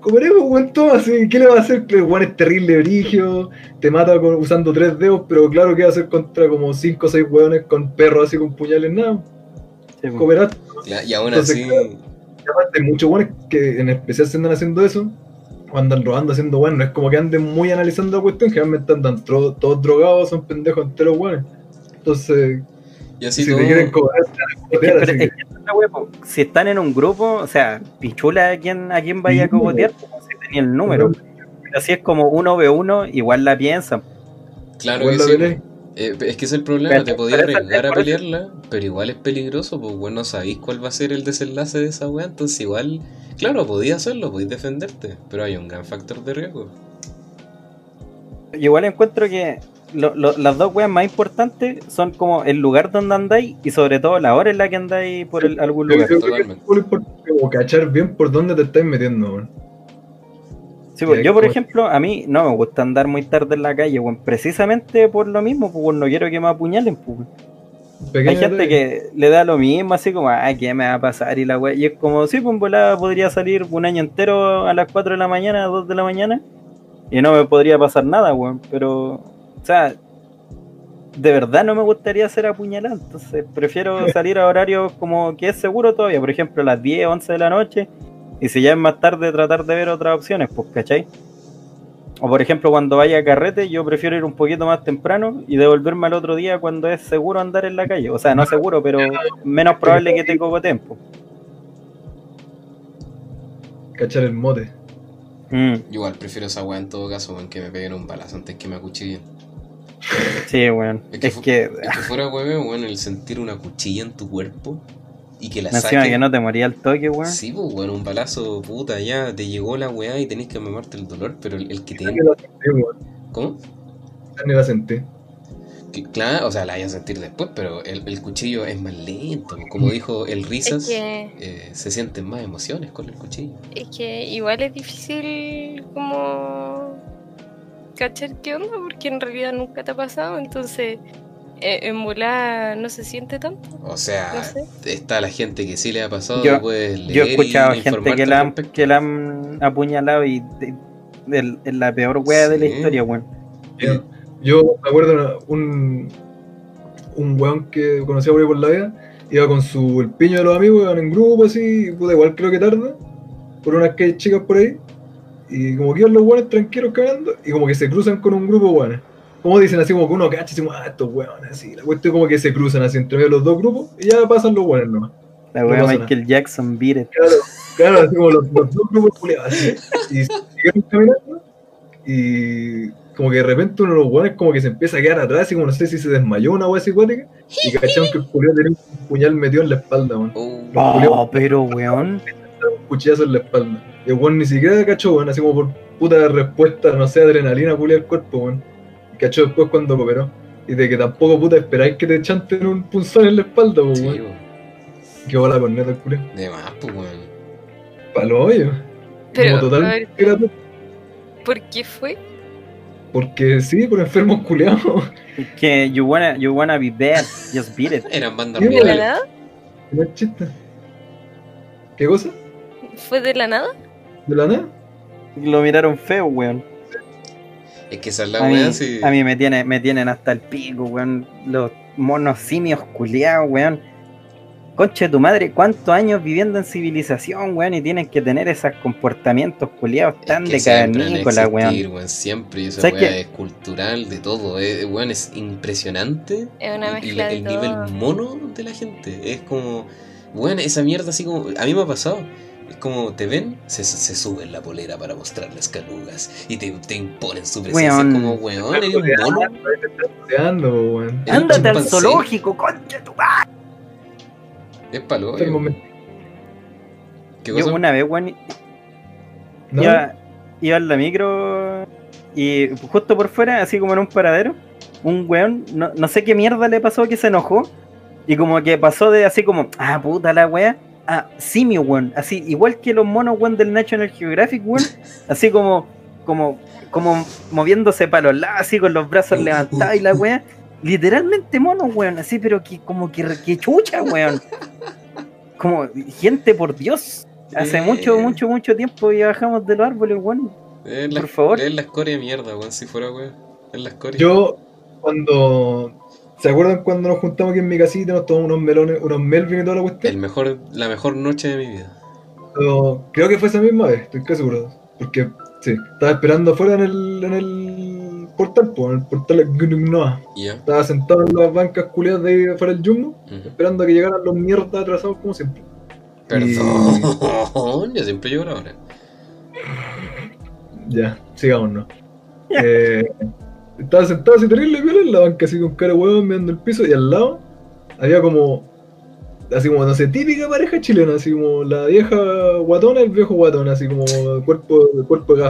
comeremos weón todo así, ¿qué le va a hacer? El weón es terrible brigio, te mata con- usando tres dedos, pero claro que va a hacer contra como cinco o seis weones con perros así con puñales, nada, sí, pues. comerás. Y aún Entonces, así. claro. Y aparte hay muchos weones que en especial se andan haciendo eso, o andan robando haciendo weón, no es como que anden muy analizando la cuestión, generalmente andan tro- todos drogados, son pendejos enteros weones. Entonces, Y así si todo. te quieren cobrar, te van a Es que, así que es si están en un grupo, o sea, pichula a quién, a quién vaya a po, si tenía el número. Pero si es como uno ve uno, igual la piensan. Claro igual que la sí. Eh, es que es el problema, Pero- te podías arriesgar a pelearla, pero igual es peligroso, pues bueno, no sabéis cuál va a ser el desenlace de esa weá, entonces igual, claro, podías hacerlo, podías defenderte, pero hay un gran factor de riesgo. Yo igual encuentro que lo- lo- las dos weas más importantes son como el lugar donde andáis y sobre todo la hora en la que andáis por el- algún Yo lugar. creo que totalmente. es muy importante como cachar bien por dónde te estás metiendo, weón. Sí, pues, yo, por ejemplo, a mí no me gusta andar muy tarde en la calle, weón, precisamente por lo mismo, pues no quiero que me apuñalen, pues. Pequeño Hay gente que le da lo mismo, así como, ay, ¿qué me va a pasar? Y la wea, y es como, sí, pues volada podría salir un año entero a las 4 de la mañana, 2 de la mañana, y no me podría pasar nada, weón, pero, o sea, de verdad no me gustaría ser apuñalado, entonces prefiero salir a horarios como que es seguro todavía, por ejemplo, a las 10, 11 de la noche, y si ya es más tarde, tratar de ver otras opciones, pues, ¿cachai? O por ejemplo, cuando vaya a carrete, yo prefiero ir un poquito más temprano y devolverme al otro día cuando es seguro andar en la calle. O sea, no seguro, pero menos probable que te cogoteen. po. Cachar el mote. Mm, Igual prefiero esa weá en todo caso, weón, que me peguen un balazo antes que me acuchillen. sí, weón. Es que Es que, Es que fuera weón, weón, el sentir una cuchilla en tu cuerpo y que la saquen. que no te moría al toque, weón. Sí, pues, bueno, un balazo, puta, ya te llegó la weá y tenés que mamarte el dolor, pero el, el que te. Weón. ¿Cómo? Ni la sentí. Que- Claro, o sea, la vayas a sentir después, pero el, el cuchillo es más lento. Como dijo el Risas, Es que, eh, se sienten más emociones con el cuchillo. es que igual es difícil como cachar qué onda porque en realidad nunca te ha pasado, entonces en volar no se siente tanto, O sea, no sé. está la gente que sí le ha pasado, Yo- puedes leer Yo he escuchado y gente que la, han, respecto. que la han apuñalado y de- de- es la peor wea de la historia, weón. Yo, yo me acuerdo una- un, un weón que conocía por ahí por la vida, iba con su el piño de los amigos, iban en grupo así, y puta, igual creo que tarde, por unas calles chicas por ahí, y como que iban los weones tranquilos caminando, y como que se cruzan con un grupo de weones. Como dicen así como que uno cacha y dice, ah, estos weones así, la cuestión como que se cruzan así entre los dos grupos, y ya pasan los weones nomás. La wea Michael Jackson, beat it. Claro, claro, así como los, los dos grupos culiados así. Y siguieron caminando. Y como que de repente uno de los guanes como que se empieza a quedar atrás y como no sé si se desmayó una wea psicótica. Y cacharon que el culiado tenía un puñal metido en la espalda, weón. Oh, Oh, pero weón. Un cuchillazo en la espalda. Y el weón ni siquiera cachó, weón, así como por puta respuesta, no sé, adrenalina culia el cuerpo, weón. Cachó después cuando cooperó. Y de que tampoco puta esperáis que te chanten un punzón en la espalda, weón. sí, weón. Que bola con neta el culiado. de más, pues, weón. Palo hoyo. Pero, Como total ver. ¿por qué fue? Porque sí, por enfermos culiados. Que you wanna, you wanna be bad, just beat it. Eran bandas ¿De la nada? No es chiste. ¿Qué cosa? ¿Fue de la nada? ¿De la nada? Lo miraron feo, weón. Es que esa es la A mí, sí. a mí me, tiene, me tienen hasta el pico, weón. Los monos simios culiados, weón. Conche de tu madre, ¿cuántos años viviendo en civilización, weón? Y tienen que tener esos comportamientos culiados Es tan que de cavernícola, weón. weón. Siempre, y esa ¿Sabes weá qué? es cultural, de todo. eh, weón, es impresionante. Es una mezcla de el todo. nivel mono de la gente. Es como, weón, esa mierda así como. A mí me ha pasado. Es como te ven, se, se suben la polera para mostrar las calugas y te, te imponen su presencia. Weón. Es como, weón, eres un mono. Ándate al zoológico, conche tu madre. Es palo. Una vez, weón, ¿No? iba, iba en la micro y justo por fuera, así como en un paradero, un weón, no, no sé qué mierda le pasó que se enojó y como que pasó de así como, ah, puta la wea, a simio, weón, así, igual que los monos, weón, del National Geographic, weón, así como, como, como moviéndose para los lados, así con los brazos levantados y la wea. Literalmente mono, weón, así, pero que como que, que chucha, weón. Como, gente, por Dios. Hace Eh. mucho, mucho, mucho tiempo ya bajamos de los árboles, weón. La, por favor. Es la escoria de mierda, weón, si fuera weón. Es la escoria. Yo, cuando. ¿Se acuerdan cuando nos juntamos aquí en mi casita, nos tomamos unos melones, unos Melvin y toda la El cuestión? mejor, la mejor noche de mi vida. Creo que fue esa misma vez, estoy casi seguro. Porque, sí, estaba esperando afuera en el, en el portal, pues, en el portal de Gnugnoa. Y ya. Estaba sentado en las bancas culiadas de ahí afuera del Jumbo, esperando a que llegaran los mierdas atrasados como siempre. Perdón, yo siempre llego a la hora. Ya, sigámonos. Eh, estaba sentado así terrible piola en la banca así con cara huevo mirando el piso y al lado había como así como no sé, típica pareja chilena, así como la vieja guatona y el viejo guatón, así como cuerpo, cuerpo de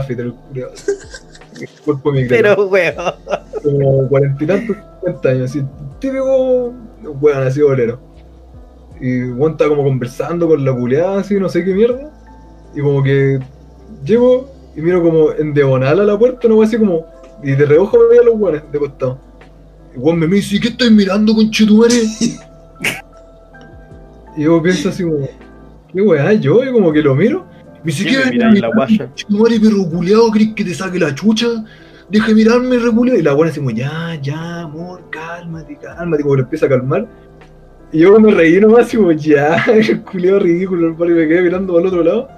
el cuerpo de Pero, weón. como cuarenta y tantos, cincuenta años, así, típico weón, así bolero. Y Juan estaba como conversando con la culeada, así, no sé qué mierda. Y como que llego y miro como en diagonal a la puerta, no así como. Y de reojo veía a los guanes de costado. Y Juan me dice, ¿qué estás mirando, conchetumare? y yo pienso así como, ¿qué weá? Yo, y como que lo miro. Me dice, ¿qué en la guaya. conchetumare, perro culeado? ¿Crees que te saque la chucha? Deja de mirarme, reculeo. Y la buena así como, ya, ya, amor, cálmate, cálmate. Como lo empieza a calmar. Y yo me reí nomás y como, ya, el culiado ridículo, el y me quedé mirando el otro lado.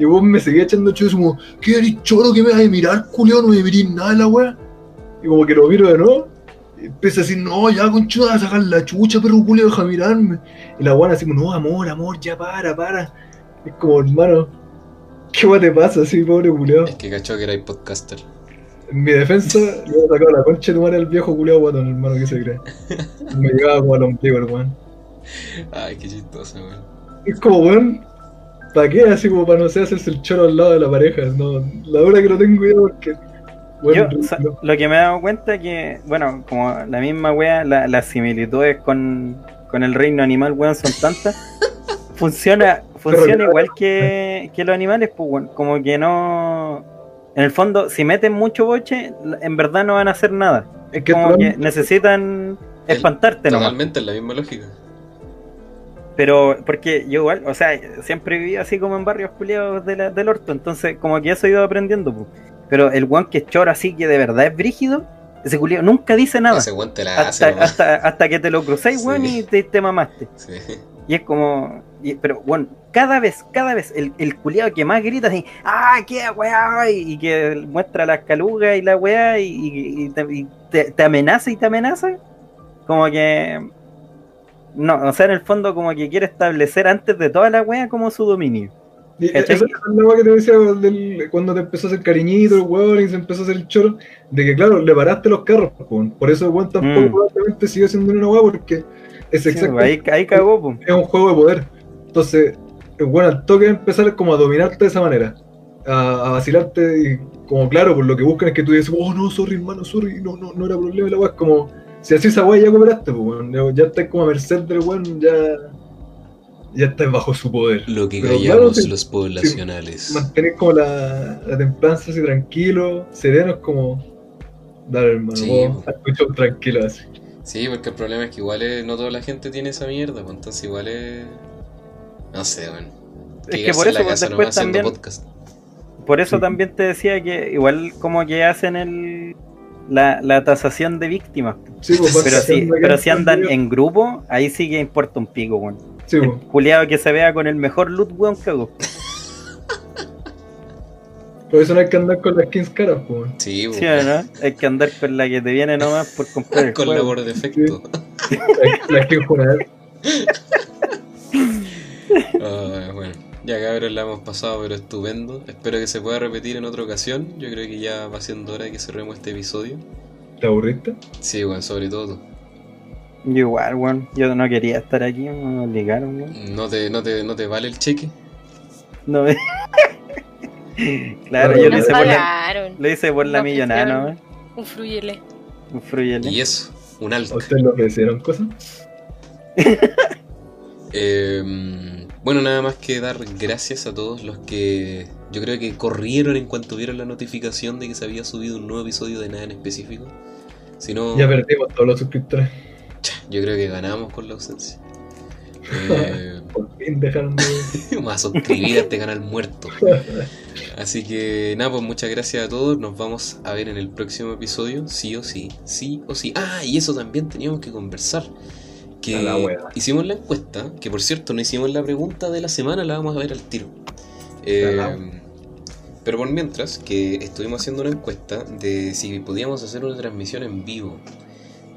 Y vos me seguía echando chulos como, ¿qué eres choro que me vas a mirar, culiado? No me mirís nada la wea. Y como que lo miro de nuevo. Y empieza a decir, no, ya conchuda, sacar la chucha, perro culiado, deja de mirarme. Y la buena así como, no, amor, amor, ya para, para. Es como, hermano, ¿qué wea te pasa así, pobre culiado? Es que cachó que era podcaster. En mi defensa, le he sacado la concha de tu madre al viejo culiado guatón, hermano, que se cree. Me llegaba como al ombligo el weón. Ay, qué chistoso, weón. Es como, weón, ¿para qué? Así como para no sé, hacerse el choro al lado de la pareja. No, la hora que no tengo idea porque. Yo, Bueno, o sea, lo que me he dado cuenta es que, bueno, como la misma wea, la- las similitudes con, con el reino animal, weón, son tantas. funciona funciona igual que, que los animales, pues, weón. Como que no. En el fondo, si meten mucho boche, en verdad no van a hacer nada. es que Como que necesitan El- espantarte nomás. Totalmente, es la misma lógica. Pero, porque yo igual, o sea, siempre viví así como en barrios culiados de la- del orto, entonces como que eso he ido aprendiendo, pues. Pero el guan que es choro así que de verdad es brígido, ese culiado nunca dice nada. Ese weón te la hace, Hasta, hasta, hasta que te lo crucéis, Sí. weón, y te, te mamaste. Sí. Y es como. y- pero, bueno, cada vez, cada vez, el, el culiado que más grita así, ¡ah, qué weá! Y, y que muestra las calugas y la weá, y, y- y te, y te- te amenaza y te amenaza, como que. No, o sea, en el fondo, como que quiere establecer antes de toda la weá como su dominio. Esa es la weá que te decía del- cuando te empezó a hacer cariñito el weón y se empezó a hacer el choro, de que claro, le paraste los carros, po, weón. por eso el weón tampoco Mm. sigue siendo una weá porque es Sí, exactamente ahí, ahí cagó, pues. es un juego de poder. Entonces, el weón al toque empezar como a dominarte de esa manera, a, a vacilarte y como claro, por lo que buscan es que tú dices, oh no, sorry hermano, sorry, no, no, no era problema la weá, es como si así esa weá ya cooperaste, pues weón, ya- estás como a merced del weón, ya, ya estás bajo su poder. Lo que Pero callamos claro, los poblacionales. mantener como la, la templanza así tranquilo, sereno, es como dar hermano, Sí, vos, show tranquilo así. Sí, porque el problema es que igual es- no toda la gente tiene esa mierda, pues entonces igual es. No sé, weón. Es que por eso, pues, después también- podcast. Por eso Sí. también te decía que igual como que hacen el la, la tasación de víctimas. Sí, pues, Pero si, pero que- si andan en grupo, ahí sí que importa un pico, weón. Sí, El pues. culiado que se vea con el mejor loot, weón, cagó. por eso no hay que andar con las skins caras, pues. weón. Sí, ¿Sí o no? Hay que andar con la que te viene nomás por comprar el con la juego. por defecto. La, la skin jugar. Ah, bueno, ya cabrón la hemos pasado, pero estupendo. Espero que se pueda repetir en otra ocasión. Yo creo que ya va siendo hora de que cerremos este episodio. ¿Te aburriste? Sí, bueno, sobre todo. Yo igual, weón. Yo no quería estar aquí, me obligaron, weón. ¿No te, no te, no te vale el cheque? No me... claro, yo lo hice por la, lo hice por la Nos millonada, ¿no? Un fruyele. Un fruyele. Y eso, un alto. ¿A ustedes le ofrecieron cosas? Eh, bueno, nada más que dar gracias a todos los que yo creo que corrieron en cuanto vieron la notificación de que se había subido un nuevo episodio de nada en específico. Si no, Ya perdimos todos los suscriptores. yo creo que ganamos con la ausencia. Eh, Por fin dejaron de. a suscribir a este canal muerto. Así que nada, pues muchas gracias a todos. Nos vamos a ver en el próximo episodio, sí o sí, sí o sí. Ah, y eso también teníamos que conversar. Que A la wea. hicimos la encuesta, que por cierto no hicimos la pregunta de la semana, la vamos a ver al tiro. Eh, pero por mientras, que estuvimos haciendo una encuesta de si podíamos hacer una transmisión en vivo.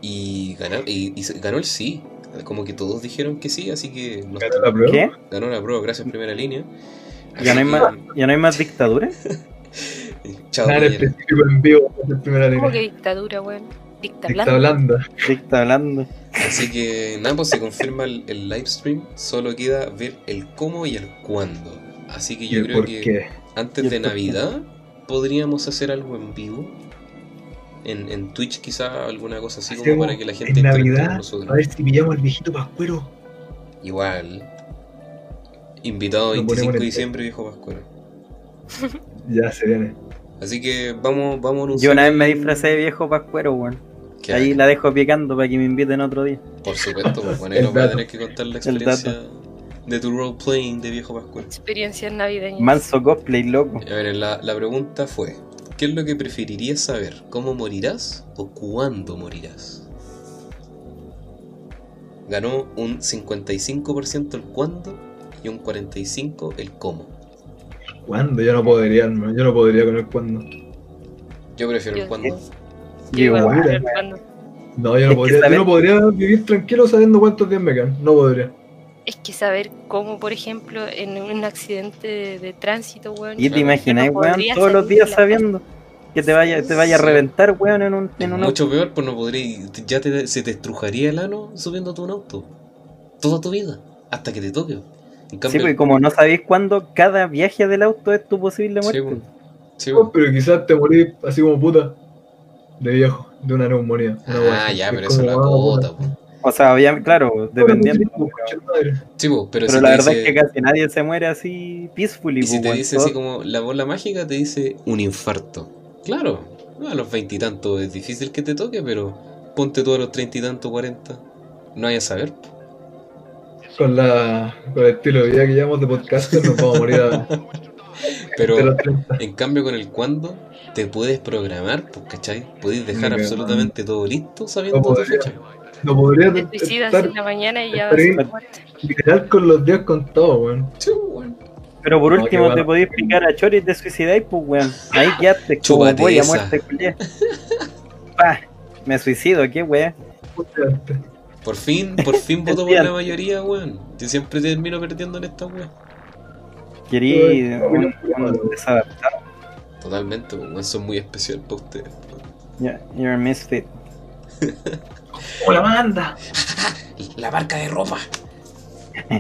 Y, ganar, y, ganó el sí. Como que todos dijeron que sí, así que nos- ¿Ganó la prueba? ¿Qué? ganó la prueba, gracias primera línea. ¿Ya no, hay más, ¿Ya no hay más dictadura? Chao, Nada en vivo primera ¿Cómo que línea. dictadura, weón? Dicta hablando. Dicta hablando. Así que nada, pues se confirma el, el live stream. Solo queda ver el cómo y el cuándo. Así que ¿Y yo creo que qué? antes ¿Y de? Navidad podríamos hacer algo en vivo. En, en Twitch quizá alguna cosa así como para que la gente en interactúe con Navidad, nosotros. a ver si pillamos al viejito pascuero. Igual. Invitado Lo 25 ponemos en de diciembre, viejo Pascuero. Ya se viene. Así que vamos, vamos a Yo anunciar. una vez me disfracé de viejo pascuero, weón. Que Ahí la dejo picando para que me inviten otro día. Por supuesto, pues bueno, ahí El nos va a tener que contar la experiencia de tu roleplaying de viejo Pascuero. Experiencias navideñas. Manso cosplay, loco. A ver, la, la pregunta fue: ¿Qué es lo que preferirías saber? ¿Cómo morirás o cuándo morirás? Ganó un 55% el cuándo y un 45% el cómo. ¿Cuándo? Yo no podría. Yo no podría con el cuándo. Yo prefiero el Yo- cuándo. Igual, No, yo no podría. saber- Yo no podría vivir tranquilo sabiendo cuántos días me quedan. No podría. Es que saber cómo, por ejemplo, en un accidente de, de tránsito, weón. Y te No weón, todos los días sabiendo que te vaya, te vaya a Sí. reventar, weón, en un, en un auto. mucho peor, pues no podría. Ya te, se te estrujaría el ano subiendo a un auto. toda tu vida, hasta que te toque. En Sí, cambio, pues como no sabéis cuándo cada viaje del auto es tu posible Sí, muerte. po. sí, Oh, po. pero quizás te morís así como puta. De viejo, de una neumonía. una ah, ya, Es pero eso es la cota. puta. po. O sea, obviamente, claro, dependiendo. Sí, pero, Pero si la verdad dice, es que casi nadie se muere así peacefully. y si te dice así como la bola mágica, te dice un infarto. Claro, a los veintitantos es difícil que te toque, pero ponte tú a los treinta y tantos, cuarenta. No hay a saber. Con, la, con el estilo de vida que llevamos de podcast, nos vamos a morir a, Pero de los 30. en cambio con el cuándo te puedes programar, pues, ¿cachai? Podéis dejar absolutamente todo listo sabiendo No tu podría. fecha. No podría Te suicidas estar en la mañana y ya literal con los días contados, weón. Bueno. Pero por No, último te podéis picar a Chori y te suicidáis, pues weón. Ahí quedaste como Chúpate voy a muerte. Pa, me suicido, qué weón. Por fin, por fin voto por la mayoría, weón. Yo siempre termino perdiendo en esta weón. Un, un desadaptado. Totalmente, pues, weón. Son muy especial para ustedes. Yeah, you're a misfit. ¡Hola, manda! La marca de ropa.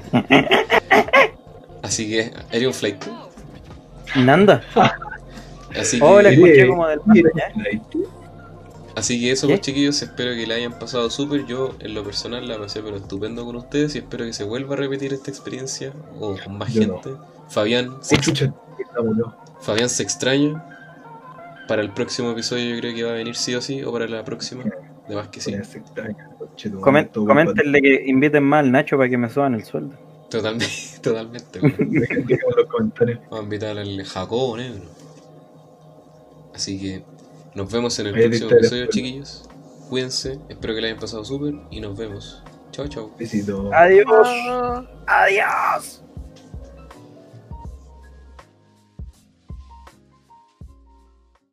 Así que, ¿eres un flight? Nanda. Así que, Hola, escuché como del allá. así que eso, ¿Qué? pues chiquillos, espero que la hayan pasado súper. Yo, en lo personal, la pasé pero estupendo con ustedes y espero que se vuelva a repetir esta experiencia o con más Yo no. Fabián, se Sí, chucha, la murió. Fabián se extraña. Para el próximo episodio yo creo que va a venir sí o sí, o para la próxima. De más que sí. Comen- coméntenle que inviten más al Nacho para que me suban el sueldo. Totalmente, totalmente. Vamos a invitar al Jacobo Negro. Así que nos vemos en el Ahí próximo episodio, chiquillos. Cuídense, espero que la hayan pasado súper y nos vemos. Chao, chao. Besito. Adiós. Oh. Adiós.